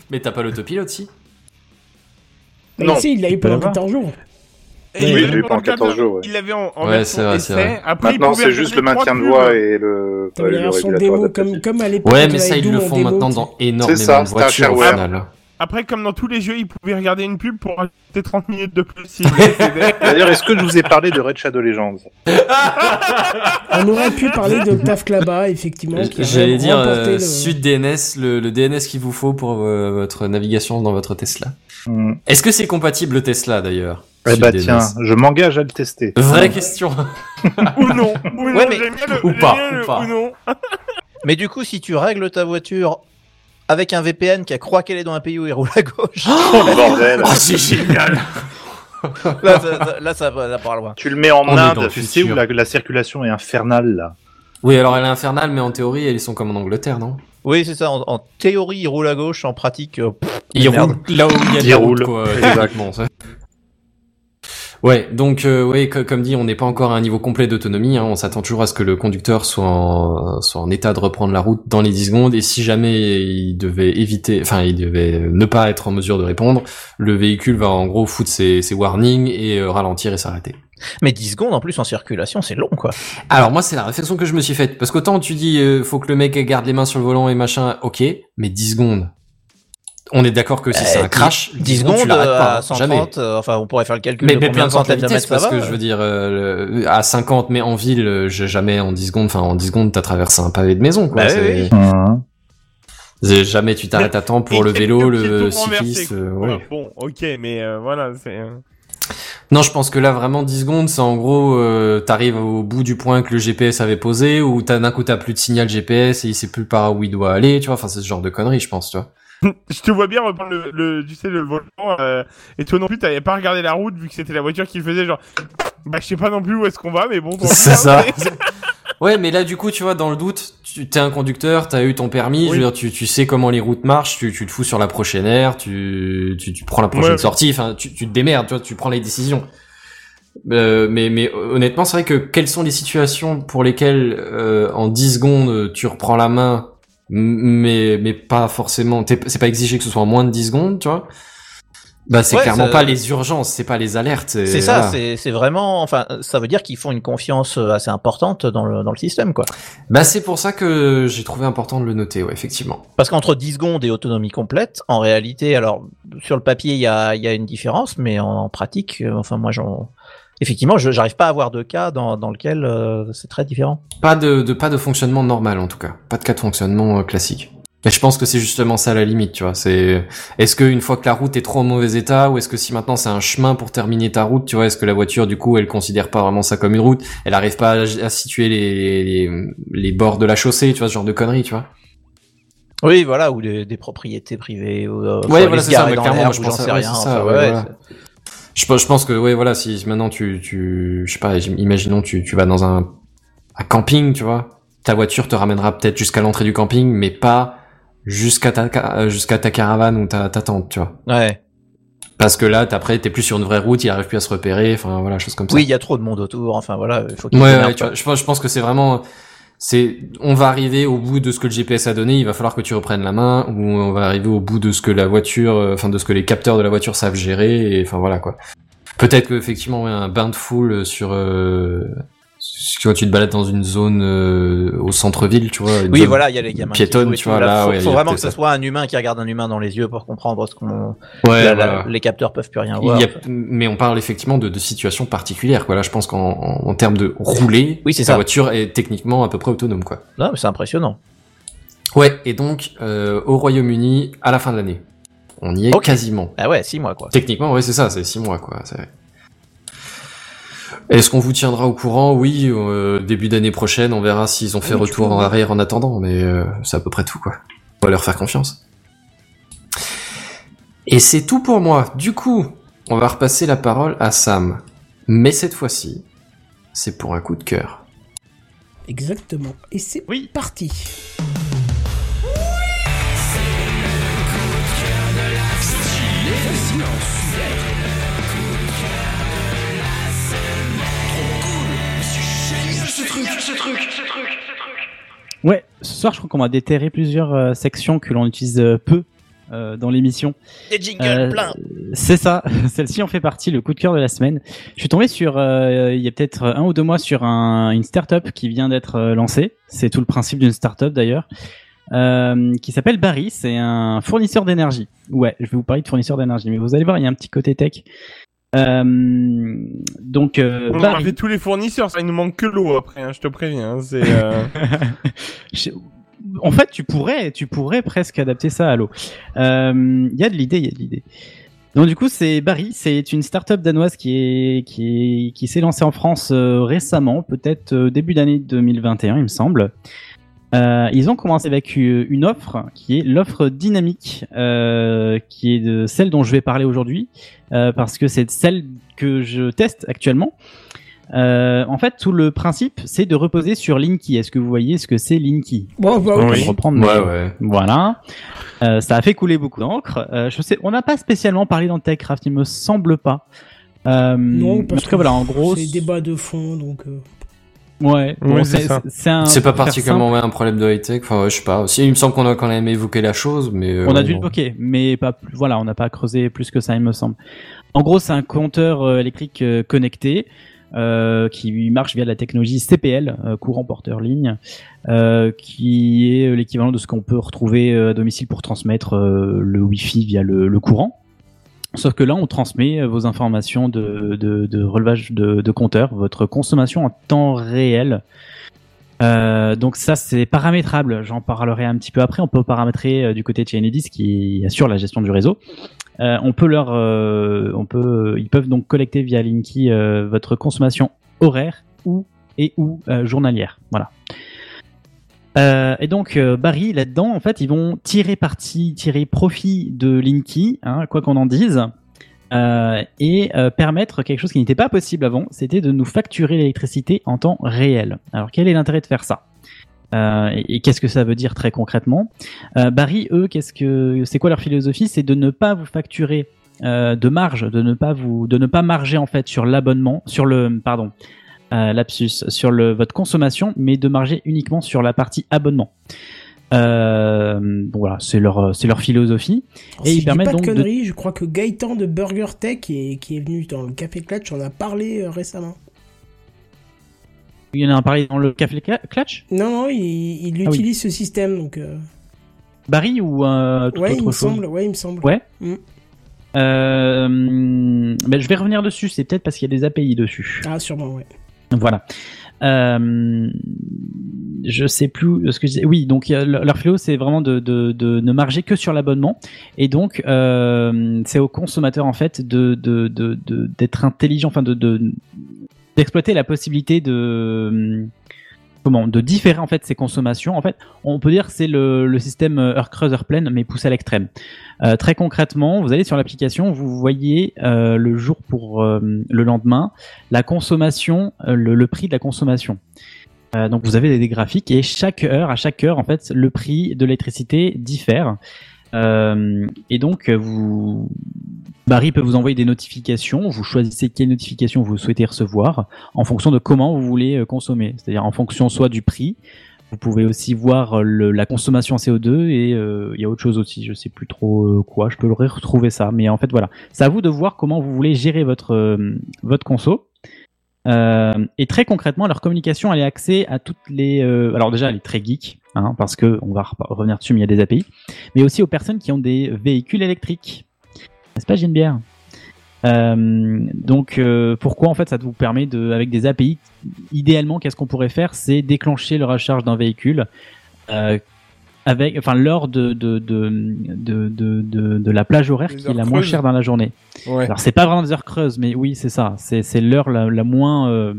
mais t'as pas l'autopilote, si? Non. Si, il l'a eu pendant l'avoir. 14 jours. Et Oui, il je l'avait l'ai pas en le cadre- 14 jours, ouais. Il l'avait en, en Ouais, version c'est vrai, c'est vrai. Après, il Maintenant, c'est juste le maintien de voix et le, la le régulateur démo comme, comme à l'époque. Ouais, mais ça, ils le font maintenant dans énormément C'est ça, de voitures au final. Après, comme dans tous les jeux, il pouvait regarder une pub pour rajouter 30 minutes de plus. D'ailleurs, est-ce que je vous ai parlé de Red Shadow Legends On aurait pu parler d'Octave Klaba, effectivement. qui a J'allais dire euh, le- Suite DNS, le, le DNS qu'il vous faut pour euh, votre navigation dans votre Tesla. Hmm. Est-ce que c'est compatible le Tesla d'ailleurs Eh bah tiens, je m'engage à le tester. Vraie question. ou non. Ou non, Ouais, mais- j'aime bien le, Ou j'aime pas, bien ou le pas. ou non. Mais du coup, si tu règles ta voiture avec un VPN qui croit qu'elle est dans un pays où il roule à gauche, Oh, bordel Oh, c'est génial là, ça, ça- là, ça va, ça part loin. Tu le mets en On Inde, le tu sais où la, la circulation est infernale là. Oui, alors elle est infernale, mais en théorie, elles sont comme en Angleterre, non? Oui, c'est ça. En, en théorie, il roule à gauche. En pratique, euh, pff, Il merde. roule là où il y a de Il la route, roule. quoi, Exact. techniquement, ça. Ouais, donc euh, ouais, co- comme dit, on n'est pas encore à un niveau complet d'autonomie. Hein, on s'attend toujours à ce que le conducteur soit en, soit en état de reprendre la route dans les 10 secondes. Et si jamais il devait éviter, enfin, il devait ne pas être en mesure de répondre, le véhicule va en gros foutre ses, ses warnings et euh, ralentir et s'arrêter. Mais 10 secondes en plus en circulation, c'est long, quoi. Alors moi, c'est la réflexion que je me suis faite parce qu'autant tu dis, euh, faut que le mec garde les mains sur le volant et machin, ok, mais 10 secondes. On est d'accord que si c'est Euh, un crash, 10 tu secondes l'arrêtes euh, pas, à hein, 130, jamais. euh, enfin, on pourrait faire le calcul Mais, de mais combien de la centaines de vitesse, mètres ça parce va. que je veux dire, euh, à 50, mais en ville, euh, jamais en 10 secondes, enfin en 10 secondes, t'as traversé un pavé de maison, quoi. Bah c'est- oui, c'est jamais tu t'arrêtes à temps pour le vélo, le cycliste. euh, ouais. Bon, ok, mais euh, voilà, c'est. euh, Non, je pense que là, vraiment, 10 secondes, c'est en gros, euh, t'arrives au bout du point que le GPS avait posé, ou t'as d'un coup t'as plus de signal GPS et il sait plus par où il doit aller, tu vois. Enfin, c'est ce genre de conneries, je pense, tu vois. Je te vois bien reprendre le, le tu sais, le volant, euh, et toi non plus, t'avais pas regardé la route vu que c'était la voiture qui le faisait, genre, bah je sais pas non plus où est-ce qu'on va, mais bon, C'est ça. Ouais, mais là, du coup, tu vois, dans le doute, tu t'es un conducteur, t'as eu ton permis, je veux dire, tu, tu sais comment les routes marchent, tu, tu te fous sur la prochaine aire, tu, tu, tu prends la prochaine Ouais. sortie, enfin, tu, tu te démerdes, tu vois, tu prends les décisions. Euh, mais, mais honnêtement, c'est vrai que quelles sont les situations pour lesquelles, euh, en 10 secondes, tu reprends la main, mais, mais pas forcément, c'est pas exigé que ce soit en moins de 10 secondes, tu vois? Bah, c'est Ouais, clairement ça- pas les urgences, c'est pas les alertes. C'est ça, voilà. c'est c'est vraiment, enfin, ça veut dire qu'ils font une confiance euh, assez importante dans le, dans le système, quoi. Bah, c'est pour ça que j'ai trouvé important de le noter, ouais, effectivement. Parce qu'entre 10 secondes et autonomie complète, en réalité, alors, sur le papier, il y a, il y a une différence, mais en, en pratique, euh, enfin, moi, j'en, effectivement, je j'arrive pas à avoir de cas dans, dans lequel euh, c'est très différent. Pas de, de pas de fonctionnement normal en tout cas, pas de cas de fonctionnement euh, classique. Et je pense que c'est justement ça la limite, tu vois. C'est est-ce que une fois que la route est trop en mauvais état, ou est-ce que si maintenant c'est un chemin pour terminer ta route, tu vois, est-ce que la voiture du coup elle considère pas vraiment ça comme une route, elle arrive pas à, à situer les, les les bords de la chaussée, tu vois, ce genre de conneries, tu vois? Oui, voilà, ou des, des propriétés privées, ou, euh, Ouais, voilà, c'est ça, mais clairement, moi, je pense à- sais ouais, rien. enfin, ouais, voilà. Je, pense- je pense que ouais voilà si maintenant tu tu je sais pas imaginons tu tu vas dans un, un camping tu vois ta voiture te ramènera peut-être jusqu'à l'entrée du camping mais pas jusqu'à ta jusqu'à ta caravane ou ta, ta tente tu vois Ouais. parce que là après t'es plus sur une vraie route il arrive plus à se repérer enfin voilà chose comme ça Oui, il y a trop de monde autour, enfin, voilà, il faut qu'ils ouais, ouais, tu vois, quoi. je pense je pense que c'est vraiment c'est on va arriver au bout de ce que le GPS a donné il va falloir que tu reprennes la main ou on va arriver au bout de ce que la voiture euh, enfin de ce que les capteurs de la voiture savent gérer et enfin voilà quoi. Peut-être que effectivement ouais, un bain de foule sur euh, quand tu te balades dans une zone euh, au centre-ville tu vois une Oui, voilà, il y a les gamins. qui piétonne jouent et tu vois là, là faut, ouais, faut vraiment que ce soit un humain qui regarde un humain dans les yeux pour comprendre ce qu'on. Ouais, la- la- voilà. les capteurs peuvent plus rien voir. y a- mais on parle effectivement de, de situations particulières quoi là je pense qu'en en, en termes de rouler Oui, ça. voiture est techniquement à peu près autonome quoi Non, mais c'est impressionnant. Ouais, et donc euh, au Royaume-Uni à la fin de l'année. On y est Ok. quasiment. Ah ouais, six mois, quoi. Techniquement, ouais, c'est ça, c'est six mois, quoi. c'est- Est-ce qu'on vous tiendra au courant? Oui, euh, début d'année prochaine, on verra s'ils ont fait Oui, tu retour peux, en arrière en attendant, mais euh, c'est à peu près tout, quoi. On va leur faire confiance. Et c'est tout pour moi. Du coup, on va repasser la parole à Sam. Mais cette fois-ci, c'est pour un coup de cœur. Exactement. Et c'est parti. Ce truc, ce truc, ce truc. Ouais, ce soir, je crois qu'on va déterrer plusieurs euh, sections que l'on utilise euh, peu euh, dans l'émission. Des jingles Euh, plein. C'est ça, celle-ci en fait partie, le coup de cœur de la semaine. Je suis tombé sur, euh, il y a peut-être un ou deux mois, sur un, une start-up qui vient d'être euh, lancée. C'est tout le principe d'une start-up d'ailleurs. Euh, qui s'appelle Barry, c'est un fournisseur d'énergie. Ouais, je vais vous parler de fournisseur d'énergie, mais vous allez voir, il y a un petit côté tech. Euh, donc, euh, On a Barry, fait tous les fournisseurs, ça il nous manque que l'eau après, hein, je te préviens. hein, C'est. euh, En fait, tu pourrais, tu pourrais presque adapter ça à l'eau. Il y a de l'idée, il y a de l'idée. Donc du coup, c'est Barry, c'est une start-up danoise qui est qui est qui s'est lancée en France récemment, peut-être début d'année 2021, il me semble. Euh, ils ont commencé avec une offre qui est l'offre dynamique, euh, qui est de celle dont je vais parler aujourd'hui, euh, parce que c'est celle que je teste actuellement. Euh, en fait, tout le principe, c'est de reposer sur Linky. Est-ce que vous voyez ce que c'est Linky? Bon, bah, Je vais Oui. reprendre. Ouais, ouais. Voilà. Euh, ça a fait couler beaucoup d'encre. Euh, je sais, on n'a pas spécialement parlé dans TechCraft, il me semble pas. Euh, Non, parce que cas, voilà, en gros, c'est débat de fond, donc. Ouais, bon, Ouais, c'est c'est pas particulièrement ouais, un problème de high-tech, enfin ouais, je sais pas. Si, il me semble qu'on a quand même évoqué la chose, mais... euh, On a dû l'évoquer, mais pas plus. Voilà, on n'a pas creusé plus que ça, il me semble. En gros, c'est un compteur euh, électrique euh, connecté euh, qui marche via la technologie CPL, euh, courant porteur ligne, euh, qui est l'équivalent de ce qu'on peut retrouver à domicile pour transmettre euh, le Wi-Fi via le, le courant. Sauf que là, on transmet euh, vos informations de, de, de relevage de, de compteur, votre consommation en temps réel. Euh, donc ça c'est paramétrable, j'en parlerai un petit peu après. On peut paramétrer euh, du côté de chez qui assure la gestion du réseau. Euh, on peut leur, euh, on peut, ils peuvent donc collecter via Linky votre consommation horaire ou et ou journalière. Voilà. Euh, et donc euh, Barry là-dedans, en fait, ils vont tirer parti, tirer profit de Linky, hein, quoi qu'on en dise, euh, et permettre quelque chose qui n'était pas possible avant, c'était de nous facturer l'électricité en temps réel. Alors quel est l'intérêt de faire ça? Et, et qu'est-ce que ça veut dire très concrètement? Barry, eux, qu'est-ce que c'est quoi leur philosophie? C'est de ne pas vous facturer de marge, de ne pas vous, de ne pas marger en fait sur l'abonnement, sur le, pardon, euh, lapsus, sur le votre consommation, mais de marger uniquement sur la partie abonnement. Euh, bon, voilà, c'est leur c'est leur philosophie Alors, et si ils permettent pas donc de de je crois que Gaëtan de Burger Tech qui est, qui est venu dans le Café Clutch en a parlé euh, récemment. il y en a un pareil dans le café Clutch, Non, non, il, il Ah oui. utilise ce système, donc... euh, Barry ou euh, toute Ouais, autre il me chose? semble, ouais, il me semble. Ouais. Mm. Ben, je vais revenir dessus. C'est peut-être parce qu'il y a des API dessus. Ah, sûrement, ouais. Voilà. Euh, je sais plus ce que je disais. Oui, donc leur philo, c'est vraiment de, ne marger que sur l'abonnement, et donc euh, c'est au consommateur en fait d'être intelligent, enfin de de d'exploiter la possibilité de comment de différer en fait ses consommations. En fait, on peut dire que c'est le, système euh, heure pleine, mais poussé à l'extrême. Euh, très concrètement, vous allez sur l'application, vous voyez euh, le jour pour le lendemain, la consommation, le, prix de la consommation. Donc vous avez des, des graphiques et chaque heure, à chaque heure, en fait, le prix de l'électricité diffère. Euh, et donc euh, vous, Barry peut vous envoyer des notifications. Vous choisissez quelle notification vous souhaitez recevoir en fonction de comment vous voulez euh, consommer. C'est-à-dire en fonction soit du prix. Vous pouvez aussi voir euh, le- la consommation en CO2 et il y a autre chose aussi. Je sais plus trop quoi. Je peux le retrouver ça. Mais en fait voilà, c'est à vous de voir comment vous voulez gérer votre euh, votre conso. Euh, et très concrètement, leur communication, elle est axée à toutes les. alors déjà, elle est très geek, hein, parce que on va re- revenir dessus, mais il y a des API, mais aussi aux personnes qui ont des véhicules électriques. N'est-ce pas, Genebière euh, donc euh, pourquoi en fait ça vous permet de avec des API idéalement qu'est-ce qu'on pourrait faire? C'est déclencher le recharge d'un véhicule euh, avec enfin lors de de, de, de, de, la plage horaire qui est la moins chère dans la journée Ouais. alors c'est pas vraiment des heures creuses, mais oui c'est ça. C'est l'heure la, la moins euh,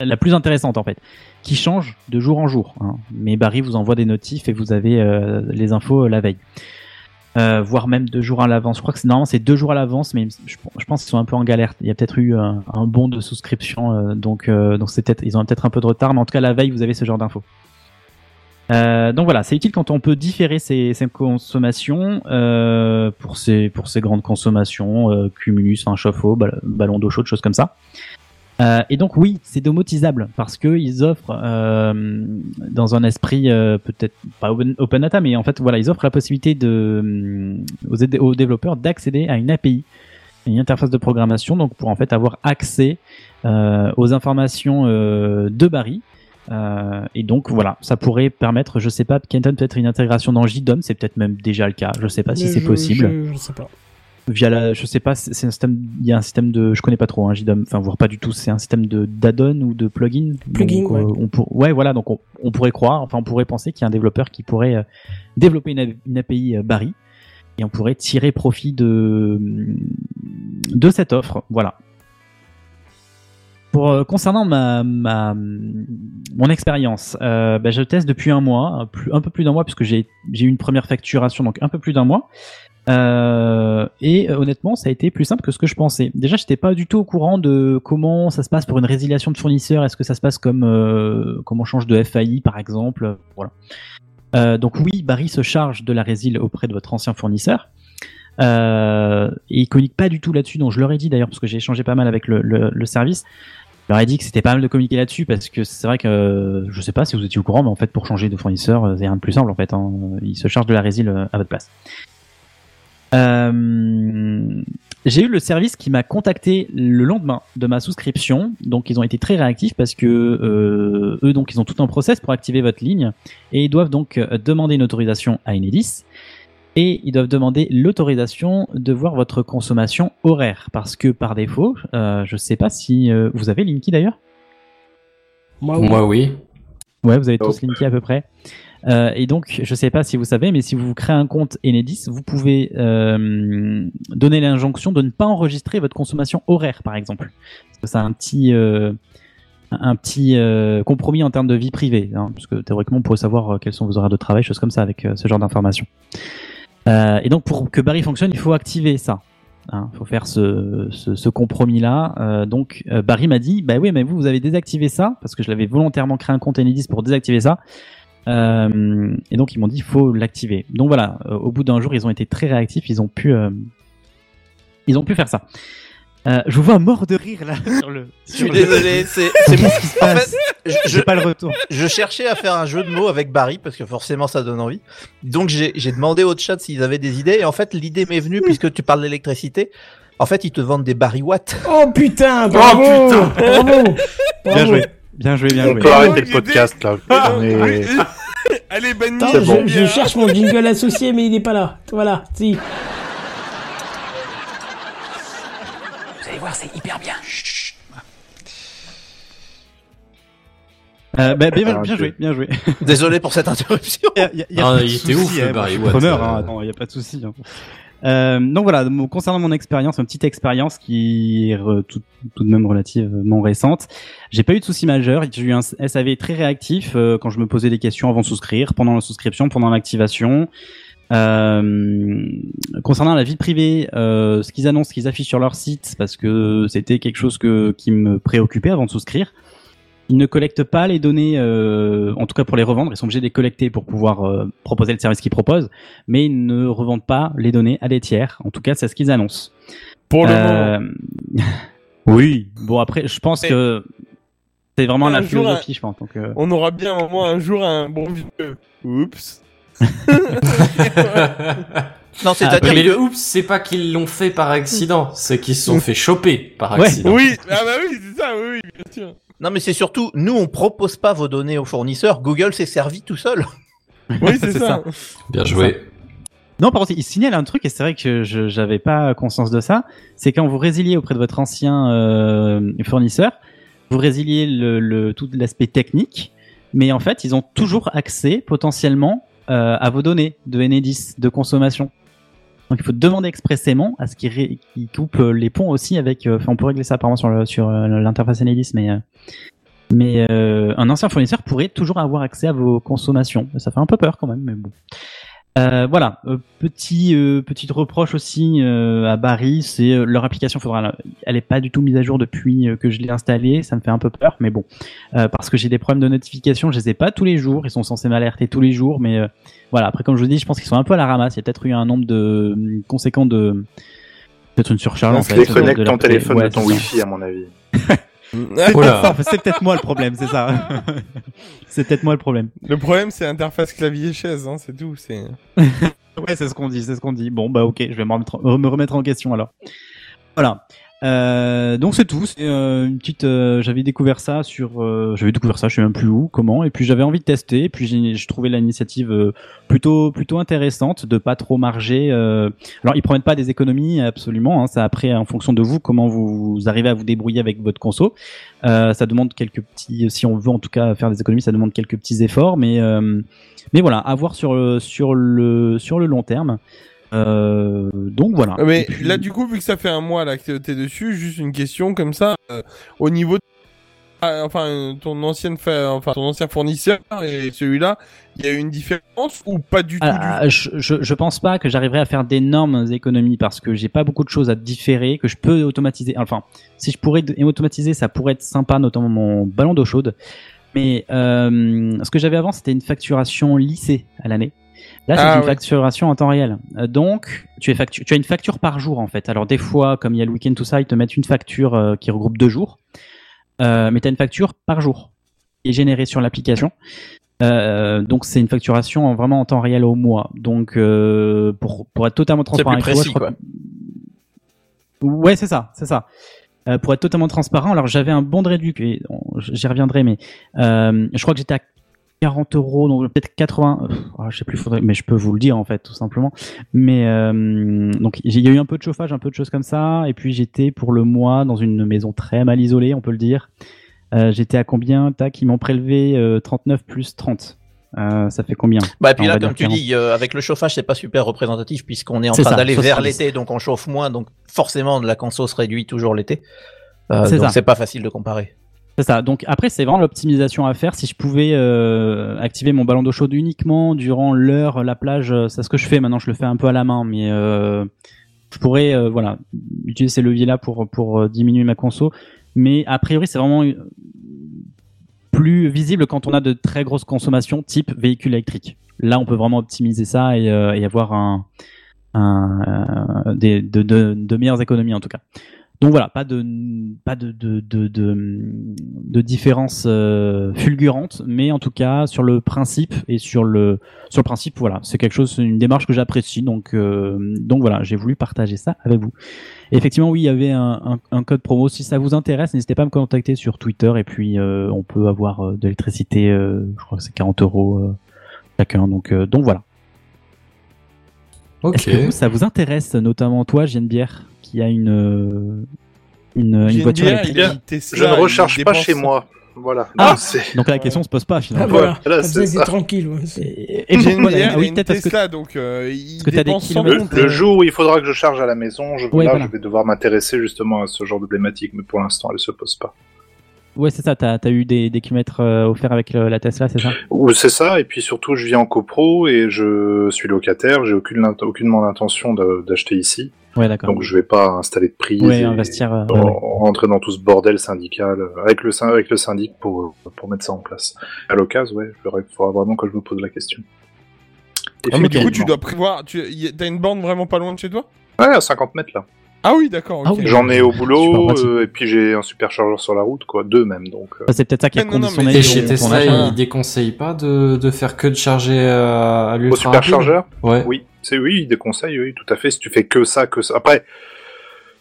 la plus intéressante en fait, qui change de jour en jour. hein. Mais Barry vous envoie des notifs et vous avez euh, les infos euh, la veille. Euh, voire même deux jours à l'avance. Je crois que c'est normalement c'est deux jours à l'avance, mais je, pense qu'ils sont un peu en galère. Il y a peut-être eu un, un bon de souscription, donc donc c'est peut-être ils ont peut-être un peu de retard, mais en tout cas la veille vous avez ce genre d'infos. Donc voilà, c'est utile quand on peut différer ses consommations pour ces ces grandes consommations, cumulus, un chauffe-eau, ball- ballon d'eau chaude, choses comme ça. Euh, et donc oui, c'est domotisable parce que ils offrent euh, dans un esprit euh, peut-être pas open, open data, mais en fait voilà, ils offrent la possibilité de euh, aux, aux développeurs d'accéder à une API, une interface de programmation, donc pour en fait avoir accès euh, aux informations euh, de Barry. Euh, et donc voilà, ça pourrait permettre, je sais pas, Kenton peut-être une intégration dans JDOM, c'est peut-être même déjà le cas, je sais pas si c'est possible Je, je sais pas. Via la, je sais pas, c'est un système, il y a un système de, je connais pas trop, hein, JDOM, enfin voire pas du tout, c'est un système de d'add-on ou de plugin. Plugin, Donc, ouais. euh, on pour, ouais, voilà, donc on, on pourrait croire, enfin on pourrait penser qu'il y a un développeur qui pourrait euh, développer une, API euh, Barry et on pourrait tirer profit de de cette offre, voilà. Pour euh, concernant ma, ma mon expérience, bah, je teste depuis un mois, un, plus, un peu plus d'un mois puisque j'ai j'ai eu une première facturation donc un peu plus d'un mois. Euh, et euh, honnêtement, ça a été plus simple que ce que je pensais. Déjà, j'étais pas du tout au courant de comment ça se passe pour une résiliation de fournisseur. Est-ce que ça se passe comme euh, comme on change de FAI par exemple? Voilà. Donc oui, Barry se charge de la résil auprès de votre ancien fournisseur. Et il communique pas du tout là-dessus. Donc je leur ai dit d'ailleurs parce que j'ai échangé pas mal avec le, service. Je leur ai dit que c'était pas mal de communiquer là-dessus parce que c'est vrai que je sais pas si vous étiez au courant, mais en fait pour changer de fournisseur, c'est rien de plus simple en fait. Hein. Il se charge de la résil à votre place. Euh, j'ai eu le service qui m'a contacté le lendemain de ma souscription, donc ils ont été très réactifs parce que euh, eux donc ils ont tout un process pour activer votre ligne et ils doivent donc euh, demander une autorisation à Enedis et ils doivent demander l'autorisation de voir votre consommation horaire parce que par défaut, euh, je sais pas si euh, vous avez Linky d'ailleurs? Moi, Moi, oui. Ouais, vous avez tous Linky à peu près. Euh, et donc, je sais pas si vous savez, mais si vous créez un compte Enedis, vous pouvez euh, donner l'injonction de ne pas enregistrer votre consommation horaire, par exemple. Parce que ça a un petit, euh, un petit euh, compromis en termes de vie privée, hein, parce que théoriquement on pourrait savoir euh, quels sont vos horaires de travail, choses comme ça avec euh, ce genre d'informations. Et donc pour que Barry fonctionne, il faut activer ça. Il faut faire ce, ce, ce compromis-là. Euh, donc Barry m'a dit, bah oui, mais vous, vous avez désactivé ça, parce que je l'avais volontairement créé un compte Enedis pour désactiver ça. Euh, et donc ils m'ont dit, il faut l'activer. Donc voilà, euh, au bout d'un jour, ils ont été très réactifs, ils ont pu, euh, ils ont pu faire ça. Euh, je vous vois mort de rire là sur le. Je suis désolé, c'est c'est Qu'est-ce qui se En passe fait, je, pas le retour. je cherchais à faire un jeu de mots avec Barry parce que forcément ça donne envie. Donc j'ai j'ai demandé au chat s'ils avaient des idées et en fait l'idée m'est venue puisque tu parles d'électricité. En fait, ils te vendent des Barry Watt. Oh putain, bravo, putain. bravo, Bien bravo. joué, bien joué, bien On joué. peut arrêter le podcast là. On est- Allez, banni. Attends, je, bon. je cherche mon jingle associé, mais il n'est pas là. Voilà, si. Vous allez voir, c'est hyper bien. Euh, bah, bien, Ah, bien joué, bien joué. Désolé pour cette interruption. Y a- y a- y a Ah, pas de il était souci, ouf, le hein, moi, Barry je suis Watt, preneur, euh. hein, attends, y a pas de souci. hein. Euh, donc voilà, concernant mon expérience, ma petite expérience qui est tout, de même relativement récente, j'ai pas eu de soucis majeurs. J'ai eu un SAV très réactif euh, quand je me posais des questions avant de souscrire, pendant la souscription, pendant l'activation. Euh, concernant la vie privée, euh, ce qu'ils annoncent, ce qu'ils affichent sur leur site, parce que c'était quelque chose qui me préoccupait avant de souscrire. Ils ne collectent pas les données, euh, en tout cas pour les revendre, ils sont obligés de les collecter pour pouvoir euh, proposer le service qu'ils proposent, mais ils ne revendent pas les données à des tiers. En tout cas, c'est ce qu'ils annoncent. Pour le Euh, moment. oui, bon après, je pense Mais- que c'est vraiment Un la jour, philosophie, je pense. Donc, euh, On aura bien un moment, un jour, un bon vieux. Oups. Non, c'est-à-dire mais que le oups, c'est pas qu'ils l'ont fait par accident, c'est qu'ils se sont fait choper par Ouais. accident. Oui, ah bah oui, c'est ça, oui, oui, bien sûr. Non mais c'est surtout nous on propose pas vos données aux fournisseurs. Google s'est servi tout seul. Oui, c'est ça. Bien joué. Non, par contre, il signale un truc, et c'est vrai que je j'avais pas conscience de ça, c'est quand vous résiliez auprès de votre ancien euh, fournisseur, vous résiliez le, le- tout l'aspect technique, mais en fait, ils ont toujours accès potentiellement euh, à vos données de Enedis, de consommation. Donc il faut demander expressément à ce qu'ils ré- euh, les ponts aussi avec. euh, Enfin, on peut régler ça apparemment sur sur euh, l'interface Enedis, mais mais euh, un ancien fournisseur pourrait toujours avoir accès à vos consommations. Ça fait un peu peur quand même, mais bon. Euh, voilà, Euh, petit euh, petite reproche aussi euh, à Barry, c'est euh, leur application faudra elle est pas du tout mise à jour depuis que je l'ai installée, ça me fait un peu peur mais bon. Euh, parce que j'ai des problèmes de notification, je les ai pas tous les jours, ils sont censés m'alerter tous les jours mais euh, voilà, après comme je vous dis, je pense qu'ils sont un peu à la ramasse, il y a peut-être eu un nombre de euh, conséquent de peut-être une surcharge en fait. Déconnecte ton téléphone ouais, de ton. Wi-Fi, à mon avis. C'est peut-être ça, c'est peut-être moi le problème, c'est ça. c'est peut-être moi le problème. Le problème, c'est interface clavier-chaise, hein, c'est tout. C'est. Ouais, c'est ce qu'on dit, c'est ce qu'on dit. Bon, bah ok, je vais me remettre, me remettre en question alors. Voilà. Euh, donc c'est tout. C'est euh, une petite. euh, j'avais découvert ça sur. euh, j'avais découvert ça, je sais même plus où, comment. Et puis j'avais envie de tester. Et puis je trouvais l'initiative euh, plutôt plutôt intéressante de pas trop marger. euh. Alors ils promettent pas des économies absolument. Hein, ça après en fonction de vous comment vous, vous arrivez à vous débrouiller avec votre conso. Ça demande quelques petits. Si on veut en tout cas faire des économies, ça demande quelques petits efforts. Mais mais voilà, à voir sur sur le sur le long terme. Euh, donc voilà. Mais puis- là, du coup, vu que ça fait un mois là que t'es dessus, juste une question comme ça, euh, au niveau, de... ah, enfin, ton ancienne, fa- enfin, ton ancien fournisseur et celui-là, il y a eu une différence ou pas du tout Ah, je, je, je pense pas que j'arriverai à faire d'énormes économies parce que j'ai pas beaucoup de choses à différer que je peux automatiser. Enfin, si je pourrais automatiser, ça pourrait être sympa, notamment mon ballon d'eau chaude. Mais euh, ce que j'avais avant, c'était une facturation lissée à l'année. Là, c'est Ah, une facturation en temps réel. Euh, donc, tu, es factu- tu as une facture par jour en fait. Alors des fois, comme il y a le week-end tout ça, ils te mettent une facture euh, qui regroupe deux jours. Euh, mais tu as une facture par jour qui est générée sur l'application. Euh, donc c'est une facturation en- vraiment en temps réel au mois. Donc pour pour être totalement transparent plus avec toi, précis, que- Ouais, c'est ça, c'est ça. Pour être totalement transparent, alors j'avais un bon de réduc, et on- j'y reviendrai, mais je crois que j'étais à 40 euros, donc peut-être 80, euh, ah, je sais plus, faudrait, mais je peux vous le dire en fait, tout simplement. Mais euh, donc il y a eu un peu de chauffage, un peu de choses comme ça, et puis j'étais pour le mois dans une maison très mal isolée, on peut le dire. Euh, j'étais à combien? Tac, ils m'ont prélevé euh, 39 plus 30. Euh, ça fait combien? Bah et puis là, comme tu 40. dis, euh, avec le chauffage, c'est pas super représentatif puisqu'on est en train d'aller vers 70. l'été, donc on chauffe moins, donc forcément la conso se réduit toujours l'été. Euh, C'est donc ça. c'est pas facile de comparer. C'est ça. Donc après, c'est vraiment l'optimisation à faire. Si je pouvais euh, activer mon ballon d'eau chaude uniquement durant l'heure, la plage, euh, c'est ce que je fais. Maintenant, je le fais un peu à la main, mais euh, je pourrais, euh, voilà, utiliser ces leviers-là pour pour euh, diminuer ma conso. Mais a priori, c'est vraiment euh, plus visible quand on a de très grosses consommations, type véhicule électrique. Là, on peut vraiment optimiser ça et, et avoir un, un des, de, de, de meilleures économies en tout cas. Donc voilà, pas de pas de de de, différence euh, fulgurante, mais en tout cas sur le principe et sur le sur le principe voilà, c'est quelque chose, une démarche que j'apprécie. Donc euh, donc voilà, j'ai voulu partager ça avec vous. Effectivement, oui, il y avait un, code promo. Si ça vous intéresse, n'hésitez pas à me contacter sur Twitter et puis euh, on peut avoir euh, de l'électricité. je crois que c'est 40 euros chacun. Donc donc voilà. Est-ce que vous, ça vous intéresse, notamment toi, Genevière, qui a une euh, une, une voiture électrique Je ne recharge pas chez moi. Voilà. Ah, Donc, la question se pose pas Ah, finalement. voilà. Voilà, c'est tranquille. ouais. Et, et voilà, bière ah oui, peut-être parce que Tesla, donc euh, il que des kilomètres. Le jour où il faudra que je charge à la maison, je, Ouais, là, voilà. je vais devoir m'intéresser justement à ce genre de problématique, mais pour l'instant, elle se pose pas. Ouais, c'est ça. T'as as eu des, des kilomètres euh, offerts avec le- la Tesla, c'est ça? Ou C'est ça, et puis surtout, je vis en copro et je suis locataire. J'ai aucune, aucunement l'intention d'acheter ici, Ouais, d'accord. donc je vais pas installer de Ouais, et investir. euh, en- ouais, ouais. rentrer dans tout ce bordel syndical euh, avec le avec le syndic pour pour mettre ça en place. À l'occasion, ouais, il faudra vraiment que je me pose la question. Ah, mais du coup, tu dois prévoir. Tu t'as une borne vraiment pas loin de chez toi? Ouais, à 50 mètres là. Ah oui, d'accord. Ah oui. J'en ai au boulot, euh, et puis j'ai un superchargeur sur la route, quoi, deux même, donc. euh, Bah, c'est peut-être ça qui conditionné mais Et chez Tesla, ils déconseillent pas de, de faire que de charger euh, à Au l'ultra rapide superchargeur Ouais. Oui, c'est oui, ils déconseillent, oui, tout à fait. Si tu fais que ça, que ça. Après,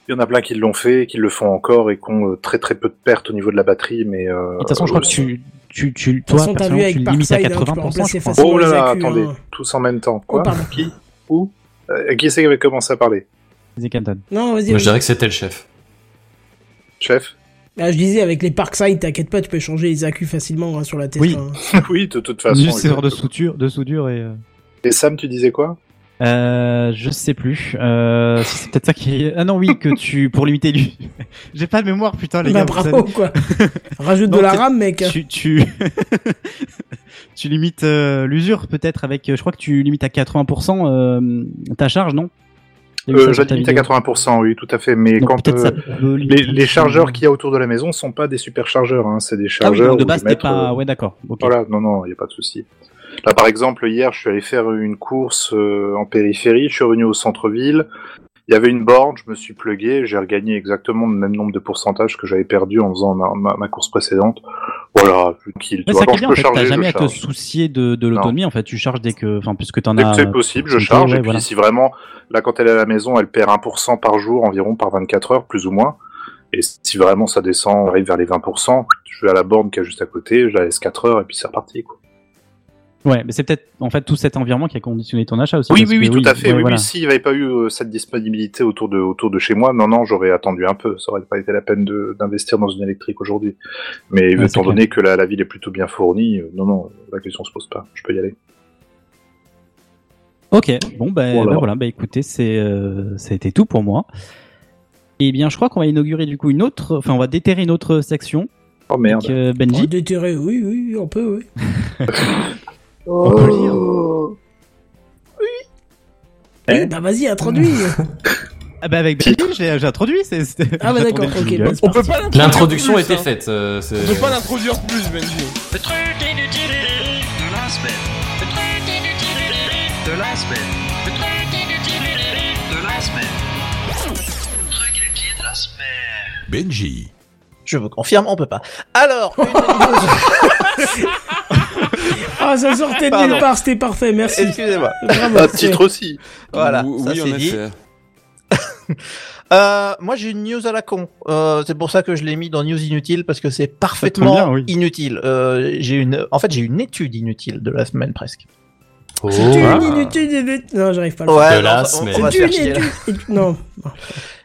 il y en a plein qui l'ont fait, qui le font encore et qui ont euh, très très peu de pertes au niveau de la batterie, mais. euh, De toute façon, je crois que tu, tu, tu, toi, façon, tu le limites à Parkside, hein, tu peux 80%, remplacer je crois. facilement Oh là là, accus, attendez, hein. tous en même temps. Quoi Oh, pardon. Qui Où Euh, Qui c'est qui avait commencé à parler? Vas-y, Canton. Non, vas-y. Moi, je dirais que c'était le chef. Chef Ah, je disais, avec les Parkside, t'inquiète pas, tu peux changer les accus facilement hein, sur la Tesla. Oui. hein. Oui, de toute façon. Juste erreur de soudure, de soudure et. euh, Et Sam, tu disais quoi? Euh, je sais plus. Euh, c'est peut-être ça qui. Ah non, oui, que tu pour limiter lui. J'ai pas de mémoire, putain les Bah, gars. bravo, quoi. Rajoute Non, de la RAM, mec. Tu tu tu limites euh, l'usure peut-être avec. euh, Je crois que tu limites à 80% euh, ta charge, non? Euh, Je limite à vidéo. 80%, oui, tout à fait. Mais Donc, quand euh, peut les, les chargeurs qu'il y a autour de la maison sont pas des superchargeurs, hein, c'est des Ah oui, chargeurs. de base mettre, pas. euh, Ouais, d'accord. Voilà, non, non, il n'y a pas de souci. Là, par exemple, hier, je suis allé faire une course euh, en périphérie, je suis revenu au centre-ville, il y avait une borne, je me suis plugué, j'ai regagné exactement le même nombre de pourcentages que j'avais perdu en faisant ma, ma- ma course précédente. Voilà, tranquille. Mais Tu vois, ça qui quand je peux charger, jamais à te soucier de, de l'autonomie. En fait, tu charges dès que, enfin, puisque t'en Dès as. que c'est possible, je charge, ouais, et puis voilà. si vraiment, là, quand elle est à la maison, elle perd 1% par jour environ, par 24 heures, plus ou moins. Et si vraiment ça descend, on arrive vers les 20%, je vais à la borne qui est juste à côté, je la laisse 4 heures, et puis c'est reparti, quoi. Ouais, mais c'est peut-être en fait tout cet environnement qui a conditionné ton achat aussi. Oui, oui, oui, que tout à fait. ouais, oui, voilà. oui, s'il n'y avait pas eu euh, cette disponibilité autour de, autour de chez moi, non, non, j'aurais attendu un peu. Ça aurait pas été la peine de- d'investir dans une électrique aujourd'hui. Mais Ouais, étant clair. donné que la, la ville est plutôt bien fournie, euh, non, non, la question se pose pas. Je peux y aller. Ok, bon ben Voilà. ben voilà, bah écoutez, c'est euh, ça a été tout pour moi. Et bien, je crois qu'on va inaugurer du coup une autre, enfin on va déterrer une autre section. Oh merde. Avec, Oh, Benji. déterré, oui, oui, on peut, oui. On peut le dire. Oui, bah vas-y, introduis. Ah bah avec Benji, j'ai j'ai introduit. c'est- c'était- Ah bah j'attendais d'accord, le ok. jingle. bah, c'est On peut parti. pas l'introduire L'introduction plus, était hein. faite. euh, c'est- On peut pas l'introduire plus, Benji. Le truc inutile de la semaine. Le truc inutile de la semaine. Le truc inutile de la semaine. Le truc inutile de la semaine. Benji. Je vous confirme, on peut pas. Alors, une news- Ah, ça sortait de nulle part, c'était parfait, merci. excusez-moi. Un titre aussi. Voilà, oui, ça c'est dit. effet. Euh, moi j'ai une news à la con. Euh, c'est pour ça que je l'ai mis dans news inutile parce que c'est parfaitement bien, oui. inutile. Euh, j'ai une, en fait j'ai une étude inutile de la semaine presque. Oh. C'est une inutile, inutile. Non, j'arrive pas à le faire. Ouais, De la semaine. C'est une étude. étude- Non.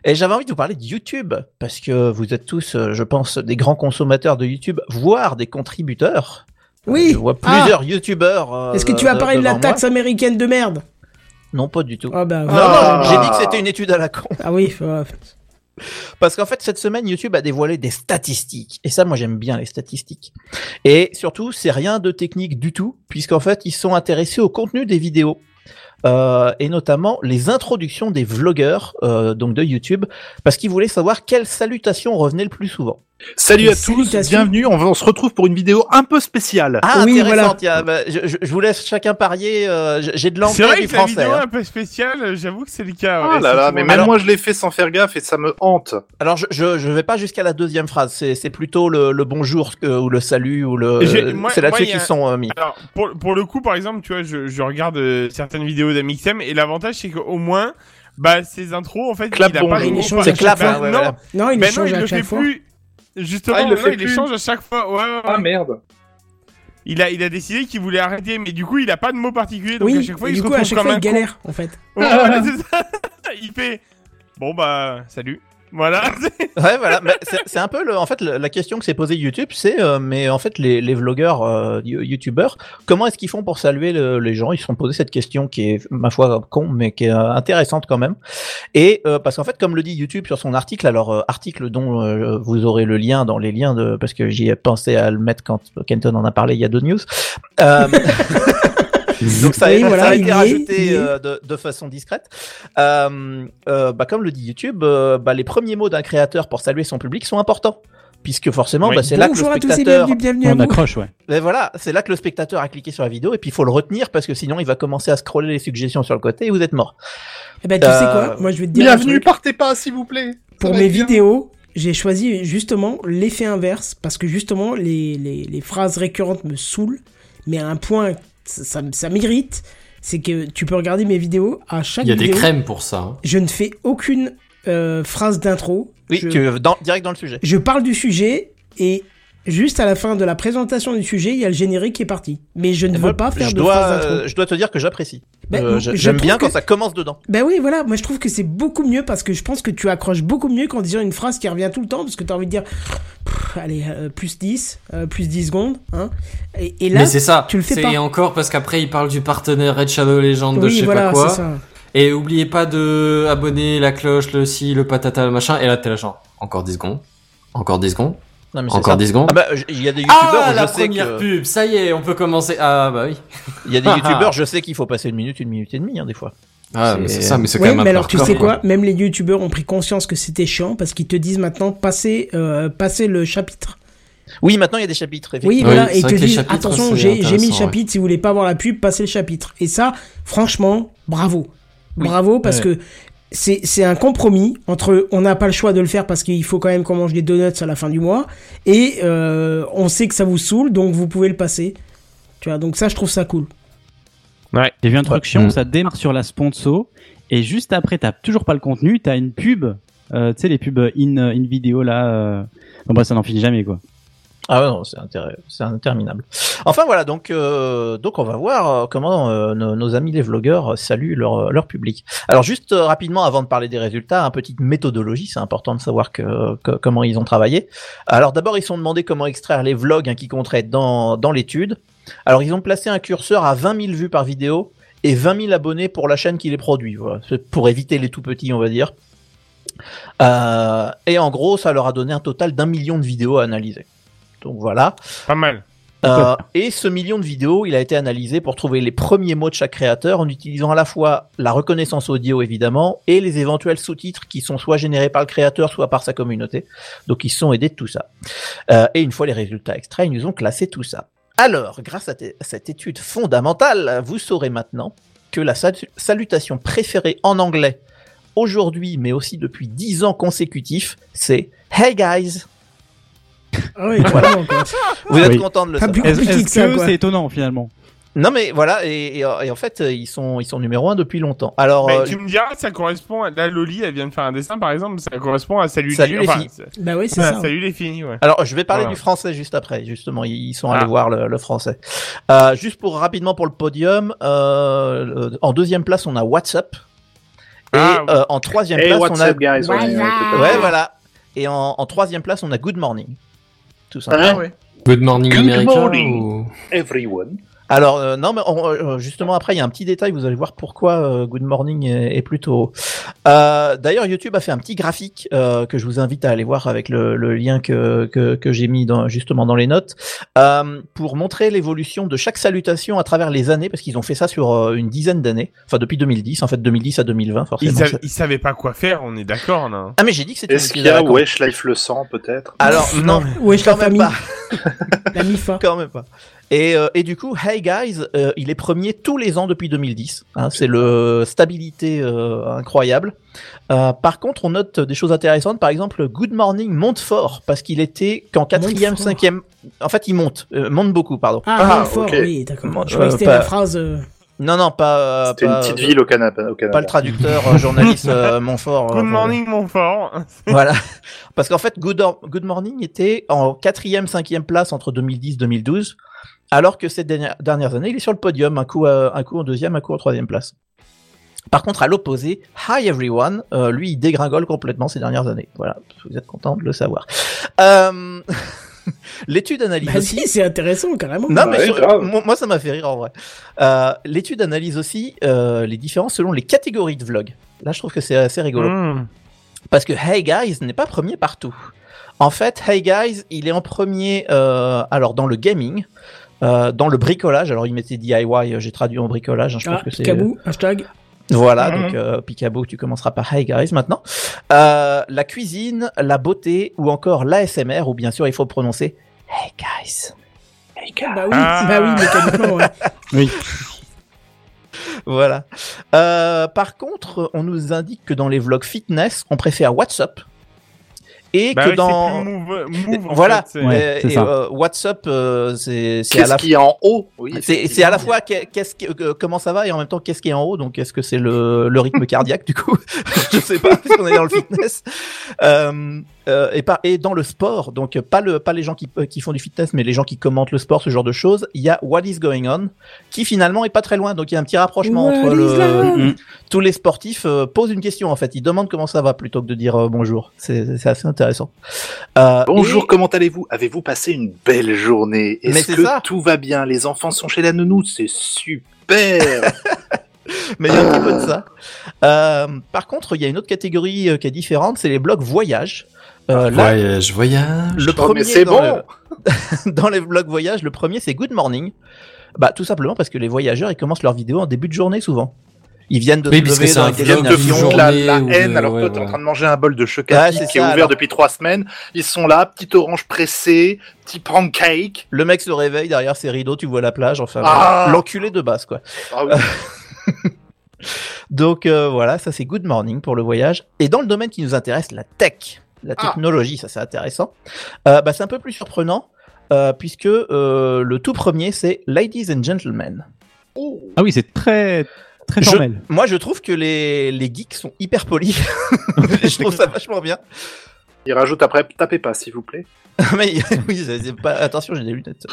Et j'avais envie de vous parler de YouTube parce que vous êtes tous, je pense, des grands consommateurs de YouTube, voire des contributeurs. Euh, Oui. Je vois Ah. plusieurs YouTubeurs. euh, Est-ce que tu vas de- parler de la taxe américaine de merde? Non, pas du tout. Ah bah. Non, voilà. non, j'ai dit que c'était une étude à la con. Ah oui, ouais. Parce qu'en fait, cette semaine, YouTube a dévoilé des statistiques. Et ça, moi, j'aime bien les statistiques. Et surtout, c'est rien de technique du tout, puisqu'en fait, ils sont intéressés au contenu des vidéos. Euh, et notamment les introductions des vlogueurs euh, donc de YouTube parce qu'ils voulaient savoir quelles salutations revenaient le plus souvent. Salut à tous, bienvenue. On, va- on se retrouve pour une vidéo un peu spéciale. Ah Oui, intéressant, voilà. tiens, bah, je, vous laisse chacun parier. euh, j'ai de C'est l'anglais vrai et du que la français. vidéo hein. un peu spéciale, j'avoue que c'est le cas. Ah ouais, là là, c'est mais même Alors- moi je l'ai fait sans faire gaffe et ça me hante. Alors je, je, je vais pas jusqu'à la deuxième phrase. C'est c'est plutôt le, le bonjour que- ou le salut ou le. C'est là-dessus qu'ils sont euh, mis. Alors, pour, pour le coup, par exemple, tu vois, je, je regarde euh, certaines vidéos d'Amixem et l'avantage, c'est qu'au moins, bah, ces intros, en fait, Clap il a pas C'est clap, fois. hein, ouais, non, voilà. Non, il ben non, il à le chaque fait fois. plus. Justement, Ah, il le non, fait il échange à chaque fois. Ouais, ouais, ouais. merde. Il a, il a décidé qu'il voulait arrêter, mais du coup, il a pas de mots particuliers, donc Oui, à chaque fois, il du se coup, à retrouve chaque comme fois, un il con. galère, en fait. Ouais, voilà, c'est ça. il fait. Bon bah, salut. Voilà. Ouais, voilà. c'est un peu le, en fait le- la question que s'est posée YouTube, c'est euh, mais en fait les, les vlogueurs, euh, you- youtubeurs, comment est-ce qu'ils font pour saluer le- les gens? Ils se sont posé cette question qui est ma foi con, mais qui est euh, intéressante quand même. Et parce qu'en fait, comme le dit YouTube sur son article, alors article dont vous aurez le lien dans les liens de, parce que j'y ai pensé à le mettre quand Kenton en a parlé il y a deux news. Donc ça, Oui, ça voilà, a été est, rajouté euh, de, de façon discrète. Euh, euh, bah, comme le dit YouTube, euh, bah, les premiers mots d'un créateur pour saluer son public sont importants. Puisque forcément, Oui. bah, c'est là que le spectateur, bienvenue, bienvenue à On accroche, ouais. Mais voilà, c'est là que le spectateur a cliqué sur la vidéo et puis il faut le retenir parce que sinon il va commencer à scroller les suggestions sur le côté et vous êtes mort. Eh ben, tu sais quoi? Moi, je vais te dire Bienvenue, partez pas s'il vous plaît. Pour mes bien. vidéos, j'ai choisi justement l'effet inverse parce que justement, les, les, les phrases récurrentes me saoulent, mais à un point, ça, ça, m- ça m'irrite. C'est que tu peux regarder mes vidéos, à chaque Il y a des crèmes pour ça. hein. je ne fais aucune euh, phrase d'intro. Oui, je, tu dans, direct dans le sujet. je parle du sujet et juste à la fin de la présentation du sujet, il y a le générique qui est parti. Mais je ne veux Moi, pas faire je de dois, phrase euh, je dois te dire que j'apprécie. Ben, Euh, J'aime bien que- quand ça commence dedans. Ben oui, voilà, moi je trouve que c'est beaucoup mieux parce que je pense que tu accroches beaucoup mieux qu'en disant une phrase qui revient tout le temps parce que tu as envie de dire Pff, allez, euh, plus 10, euh, plus 10 secondes. Hein. Et, et là, Mais c'est ça. tu le fais pas. encore parce qu'après il parle du partenaire Red Shadow Legend de je sais voilà, pas quoi. ça. Et oubliez pas de abonner la cloche, le si, le patata, le machin. Et là t'es là genre encore 10 secondes. Encore 10 secondes. Non, mais c'est Encore ça. 10 secondes. Ah bah, il y a des youtubeurs Ah, où la je sais première que, pub, ça y est, on peut commencer. Ah bah oui. il y a des youtubeurs, je sais qu'il faut passer une minute, une minute et demie, hein, des fois. Ah, C'est- mais c'est ça, mais c'est quand Ouais, même un mais alors tu sais quoi Même les youtubeurs ont pris conscience que c'était chiant parce qu'ils te disent maintenant passer, euh, passer le chapitre. Oui, maintenant il y a des chapitres, Oui, voilà, et ils te disent attention, j'ai mis le chapitre, si vous voulez pas voir la pub, passez le chapitre. Et ça, franchement, bravo. Oui. Bravo parce Ouais. que c'est c'est un compromis entre on n'a pas le choix de le faire parce qu'il faut quand même qu'on mange des donuts à la fin du mois et euh, on sait que ça vous saoule donc vous pouvez le passer. Tu vois, donc ça je trouve ça cool. J'ai vu un truc chiant, ça démarre sur la sponsor et juste après t'as toujours pas le contenu, t'as une pub, euh, tu sais les pubs in, in vidéo là. Euh... Bon bah ça n'en finit jamais quoi. Ah non, c'est interminable. Enfin voilà, donc euh, donc on va voir euh, comment euh, nos, amis les vlogueurs saluent leur public. Alors juste rapidement avant de parler des résultats, un petite méthodologie, c'est important de savoir que, comment ils ont travaillé. Alors d'abord ils sont demandé comment extraire les vlogs hein, qui compteraient dans dans l'étude. Alors ils ont placé un curseur à 20 000 vues par vidéo et 20 000 abonnés pour la chaîne qui les produit, pour éviter les tout petits on va dire. Et en gros ça leur a donné un total d'un million de vidéos à analyser. Donc voilà. Pas mal. Euh, et ce million de vidéos, il a été analysé pour trouver les premiers mots de chaque créateur en utilisant à la fois la reconnaissance audio évidemment et les éventuels sous-titres qui sont soit générés par le créateur, soit par sa communauté. Donc ils se sont aidés de tout ça. Euh, et une fois les résultats extraits, ils nous ont classé tout ça. Alors, grâce à, te- à cette étude fondamentale, vous saurez maintenant que la sal- salutation préférée en anglais aujourd'hui, mais aussi depuis 10 ans consécutifs, c'est Hey guys. Ah carrément, quoi. Vous êtes Oui. content de le savoir. plus Est-ce que ça, que c'est étonnant finalement Non mais voilà et, et, et en fait ils sont ils sont numéro un depuis longtemps. Alors Mais euh, tu me diras, ça correspond à... Là, Loli, elle vient de faire un dessin, par exemple, ça correspond à Salut, Salut les enfin, filles. Bah oui, c'est ça. Salut les filles, ouais. alors je vais parler Voilà. du français juste après justement ils sont allés Ah. voir le, le français. Euh, juste pour rapidement pour le podium euh, en deuxième place on a WhatsApp et Ah, oui. en troisième Hey, place on a up, guys? Ouais, voilà et en, en troisième place on a Good Morning tout Ah, simplement. ouais. Good morning Good America morning. ou... Everyone. Alors euh, non, mais on- euh, justement après il y a un petit détail, vous allez voir pourquoi euh, Good Morning est, est plutôt haut. Euh, D'ailleurs YouTube a fait un petit graphique euh, que je vous invite à aller voir avec le, le lien que, que, que j'ai mis dans, justement dans les notes euh, pour montrer l'évolution de chaque salutation à travers les années parce qu'ils ont fait ça sur euh, une dizaine d'années, enfin depuis 2010 en fait 2010 à 2020 forcément. Ils, ils savaient pas quoi faire, on est d'accord là. Ah mais j'ai dit que c'était Est-ce qu'il y a. Wesh Life le sang peut-être? Alors non, Wesh quand la même famille. pas. La. Quand même pas. Et, euh, et du coup, Hey Guys, euh, il est premier tous les ans depuis 2010. Hein, c'est le stabilité euh, incroyable. Euh, par contre, on note des choses intéressantes. Par exemple, Good Morning monte fort parce qu'il était qu'en quatrième, cinquième. En fait, il monte, euh, monte beaucoup, pardon. Ah, Ah, fort, ok. oui, d'accord. Je croyais que c'était pas- la phrase. euh, Non, non, pas. C'était une petite euh, ville au Canada. Au Canada. Pas le traducteur euh, journaliste euh, Montfort. Good euh, morning, mon fort. Voilà. Parce qu'en fait, Good, Good Morning était en quatrième, cinquième place entre 2010-2012, alors que ces dernières, dernières années, il est sur le podium, un coup, euh, un coup en deuxième, un coup en troisième place. Par contre, à l'opposé, Hi Everyone, euh, lui, il dégringole complètement ces dernières années. Voilà, vous êtes content de le savoir. Euh, L'étude analyse Bah aussi. si, c'est intéressant, carrément. Non, Bah mais ouais, sur- grave. moi, ça m'a fait rire en vrai. Euh, L'étude analyse aussi euh, les différences selon les catégories de vlog. Là, je trouve que c'est assez rigolo. Hmm. Parce que Hey Guys n'est pas premier partout. En fait, Hey Guys, il est en premier, euh, alors dans le gaming, euh, dans le bricolage. Alors, il mettait DIY, euh, j'ai traduit en bricolage. hein, je Ah, pense que c'est. Kabou, hashtag. Voilà, Mhm. donc euh, Picabo, tu commenceras par Hey Guys maintenant. Euh, la cuisine, la beauté ou encore l'ASMR, ou bien sûr, il faut prononcer Hey Guys. Hey Guys. Bah oui, Ah. bah oui, mécaniquement, ouais. Oui. Voilà. Euh, par contre, on nous indique que dans les vlogs fitness, on préfère WhatsApp. Et Bah que oui, dans. move, move, voilà. fait, Ouais, Et- euh, WhatsApp, euh, c'est c'est à Qu'est-ce la qu'il y a en haut? Oui, c'est c'est à la fois qu'est- qu'est-ce qui- euh, comment ça va et en même temps qu'est-ce qui est en haut? Donc est-ce que c'est le, le rythme cardiaque du coup? Je sais pas puisqu'on est dans le fitness euh, et pas et dans le sport donc pas le pas les gens qui euh, qui font du fitness mais les gens qui commentent le sport ce genre de choses il y a What is going on qui finalement est pas très loin. Donc il y a un petit rapprochement What entre is le on tous les sportifs euh, posent une question en fait. Ils demandent comment ça va plutôt que de dire euh, bonjour. C'est c'est assez intéressant. Euh, Bonjour, et- comment allez-vous? Avez-vous passé une belle journée? Mais Est-ce que ça. tout va bien? Les enfants sont chez la nounou C'est super! Mais il y a un petit peu de ça. Euh, par contre, il y a une autre catégorie euh, qui est différente, c'est les blogs voyage. Euh, là, Voyage, voyage. le Oh, premier c'est dans, bon le- dans les blogs voyage, le premier c'est Good Morning. Bah tout simplement parce que les voyageurs ils commencent leur vidéo en début de journée souvent. Ils viennent de Oui, se lever c'est dans de la, la ou de- haine alors ouais, que toi t'es en train de manger un bol de chocolat c'est qui est ouvert alors. depuis trois semaines. Ils sont là, petite orange pressée, petit pancake. Le mec se réveille derrière ses rideaux, tu vois la plage, enfin Ah voilà. l'enculé de base quoi. Ah oui. Donc euh, voilà, ça c'est Good Morning pour le voyage. Et dans le domaine qui nous intéresse, la tech, la Ah. technologie, ça c'est intéressant. Euh, bah, c'est un peu plus surprenant euh, puisque euh, le tout premier c'est Ladies and Gentlemen. Ah oui, c'est très très Je- formel. Moi je trouve que les, les geeks sont hyper polis. je trouve ça vachement bien. Il rajoute après, tapez pas s'il vous plaît. Mais oui, c'est pas... attention, j'ai des lunettes.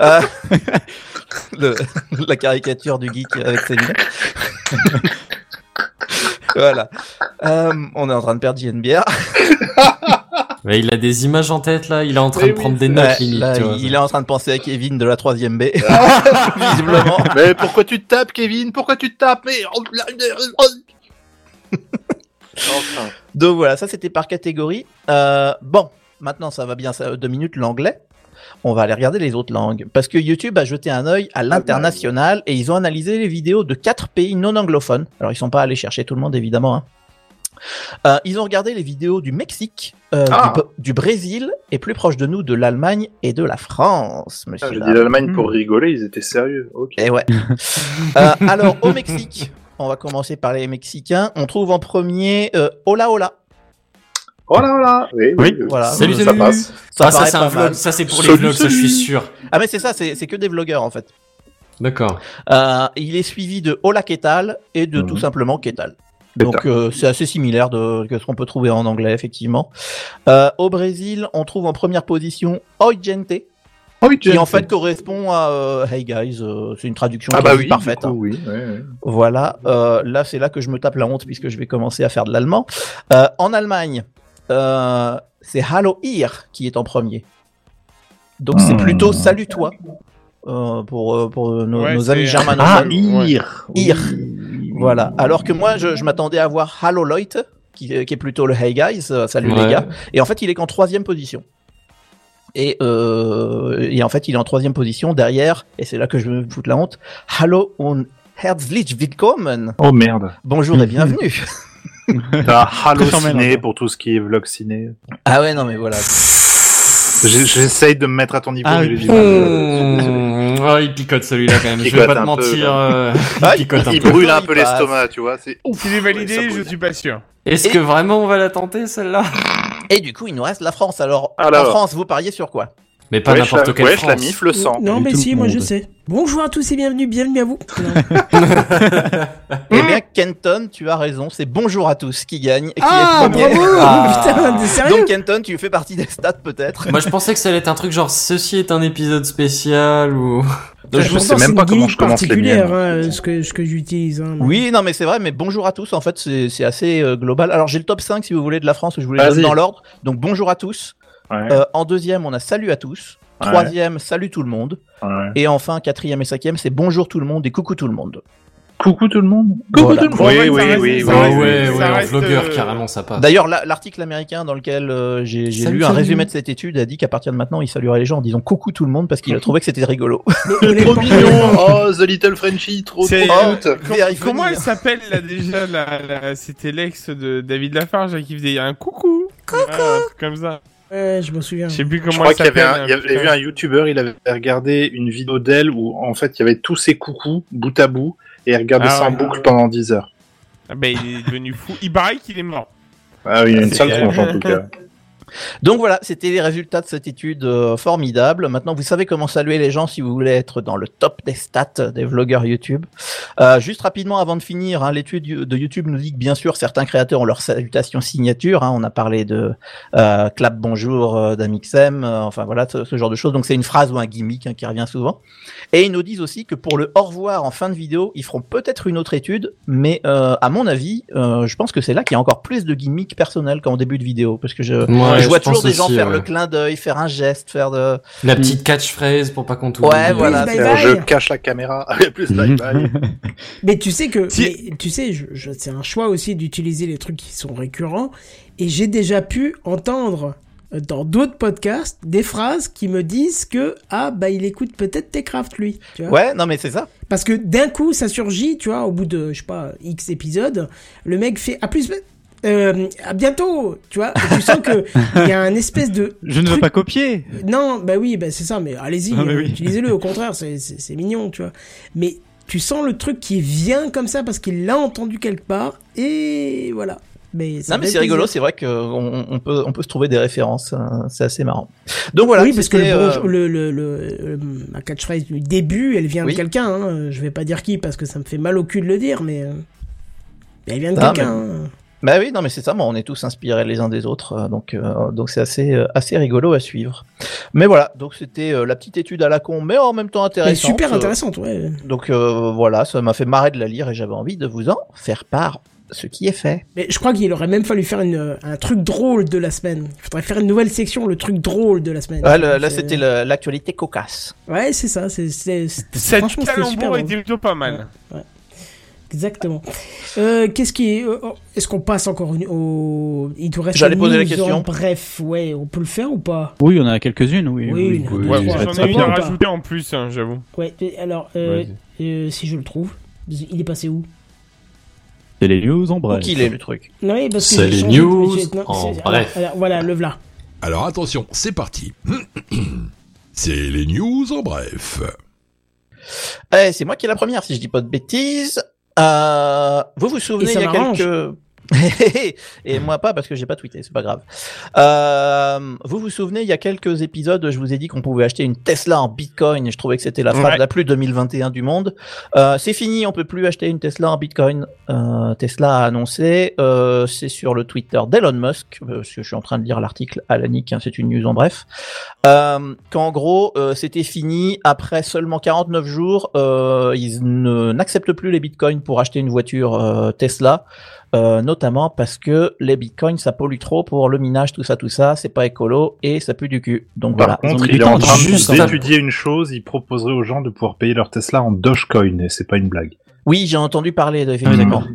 Euh, le- la caricature du geek avec ses lunettes. Voilà. Euh, on est en train de perdre JNBR. Ouais, il a des images en tête là, il est en train Mais de oui, prendre des notes Ouais, limite. là, tu vois. il est en train de penser à Kevin de la 3 B. Visiblement. Mais pourquoi tu te tapes, Kevin? Pourquoi tu te tapes? Mais enfin. Donc voilà, ça c'était par catégorie. Euh, bon, maintenant ça va bien, ça, deux minutes l'anglais. On va aller regarder les autres langues. Parce que YouTube a jeté un œil à l'international et ils ont analysé les vidéos de quatre pays non anglophones. Alors ils sont pas allés chercher tout le monde évidemment. hein. Euh, ils ont regardé les vidéos du Mexique, euh, Ah. du, du Brésil et plus proche de nous de l'Allemagne et de la France. Monsieur Ah, J'ai Dame. dit l'Allemagne pour rigoler, ils étaient sérieux. Ok. Et ouais. Euh, alors, au Mexique, on va commencer par les Mexicains. On trouve en premier euh, Hola Hola. Oh là là Oui, oui. Oui, voilà. Salut, ça passe. Ça ah, ça c'est pas un vlog, mal. ça c'est pour les Salut, vlogs, ça je suis sûr. Ah, mais c'est ça, c'est que des vlogueurs en fait. D'accord. Euh, il est suivi de Hola Quetal et de Mhm. tout simplement. Quetal. Donc euh, c'est assez similaire de que ce qu'on peut trouver en anglais effectivement. Euh, au Brésil, on trouve en première position Oi Gente, qui en fait correspond à euh, Hey guys. euh, c'est une traduction Ah bah oui, parfaite. coup, hein. oui. ouais, ouais. Voilà, euh, là c'est là que je me tape la honte puisque je vais commencer à faire de l'allemand. Euh, en Allemagne, euh, c'est Hallo ihr qui est en premier. Donc c'est Hmm. plutôt salut toi. euh, pour, euh, pour nos, Ouais, nos c'est- amis germanophones. Ah. Ir. Ir. Voilà. Alors que moi, je, je m'attendais à voir Halo Loit, qui, est- qui est plutôt le Hey Guys, euh, salut Ouais. les gars. Et en fait, il est qu'en troisième position. Et, euh, et en fait, il est en troisième position derrière, et c'est là que je me fous de la honte, Hallo und herzlich willkommen. Oh merde. Bonjour et bienvenue. T'as Hallociné hein. pour tout ce qui est vlog ciné. ah ouais, non mais voilà. J'essaye de me mettre à ton niveau. Ah mais mal. Mmh, oh, il picote celui-là quand même. Je vais pas te peu, mentir. euh, Ah, il picote un Il peu. brûle un peu Il l'estomac, tu vois. C'est S'il est validé, je suis pas sûr. Est-ce Et- que vraiment on va la tenter celle-là? Et du coup, il nous reste la France. Alors, en Alors. France, vous pariez sur quoi? Mais pas Wesh, n'importe la- quelle la France. mif le sang. Non, mais si, moi je sais. Bonjour à tous et bienvenue, bienvenue à vous. Eh bien, Kenton, tu as raison. C'est bonjour à tous qui gagne. et qui Ah, est premier. bravo Ah. Putain, t'es sérieux Donc, Kenton, tu fais partie des stats peut-être. Moi je pensais que ça allait être un truc genre ceci est un épisode spécial ou. Je Pourtant, sais même pas comment je commence les particulière, miennes. hein, ce que, ce que j'utilise. Hein, Oui, non, mais c'est vrai, mais bonjour à tous, en fait, c'est c'est assez euh, global. Alors, j'ai le top 5, si vous voulez, de la France, je vous les donne dans l'ordre. Donc, bonjour à tous. Ouais, Euh, en deuxième, on a salut à tous. Ouais. Troisième, salut tout le monde. ouais. Et enfin, quatrième et cinquième, c'est bonjour tout le monde et coucou tout le monde. Coucou tout le monde. Voilà. Oui, Bon, en fait, oui, oui, reste- oui, ça oui, reste- oui. ouais, ça ouais, en vlogueur euh, carrément ça passe. D'ailleurs, la- l'article américain dans lequel euh, j'ai lu un salut. résumé de cette étude a dit qu'à partir de maintenant, il saluerait les gens en disant coucou tout le monde parce qu'il a trouvé que c'était rigolo. Trop mignon. Oh, The Little Frenchie, trop trop Oh, Comment elle s'appelle là déjà la, la- C'était l'ex de David Lafarge là, qui faisait un coucou. Coucou. comme ça. Ouais, je me souviens. Je sais plus Je comment crois qu'il y avait s'appelle. un, il y avait vu un youtubeur, il avait regardé une vidéo d'elle où en fait il y avait tous ses coucous bout à bout et il regardait Ah ça en ouais. boucle pendant 10 heures. Ah bah, il est devenu fou. Il paraît qu'il est mort. Ah oui, il y a une sale tronche en tout cas. Donc voilà, c'était les résultats de cette étude euh, formidable. Maintenant, vous savez comment saluer les gens si vous voulez être dans le top des stats des vlogueurs YouTube. Euh, juste rapidement, avant de finir, hein, l'étude de YouTube nous dit que bien sûr, certains créateurs ont leur salutation signature. hein. on a parlé de euh, clap bonjour euh, d'Amixem, euh, enfin voilà, ce, ce genre de choses. Donc c'est une phrase ou un gimmick hein, qui revient souvent. Et ils nous disent aussi que pour le au revoir en fin de vidéo, ils feront peut-être une autre étude, mais euh, à mon avis, je pense que c'est là qu'il y a encore plus de gimmicks personnels qu'en début de vidéo, parce que je, je vois toujours des gens aussi, faire ouais. le clin d'œil, faire un geste, faire de. La petite catchphrase pour pas qu'on t'oublie. Ouais, voilà. Bye bye. Je cache la caméra. plus bye bye. Mais tu sais que, Si- mais tu sais, je, je- c'est un choix aussi d'utiliser les trucs qui sont récurrents. Et j'ai déjà pu entendre euh, dans d'autres podcasts des phrases qui me disent que ah bah il écoute peut-être Techcraft lui. Tu vois Ouais, non mais c'est ça. Parce que d'un coup ça surgit, tu vois, au bout de je sais pas X épisodes, le mec fait à plus. Euh, à bientôt, tu vois. Et tu sens que il y a un espèce de. Je ne veux pas copier. Non, bah oui, bah c'est ça, mais allez-y, Ah, euh, oui. utilisez-le, au contraire, c'est- mignon, tu vois. Mais tu sens le truc qui vient comme ça parce qu'il l'a entendu quelque part, et voilà. Mais ça Non mais c'est rigolo, c'est vrai qu'on on peut on peut se trouver des références, hein, c'est assez marrant. Donc voilà. oui, parce que le, euh, le, le, le- le- ma catchphrase du début, elle vient Oui. de quelqu'un. Hein. Je vais pas dire qui parce que ça me fait mal au cul de le dire, mais, euh, mais elle vient de Ah, quelqu'un. Bah oui, non mais c'est ça, moi, on est tous inspirés les uns des autres, euh, donc euh, donc c'est assez euh, assez rigolo à suivre. Mais voilà, donc c'était euh, la petite étude à la con, mais en même temps Mais intéressante. super euh, intéressante, ouais. Donc euh, voilà, ça m'a fait marrer de la lire et j'avais envie de vous en faire part, ce qui est fait. Mais je crois qu'il aurait même fallu faire une, un truc drôle de la semaine. Il faudrait faire une nouvelle section, le truc drôle de la semaine. Ah, le- là c'était l'actualité cocasse. Ouais, c'est ça. C'est, c'est, Cette super calembour était plutôt pas mal. Exactement. Euh, qu'est-ce qui est, euh, oh, est-ce qu'on passe encore une- au, il te reste J'allais une poser la news question. en Bref, ouais, on peut le faire ou pas? Oui, on en a quelques-unes, oui. Oui, oui, oui, J'en ai une à rajouter en plus, hein, j'avoue. Ouais, alors, euh, euh, si je le trouve, il est passé où? C'est les news en bref. qu'il est le truc Non, oui, parce que C'est les changé- news non, en bref. alors, alors, voilà, le v'là. Alors attention, c'est parti. c'est les news en bref. Eh, c'est moi qui ai la première, si je dis pas de bêtises. Euh, vous vous souvenez, il y a quelques... Et moi pas parce que j'ai pas tweeté, c'est pas grave. Euh, vous vous souvenez, il y a quelques épisodes, je vous ai dit qu'on pouvait acheter une Tesla en Bitcoin. et Je trouvais que c'était la phrase Ouais. la plus 2021 du monde. Euh, c'est fini, on peut plus acheter une Tesla en Bitcoin. Euh, Tesla a annoncé, euh, c'est sur le Twitter d'Elon Musk, euh, parce que je suis en train de lire l'article à la hein, c'est une news en bref, euh, qu'en gros euh, c'était fini après seulement 49 jours, euh, ils n'acceptent plus les bitcoins pour acheter une voiture Tesla. Euh, notamment parce que les bitcoins ça pollue trop pour le minage, tout ça, tout ça, c'est pas écolo et ça pue du cul. Donc Par voilà. ils ont contre, il est en temps train d'étudier une chose. Il proposerait aux gens de pouvoir payer leur Tesla en Dogecoin, et c'est pas une blague. Oui, j'ai entendu parler de Oui, effectivement. d'accord.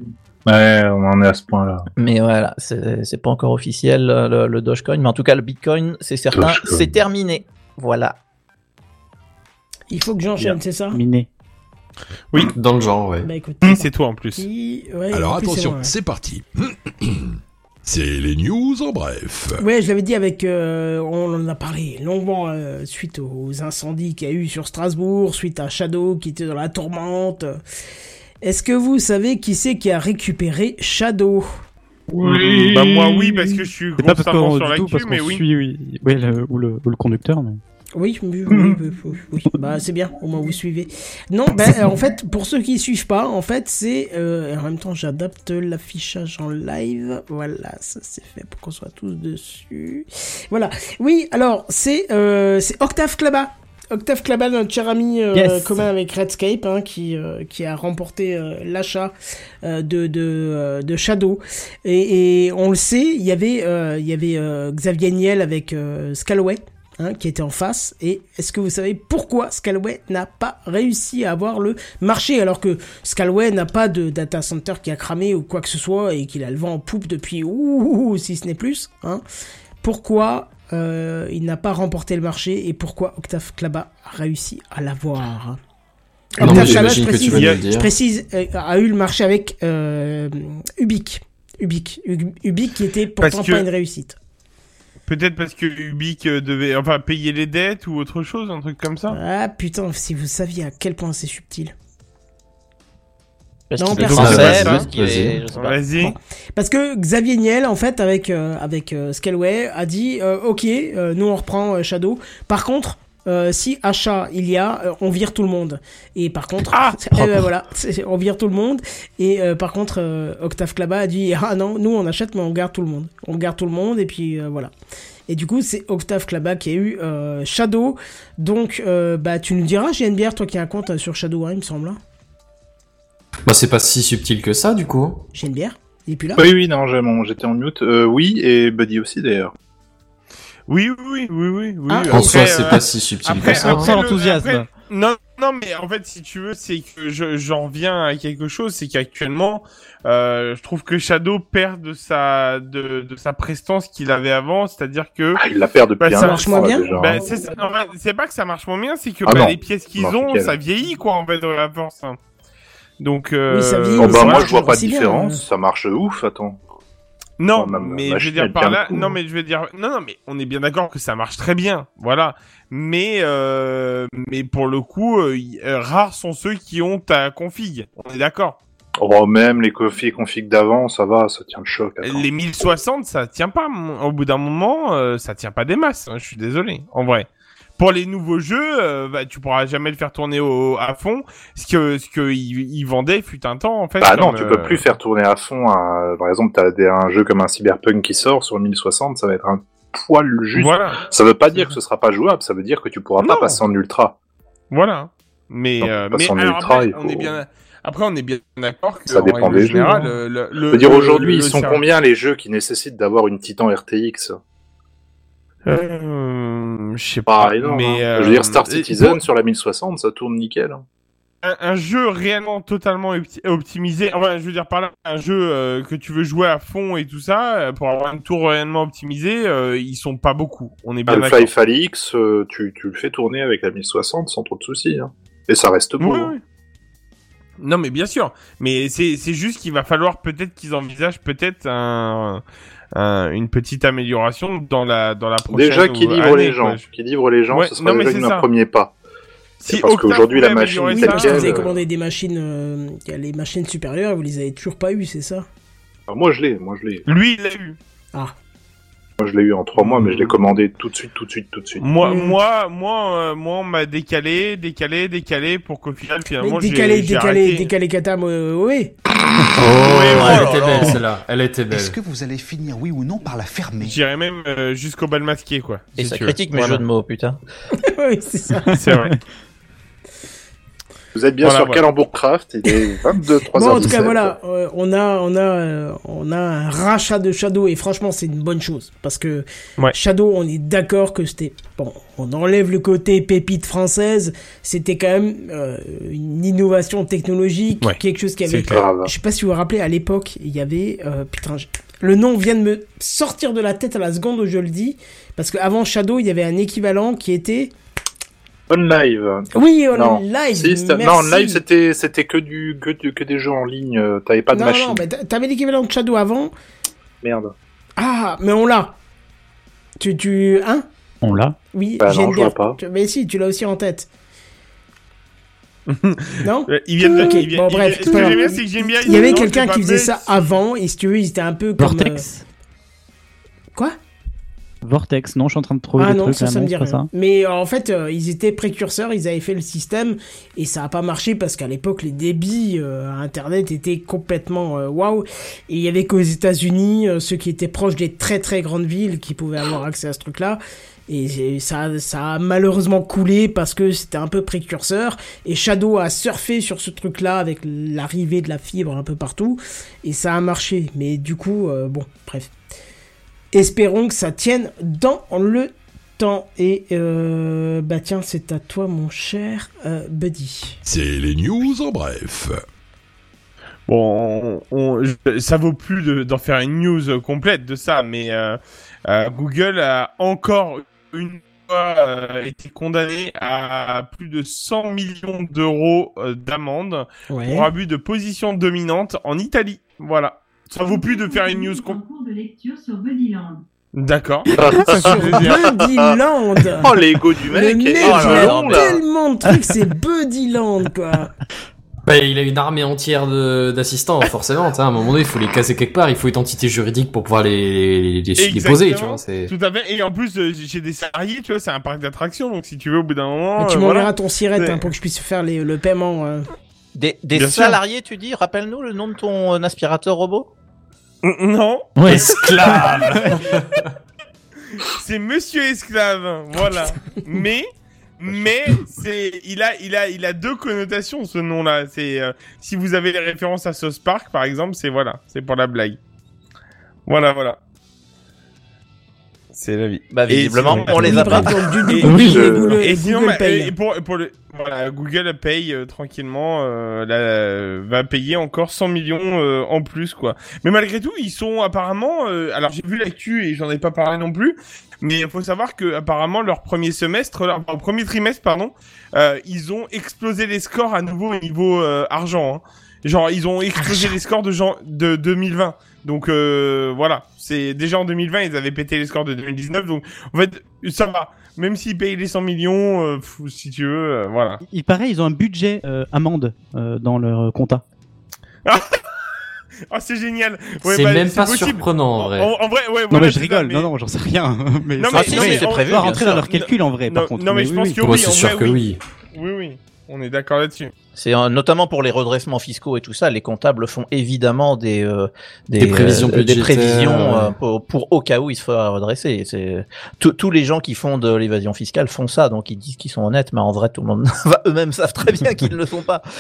Ouais, on en est à ce point-là. Mais voilà, c'est c'est pas encore officiel le, le Dogecoin, mais en tout cas le Bitcoin, c'est certain, c'est terminé. Voilà. Il faut que j'enchaîne, c'est ça? Miné. Dans le genre, ouais. Bah écoute. Oui, c'est toi en plus. Qui- ouais, Alors en plus, c'est attention, ouais. c'est parti. C'est les news en bref. Ouais, je l'avais dit avec, euh, on en a parlé longuement euh, suite aux incendies qu'il y a eu sur Strasbourg, suite à Shadow qui était dans la tourmente. Est-ce que vous savez qui c'est qui a récupéré Shadow? Oui. Bah moi oui parce que je suis C'est pas parce sur du tout l'actu, mais oui. suit oui, oui, le, ou, le, ou le conducteur. Mais... Oui, oui, oui, oui, bah c'est bien, au moins vous suivez. Non, bah, euh, en fait, pour ceux qui suivent pas, en fait, c'est euh, en même temps j'adapte l'affichage en live. Voilà, ça c'est fait pour qu'on soit tous dessus. Voilà. Oui, alors c'est euh, c'est Octave Klaba. Octave Klaba, notre cher ami euh, Yes. commun avec Redscape, hein, qui, euh, qui a remporté euh, l'achat de, de, de Shadow. Et, et on le sait, il y avait, euh, il y avait Xavier Niel avec Scalaway. Hein, qui était en face. Et est-ce que vous savez pourquoi Scalaway n'a pas réussi à avoir le marché alors que Scalaway n'a pas de data center qui a cramé ou quoi que ce soit et qu'il a le vent en poupe depuis ouh, si ce n'est plus. Hein? Pourquoi euh, il n'a pas remporté le marché et pourquoi Octave Klaba a réussi à l'avoir? Non, Octave Klaba, je j'imagine que tu précise, je euh, a eu le marché avec euh, Ubik. Ubik. Ub- Ubik qui était pourtant que- pas une réussite. Peut-être parce que Ubique euh, devait enfin payer les dettes ou autre chose, un truc comme ça. Ah putain, si vous saviez à quel point c'est subtil. Parce Non, personne. français, Vas-y. Bon. Parce que Xavier Niel, en fait, avec euh, avec euh, Scaleway, a dit euh, ok, euh, nous on reprend euh, Shadow. Par contre, euh, si achat il y a, euh, on vire tout le monde. Et par contre, Ah eh ben voilà, on vire tout le monde. Et euh, par contre, euh, Octave Klaba a dit ah non, nous on achète mais on garde tout le monde. On garde tout le monde et puis euh, voilà. Et du coup, c'est Octave Klaba qui a eu euh, Shadow. Donc, euh, bah, tu nous diras, JNBR, toi qui as un compte sur Shadow, hein, il me semble. hein. Bah, c'est pas si subtil que ça, du coup. JNBR, il est plus là Oui, oui, non, j'étais en mute. Euh, oui, et Buddy aussi d'ailleurs. Oui, oui, oui, oui, oui. Ah, En soi, c'est euh, pas si subtil après, que ça. après après- Non, non, mais en fait, si tu veux, c'est que je- j'en viens à quelque chose, c'est qu'actuellement, euh, je trouve que Shadow perd de sa de, de sa prestance qu'il avait avant, c'est-à-dire que Ah, il la perd depuis Bah, ça marche je moins bien bah, c'est ça- en fait, c'est pas que ça marche moins bien, c'est que Ah bah, les pièces qu'ils ont, ça vieillit quoi en fait dans la force. hein. Donc euh, Oui, ça vieillit, Oh, bah, moi, marche je vois pas de bien, différence. euh. Ça marche ouf, attends. Non, Enfin, mais ma je veux dire par là, coup, non hein. mais je veux dire, non non mais on est bien d'accord que ça marche très bien, voilà. Mais euh, mais pour le coup, euh, euh, rares sont ceux qui ont ta config. On est d'accord. Oh, même les configs d'avant, ça va, ça tient le choc. attends. Les 1060, ça tient pas. Au bout d'un moment, euh, ça tient pas des masses. hein, je suis désolé, en vrai. Pour les nouveaux jeux, euh, bah, tu pourras jamais le faire tourner au, à fond. Ce que ce que ils ils vendaient fut un temps en fait. Bah non, tu euh, peux plus faire tourner à fond. un- Par exemple, t'as des- un jeu comme un Cyberpunk qui sort sur 1060, ça va être un poil juste. Voilà. Ça veut pas dire que ce sera pas jouable, ça veut dire que tu pourras pas passer en ultra. Voilà. Mais, Non, euh, mais alors ultra, après, on est bien. Après, on est bien d'accord que Ça en dépend des jeux, hein. le, le, Je veux dire, aujourd'hui, ils sont serveur- combien les jeux qui nécessitent d'avoir une Titan RTX Euh, Je sais Pas énorme. mais hein. euh, Je veux dire, Star Citizen sur la 1060, ça tourne nickel. hein. un, un jeu réellement totalement opti- optimisé. Enfin, je veux dire par là, un jeu euh, que tu veux jouer à fond et tout ça, euh, pour avoir une tour réellement optimisée, euh, ils sont pas beaucoup. On est bien d'accord. Half-Life Alix, euh, tu, tu le fais tourner avec la 1060 sans trop de soucis. hein. Et ça reste beau. Oui, hein. oui. Non, mais bien sûr. Mais c'est juste qu'il va falloir peut-être qu'ils envisagent peut-être un, un- une petite amélioration dans la dans la prochaine. Déjà, qui livre année, les gens. Qui livre les gens, Ouais, ce sera non, déjà un premier pas. Si parce qu'aujourd'hui, la machine Oui, parce que vous avez euh, commandé des machines, euh, il y a les machines supérieures, vous les avez toujours pas eues, c'est ça? Ah, moi, je l'ai, moi, je l'ai. Lui, il l'a eu. Ah, Moi, je l'ai eu en trois mois, mais je l'ai commandé tout de suite, tout de suite, tout de suite. Moi, Mm. moi, moi, euh, moi, on m'a décalé, décalé, décalé pour qu'au final, finalement, j'ai décalé, décalé, décalé Katam, euh, oui. Oh, oui, elle oh était belle là. celle-là. Elle était belle. Est-ce que vous allez finir, oui ou non, par la fermer? J'irais même euh, jusqu'au bal masqué, quoi. Et si ça critique mes Voilà. jeux de mots, putain. oui, c'est ça. C'est vrai. Vous êtes bien Voilà, sur voilà. Calembour Craft, il est 22 3 Bon, en tout cas, voilà, euh, on a, on a, euh, on a un rachat de Shadow et franchement, c'est une bonne chose parce que Ouais. Shadow, on est d'accord que c'était bon. On enlève le côté pépite française, c'était quand même euh, une innovation technologique, Ouais, quelque chose qui avait. c'est clair. Grave. Je sais pas si vous vous rappelez, à l'époque, il y avait euh, putain, le nom vient de me sortir de la tête à la seconde où je le dis parce qu'avant Shadow, il y avait un équivalent qui était On live. oui, on Non. live. Si, merci. non, en live, c'était, c'était que du, que, du- que des jeux en ligne, euh, t'avais pas de non, machine. non, mais t'a- t'avais l'équivalent de Shadow avant. Merde. Ah, mais on l'a. Tu, tu, hein? On l'a. Oui, Bah vois pas. Tu- Mais si, tu l'as aussi en tête. non? Euh, Ils viennent de. Ok, ils viennent- bon, bref, que grave. j'aime bien, c'est que j'aime bien. Il y avait non, quelqu'un qui faisait ça avant, et si tu veux, ils étaient un peu comme. Vortex. Quoi? Vortex, non, je suis en train de trouver Ah des non, trucs ça, là, ça me dit rien. ça. Mais euh, en fait, euh, ils étaient précurseurs, ils avaient fait le système, et ça a pas marché parce qu'à l'époque, les débits euh, à Internet étaient complètement euh, waouh. Et il y avait qu'aux États-Unis, euh, ceux qui étaient proches des très très grandes villes qui pouvaient avoir accès à ce truc-là. Et ça, ça a malheureusement coulé parce que c'était un peu précurseur. Et Shadow a surfé sur ce truc-là avec l'arrivée de la fibre un peu partout. Et ça a marché. Mais du coup, euh, bon, bref. Espérons que ça tienne dans le temps. Et euh, bah tiens, c'est à toi, mon cher euh, Buddy. C'est les news en bref. Bon, on- on- je- ça vaut plus de- d'en faire une news complète de ça, mais euh, euh, Google a encore une fois euh, été condamné à plus de 100 millions d'euros euh, d'amende Ouais. pour abus de position dominante en Italie. Voilà. Ça vaut plus de faire une news complète. cours de lecture sur Buddyland. D'accord. Sur Buddyland Oh, l'ego du Le mec il a long, là. tellement de trucs, c'est Buddyland, quoi Bah, il a une armée entière de- d'assistants, forcément. À un moment donné, il faut les casser quelque part. Il faut identité juridique pour pouvoir les, les, les, les poser, tu vois. C'est... Tout à fait. Et en plus, euh, j'ai des salariés, tu vois, c'est un parc d'attractions, donc si tu veux, au bout d'un moment. Tu euh, m'enverras voilà. ton sirette C'est- hein, pour que je puisse faire les- le paiement. euh. Des, des sûr. salariés, tu dis Rappelle-nous le nom de ton euh, aspirateur robot Non. Ouais. Esclave c'est Monsieur Esclave, voilà. mais, mais c'est, il a, il a, il a deux connotations ce nom-là. C'est, euh, si vous avez les références à South Park, par exemple, c'est voilà, c'est pour la blague. Voilà, voilà. C'est la vie. Bah, Et visiblement, sinon- on les a pas. Et- Oui, Google, je- Et sinon, Google paye. et pour, pour le, voilà, Google paye euh, tranquillement, euh, la- va payer encore 100 millions euh, en plus, quoi. Mais malgré tout, ils sont apparemment, euh, alors j'ai vu l'actu et j'en ai pas parlé non plus, mais il faut savoir que apparemment leur premier semestre, leur, leur premier trimestre, pardon, euh, ils ont explosé les scores à nouveau au niveau euh, argent. Hein. Genre, ils ont explosé les scores de, genre, de 2020. Donc euh, voilà, c'est déjà en 2020 ils avaient pété les scores de 2019. Donc en fait ça va. Même s'ils payent les 100 millions, euh, pff, si tu veux, euh, voilà. Il paraît, ils ont un budget euh, amende euh, dans leur compta. Ah c'est génial. c'est bah, même pas possible. surprenant, en vrai. En, en vrai, ouais. non voilà, mais je rigole, ça, non non, j'en sais rien. mais Non, mais- c'est on- prévu. on va rentrer dans leur calcul en vrai, par Non, contre. non, mais je pense oui, que- Ouais, oui, c'est sûr vrai, que oui. oui. Oui, oui. On est d'accord là-dessus. C'est notamment pour les redressements fiscaux et tout ça, les comptables font évidemment des euh, Des prévisions euh, des budgétaires, prévisions euh, ouais. pour, pour au cas où il se faudra redresser. C'est tous les gens qui font de l'évasion fiscale font ça, donc ils disent qu'ils sont honnêtes, mais en vrai tout le monde eux-mêmes savent très bien qu'ils ne le sont pas.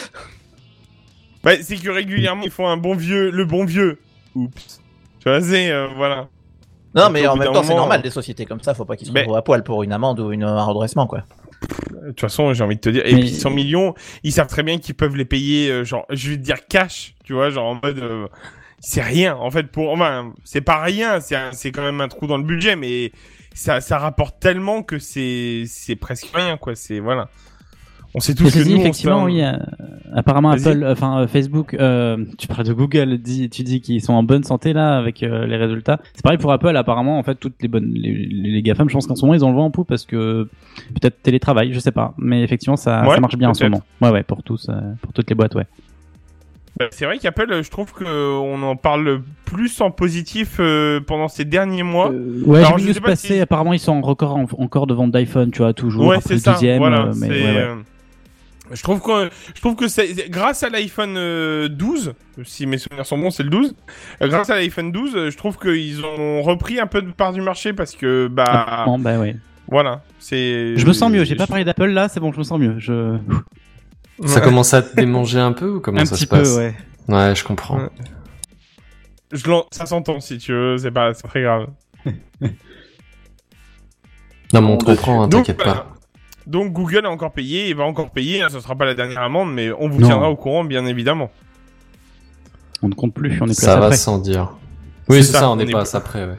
Bah, c'est que régulièrement ils font un bon vieux, le bon vieux. Oups. Tu vois, c'est euh, voilà. Non, mais en même temps c'est normal des sociétés comme ça, faut pas qu'ils se Mais- retrouvent à poil pour une amende ou une, un redressement quoi. De toute façon, j'ai envie de te dire. Et Mais- puis 100 millions, ils savent très bien qu'ils peuvent les payer, euh, genre, je vais te dire cash, tu vois, genre en mode, euh, c'est rien. En fait, pour, enfin, c'est pas rien, c'est quand même un trou dans le budget, mais ça, ça rapporte tellement que c'est, c'est presque rien, quoi. C'est voilà. On sait tous que dit, nous, on effectivement, fait oui. euh, apparemment. Apple, enfin euh, Facebook, euh, tu parles de Google, dis, tu dis qu'ils sont en bonne santé là avec euh, les résultats. C'est pareil pour Apple. Apparemment, en fait, toutes les bonnes, les, GAFAM, je pense qu'en ce moment, ils ont le vent en poupe parce que peut-être télétravail, je sais pas. Mais effectivement, ça, Ouais, ça marche bien en ce moment. Ouais, ouais, pour tous, euh, pour toutes les boîtes, ouais. Bah, C'est vrai qu'Apple, euh, je trouve que on en parle plus en positif euh, pendant ces derniers mois. Ouais, Alors, j'ai je vu sais pas passer. si- Apparemment, ils sont en record en- encore de vente d'iPhone, tu vois, toujours. Ouais, c'est le ça. voilà, euh, mais ouais, ouais. Euh, Je trouve que je trouve que c'est grâce à l'iPhone euh, 12, si mes souvenirs sont bons, c'est le 12. euh, grâce à l'iPhone 12, euh, je trouve qu'ils ont repris un peu de part du marché parce que bah Apparemment, bah ouais. voilà, c'est. Je me sens mieux. J'ai pas parlé d'Apple là, c'est bon, je me sens mieux. Je. Ça commence à te démanger un peu ou comment Un ça petit se passe peu, ouais. Ouais, je comprends. Ouais. Je l'en- ça s'entend si tu veux, c'est pas c'est pas très grave. Non, mais on te Bon, comprend, hein, t'inquiète pas. Donc Google a encore payé, il va encore payer, hein, ce sera pas la dernière amende, mais on vous Non. tiendra au courant bien évidemment. On ne compte plus, on est Ça à va après. sans dire. Oui, C'est ça, ça, on on n'est est pas pas- après, ouais.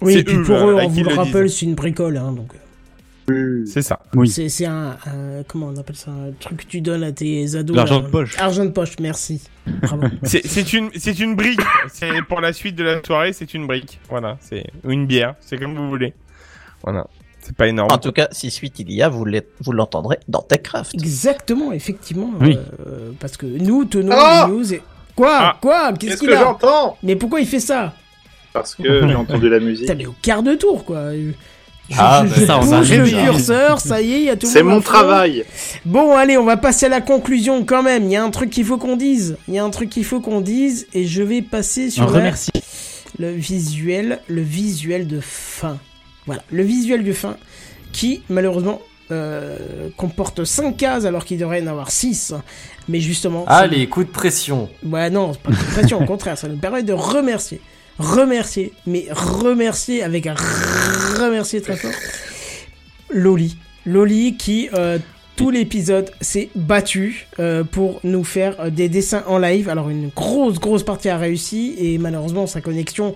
Oui, C'est et puis eux, pour eux, on vous le le rappelle, c'est une bricole, hein, donc. C'est ça. Oui. C'est un, un- comment on appelle ça, un truc que tu donnes à tes ados. L'argent de poche. Argent de poche, merci. C'est une, c'est une brique. Pour la suite de la soirée, c'est une brique. Voilà, c'est ou une bière, c'est comme vous voulez. Voilà, c'est pas énorme. En tout cas, si suite il y a, vous l'entendrez dans TechCraft. Exactement, effectivement. Oui. euh, parce que nous tenons Ah les news et... Quoi Ah. Quoi Qu'est-ce qu'il que a j'entends Mais pourquoi il fait ça Parce que j'ai entendu la musique. Putain, mais au quart de tour, quoi. Je, Ah, je- bah, je ça, on le réveiller. curseur, ça y est, il y a tout le C'est mon travail. Bon, allez, on va passer à la conclusion quand même. Il y a un truc qu'il faut qu'on dise. Il y a un truc qu'il faut qu'on dise et je vais passer sur la- le visuel, le visuel de fin. Voilà, le visuel de fin qui malheureusement euh, comporte 5 cases alors qu'il devrait y en avoir 6. Mais justement, c'est- Allez, coup de pression. Ouais, non, c'est pas une pression, au contraire, ça nous permet de remercier. Remercier, mais remercier avec un remercier très fort. Loli. Loli qui, euh, tout l'épisode, s'est battu euh, pour nous faire des dessins en live. Alors, une grosse, grosse partie a réussi et malheureusement, sa connexion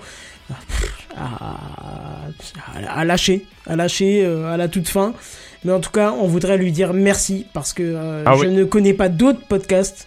pff, a lâché. A lâché euh, à la toute fin. Mais en tout cas, on voudrait lui dire merci parce que euh, Ah je oui. ne connais pas d'autres podcasts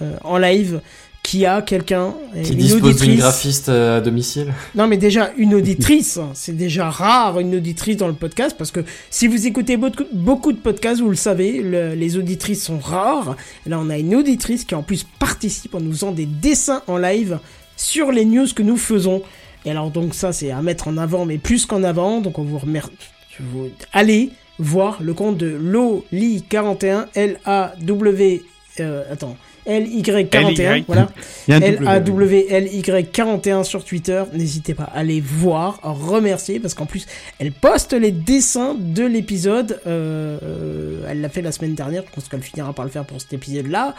euh, en live qui a quelqu'un, Qui une dispose d'une auditrice. graphiste à domicile. Non, mais déjà, une auditrice, hein, c'est déjà rare, une auditrice dans le podcast, parce que si vous écoutez beaucoup, de podcasts, vous le savez, le- les auditrices sont rares. Là, on a une auditrice qui en plus participe en nous faisant des dessins en live sur les news que nous faisons. Et alors, donc ça, c'est à mettre en avant, mais plus qu'en avant. Donc, on vous remercie. Je vous... Allez voir le compte de Loli41, L-A-W... Euh, attends. L-Y41, LY. voilà. Il y a un double. L-A-W-L-Y41 sur Twitter. N'hésitez pas à aller voir, à remercier, parce qu'en plus, elle poste les dessins de l'épisode. Euh, euh, elle l'a fait la semaine dernière, je pense qu'elle finira par le faire pour cet épisode-là.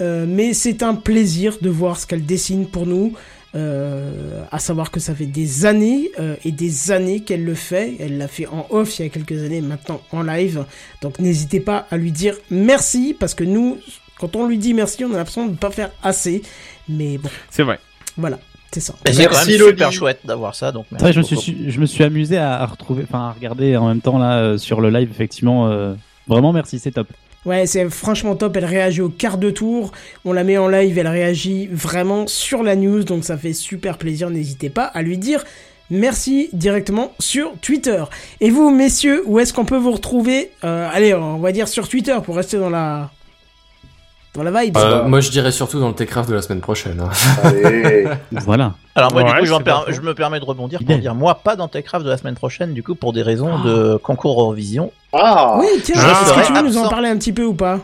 Euh, mais c'est un plaisir de voir ce qu'elle dessine pour nous. Euh, à savoir que ça fait des années euh, et des années qu'elle le fait. Elle l'a fait en off il y a quelques années, maintenant en live. Donc n'hésitez pas à lui dire merci parce que nous, quand on lui dit merci, on a l'impression de ne pas faire assez. Mais bon, C'est vrai. voilà, c'est ça. C'est quand même super chouette d'avoir ça. Donc vrai, je me suis, je me suis amusé à, à retrouver, enfin à regarder en même temps là euh, sur le live effectivement. euh, vraiment merci, c'est top. Ouais, c'est franchement top. Elle réagit au quart de tour. On la met en live, elle réagit vraiment sur la news, donc ça fait super plaisir. N'hésitez pas à lui dire merci directement sur Twitter. Et vous, messieurs, où est-ce qu'on peut vous retrouver? Euh, Allez, on va dire sur Twitter pour rester dans la dans la vibe. Euh, moi, je dirais surtout dans le Techcraft de la semaine prochaine. hein. Allez. Voilà. Alors moi, Ouais, du coup, per- je me permets de rebondir pour dire, moi, pas dans TechCraft de la semaine prochaine, du coup, pour des raisons de concours Eurovision. Ah oui, tiens, je est-ce que tu veux nous en parler un petit peu ou pas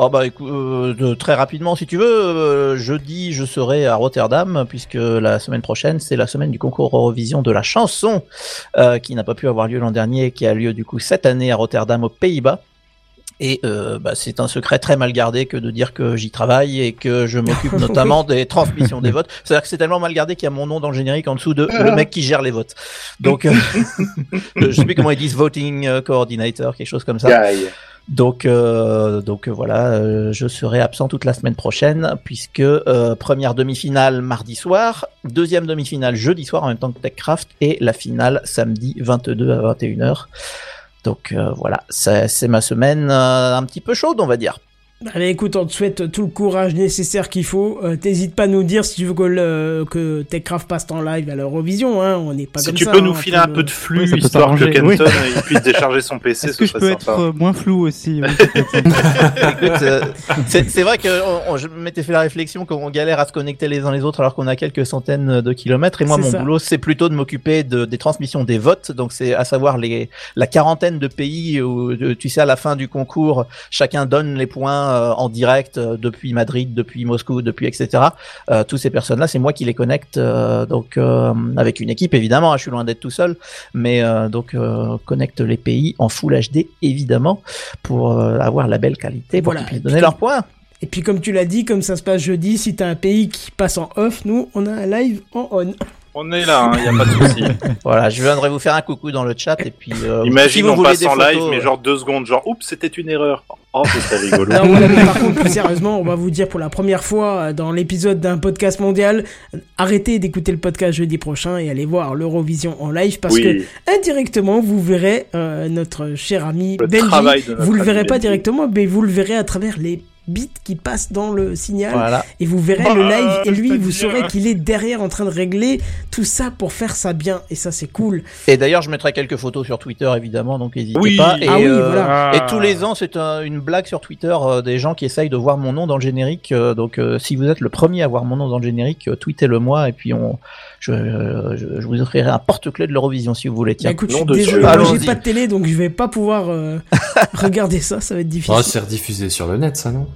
Oh bah écoute, euh, de- très rapidement si tu veux, euh, jeudi je serai à Rotterdam puisque la semaine prochaine c'est la semaine du concours Eurovision de la chanson euh, qui n'a pas pu avoir lieu l'an dernier et qui a lieu du coup cette année à Rotterdam aux Pays-Bas. Et euh, bah, c'est un secret très mal gardé que de dire que j'y travaille et que je m'occupe notamment des transmissions des votes. C'est-à-dire que c'est tellement mal gardé qu'il y a mon nom dans le générique en dessous de le mec qui gère les votes. Donc euh, je sais plus comment ils disent voting euh, coordinator, quelque chose comme ça. Donc, euh, donc euh, voilà, euh, je serai absent toute la semaine prochaine puisque euh, première demi-finale mardi soir, deuxième demi-finale jeudi soir en même temps que TechCraft et la finale samedi 22 à 21h. Donc euh, voilà, c'est ma semaine euh, un petit peu chaude, on va dire. Allez, écoute, on te souhaite tout le courage nécessaire qu'il faut. Euh, T'hésites pas à nous dire si tu veux que, le, que Techcraft passe en live à l'Eurovision. Hein. On n'est pas Si comme tu peux hein, nous filer un peu de flux, Oui, ça histoire que Kenton oui. euh, il puisse décharger son PC, Est-ce ce que je peux sympa. être euh, moins flou aussi euh, c'est vrai que on- on- je m'étais fait la réflexion qu'on galère à se connecter les uns les autres alors qu'on a quelques centaines de kilomètres. Et moi, mon ça. boulot, c'est plutôt de m'occuper de, des transmissions des votes. Donc, c'est à savoir les la quarantaine de pays où, tu sais, à la fin du concours, chacun donne les points euh, en direct euh, depuis Madrid, depuis Moscou, depuis etc. Euh, tous ces personnes-là, c'est moi qui les connecte, euh, donc euh, avec une équipe évidemment. hein, je suis loin d'être tout seul, mais euh, donc euh, connecte les pays en Full HD évidemment pour euh, avoir la belle qualité pour Voilà. qu'ils puissent donner leurs points. Et puis comme tu l'as dit, comme ça se passe jeudi, si t'as un pays qui passe en off, nous on a un live en on. On est là, il n'y a pas de souci. Voilà, je viendrai vous faire un coucou dans le chat et puis. euh, si Imagine, vous on passe en photos, live, mais genre deux secondes, genre, oups, c'était une erreur. Oh, c'est rigolo. Alors voilà, mais par contre, plus sérieusement, on va vous dire pour la première fois euh, dans l'épisode d'un podcast mondial, euh, arrêtez d'écouter le podcast jeudi prochain et allez voir l'Eurovision en live parce Oui. que indirectement, vous verrez euh, notre cher ami Le Benji. Vous le verrez pas Benji. directement, mais vous le verrez à travers les bits qui passent dans le signal. Voilà. Et vous verrez Bah, le live et lui, vous saurez qu'il est derrière en train de régler tout ça pour faire ça bien. Et ça, c'est cool. Et d'ailleurs, je mettrai quelques photos sur Twitter, évidemment, donc n'hésitez Oui. pas. Et, Ah oui, euh, voilà. et tous les ans, c'est un- une blague sur Twitter euh, des gens qui essayent de voir mon nom dans le générique. euh, donc, euh, si vous êtes le premier à voir mon nom dans le générique, euh, tweetez-le moi, et puis on, je, je, je vous offrirai un porte-clés de l'Eurovision si vous voulez. Bah, Tiens. écoute, je suis de désolé, j'ai pas de télé, donc je vais pas pouvoir euh, regarder ça. Ça va être difficile. Oh, c'est rediffusé sur le net, ça, non?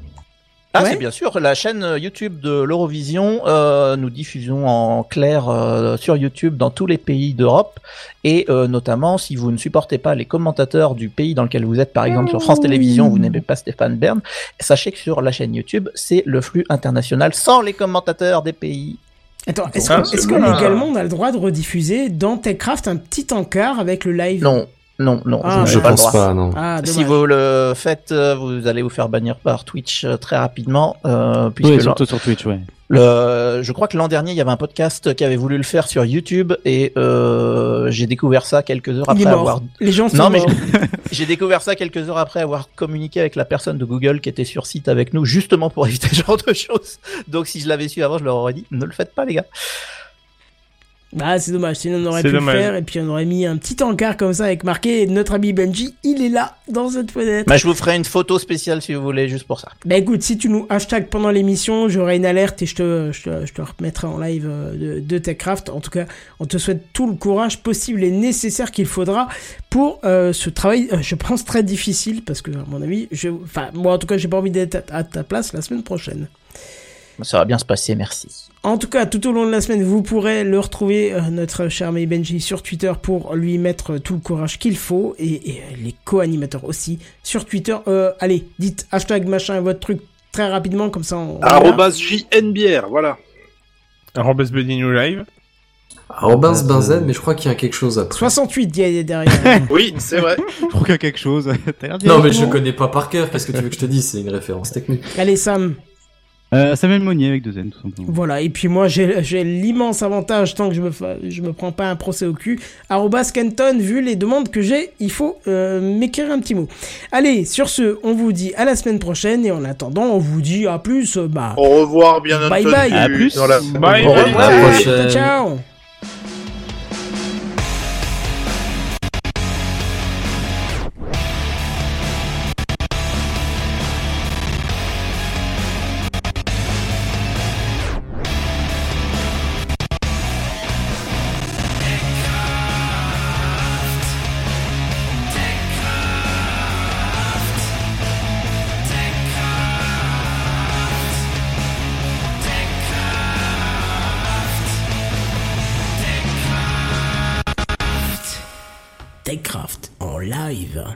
Ah, Ouais. c'est bien sûr la chaîne euh, YouTube de l'Eurovision. euh, nous diffusons en clair euh, sur YouTube dans tous les pays d'Europe et euh, notamment si vous ne supportez pas les commentateurs du pays dans lequel vous êtes, par exemple sur France Télévisions, vous n'aimez pas Stéphane Bern, sachez que sur la chaîne YouTube, c'est le flux international sans les commentateurs des pays. Attends, est-ce Ah, que, c'est est-ce que légalement on a le droit de rediffuser dans TechCraft un petit encart avec le live? Non, non, non, Ah, vous n'avez Je pas le pense droit. pas, non. Ah. Si vous le faites, euh, vous allez vous faire bannir par Twitch euh, très rapidement, euh, puisque Oui, surtout sur Twitch. Le, je crois que l'an dernier, il y avait un podcast qui avait voulu le faire sur YouTube et euh, j'ai découvert ça quelques heures après avoir. Les gens sont Non, mais. J'ai découvert ça quelques heures après avoir communiqué avec la personne de Google qui était sur site avec nous, justement pour éviter ce genre de choses. Donc, si je l'avais su avant, je leur aurais dit ne le faites pas, les gars. Bah, c'est dommage, sinon on aurait pu dommage. le faire et puis on aurait mis un petit encart comme ça avec marqué notre ami Benji, il est là dans cette fenêtre. Bah, je vous ferai une photo spéciale si vous voulez, juste pour ça. Bah écoute, si tu nous hashtags pendant l'émission, j'aurai une alerte et je te, je te, je te remettrai en live euh, de, de TechCraft. En tout cas, on te souhaite tout le courage possible et nécessaire qu'il faudra pour euh, ce travail, euh, je pense, très difficile parce que, à mon avis, je, enfin, moi en tout cas, j'ai pas envie d'être à, à ta place la semaine prochaine. Ça va bien se passer, merci. En tout cas, tout au long de la semaine, vous pourrez le retrouver, euh, notre cher ami Benji, sur Twitter pour lui mettre tout le courage qu'il faut et, et, euh, les co-animateurs aussi sur Twitter. Euh, allez, dites hashtag machin votre truc très rapidement, comme ça on. Arrobas JNBR, voilà. Arrobas New Live. Arrobas Benzen, mais je crois qu'il y a quelque chose après. 68 il y a derrière. Oui, c'est vrai. Je trouve qu'il y a quelque chose. Non, mais je connais pas par cœur. Qu'est-ce que tu veux que je te dise? C'est une référence technique. Allez Sam, Euh, Samuel Monnier avec deux N, tout simplement. voilà. Et puis moi j'ai j'ai l'immense avantage tant que je me je me prends pas un procès au cul. Arrobas Kenton, vu les demandes que j'ai, il faut euh, m'écrire un petit mot. Allez, sur ce, on vous dit à la semaine prochaine et en attendant, on vous dit à plus. Bah, Au revoir, bien Bye entendu. bye. À plus. Dans la... Bye, bye. À la ciao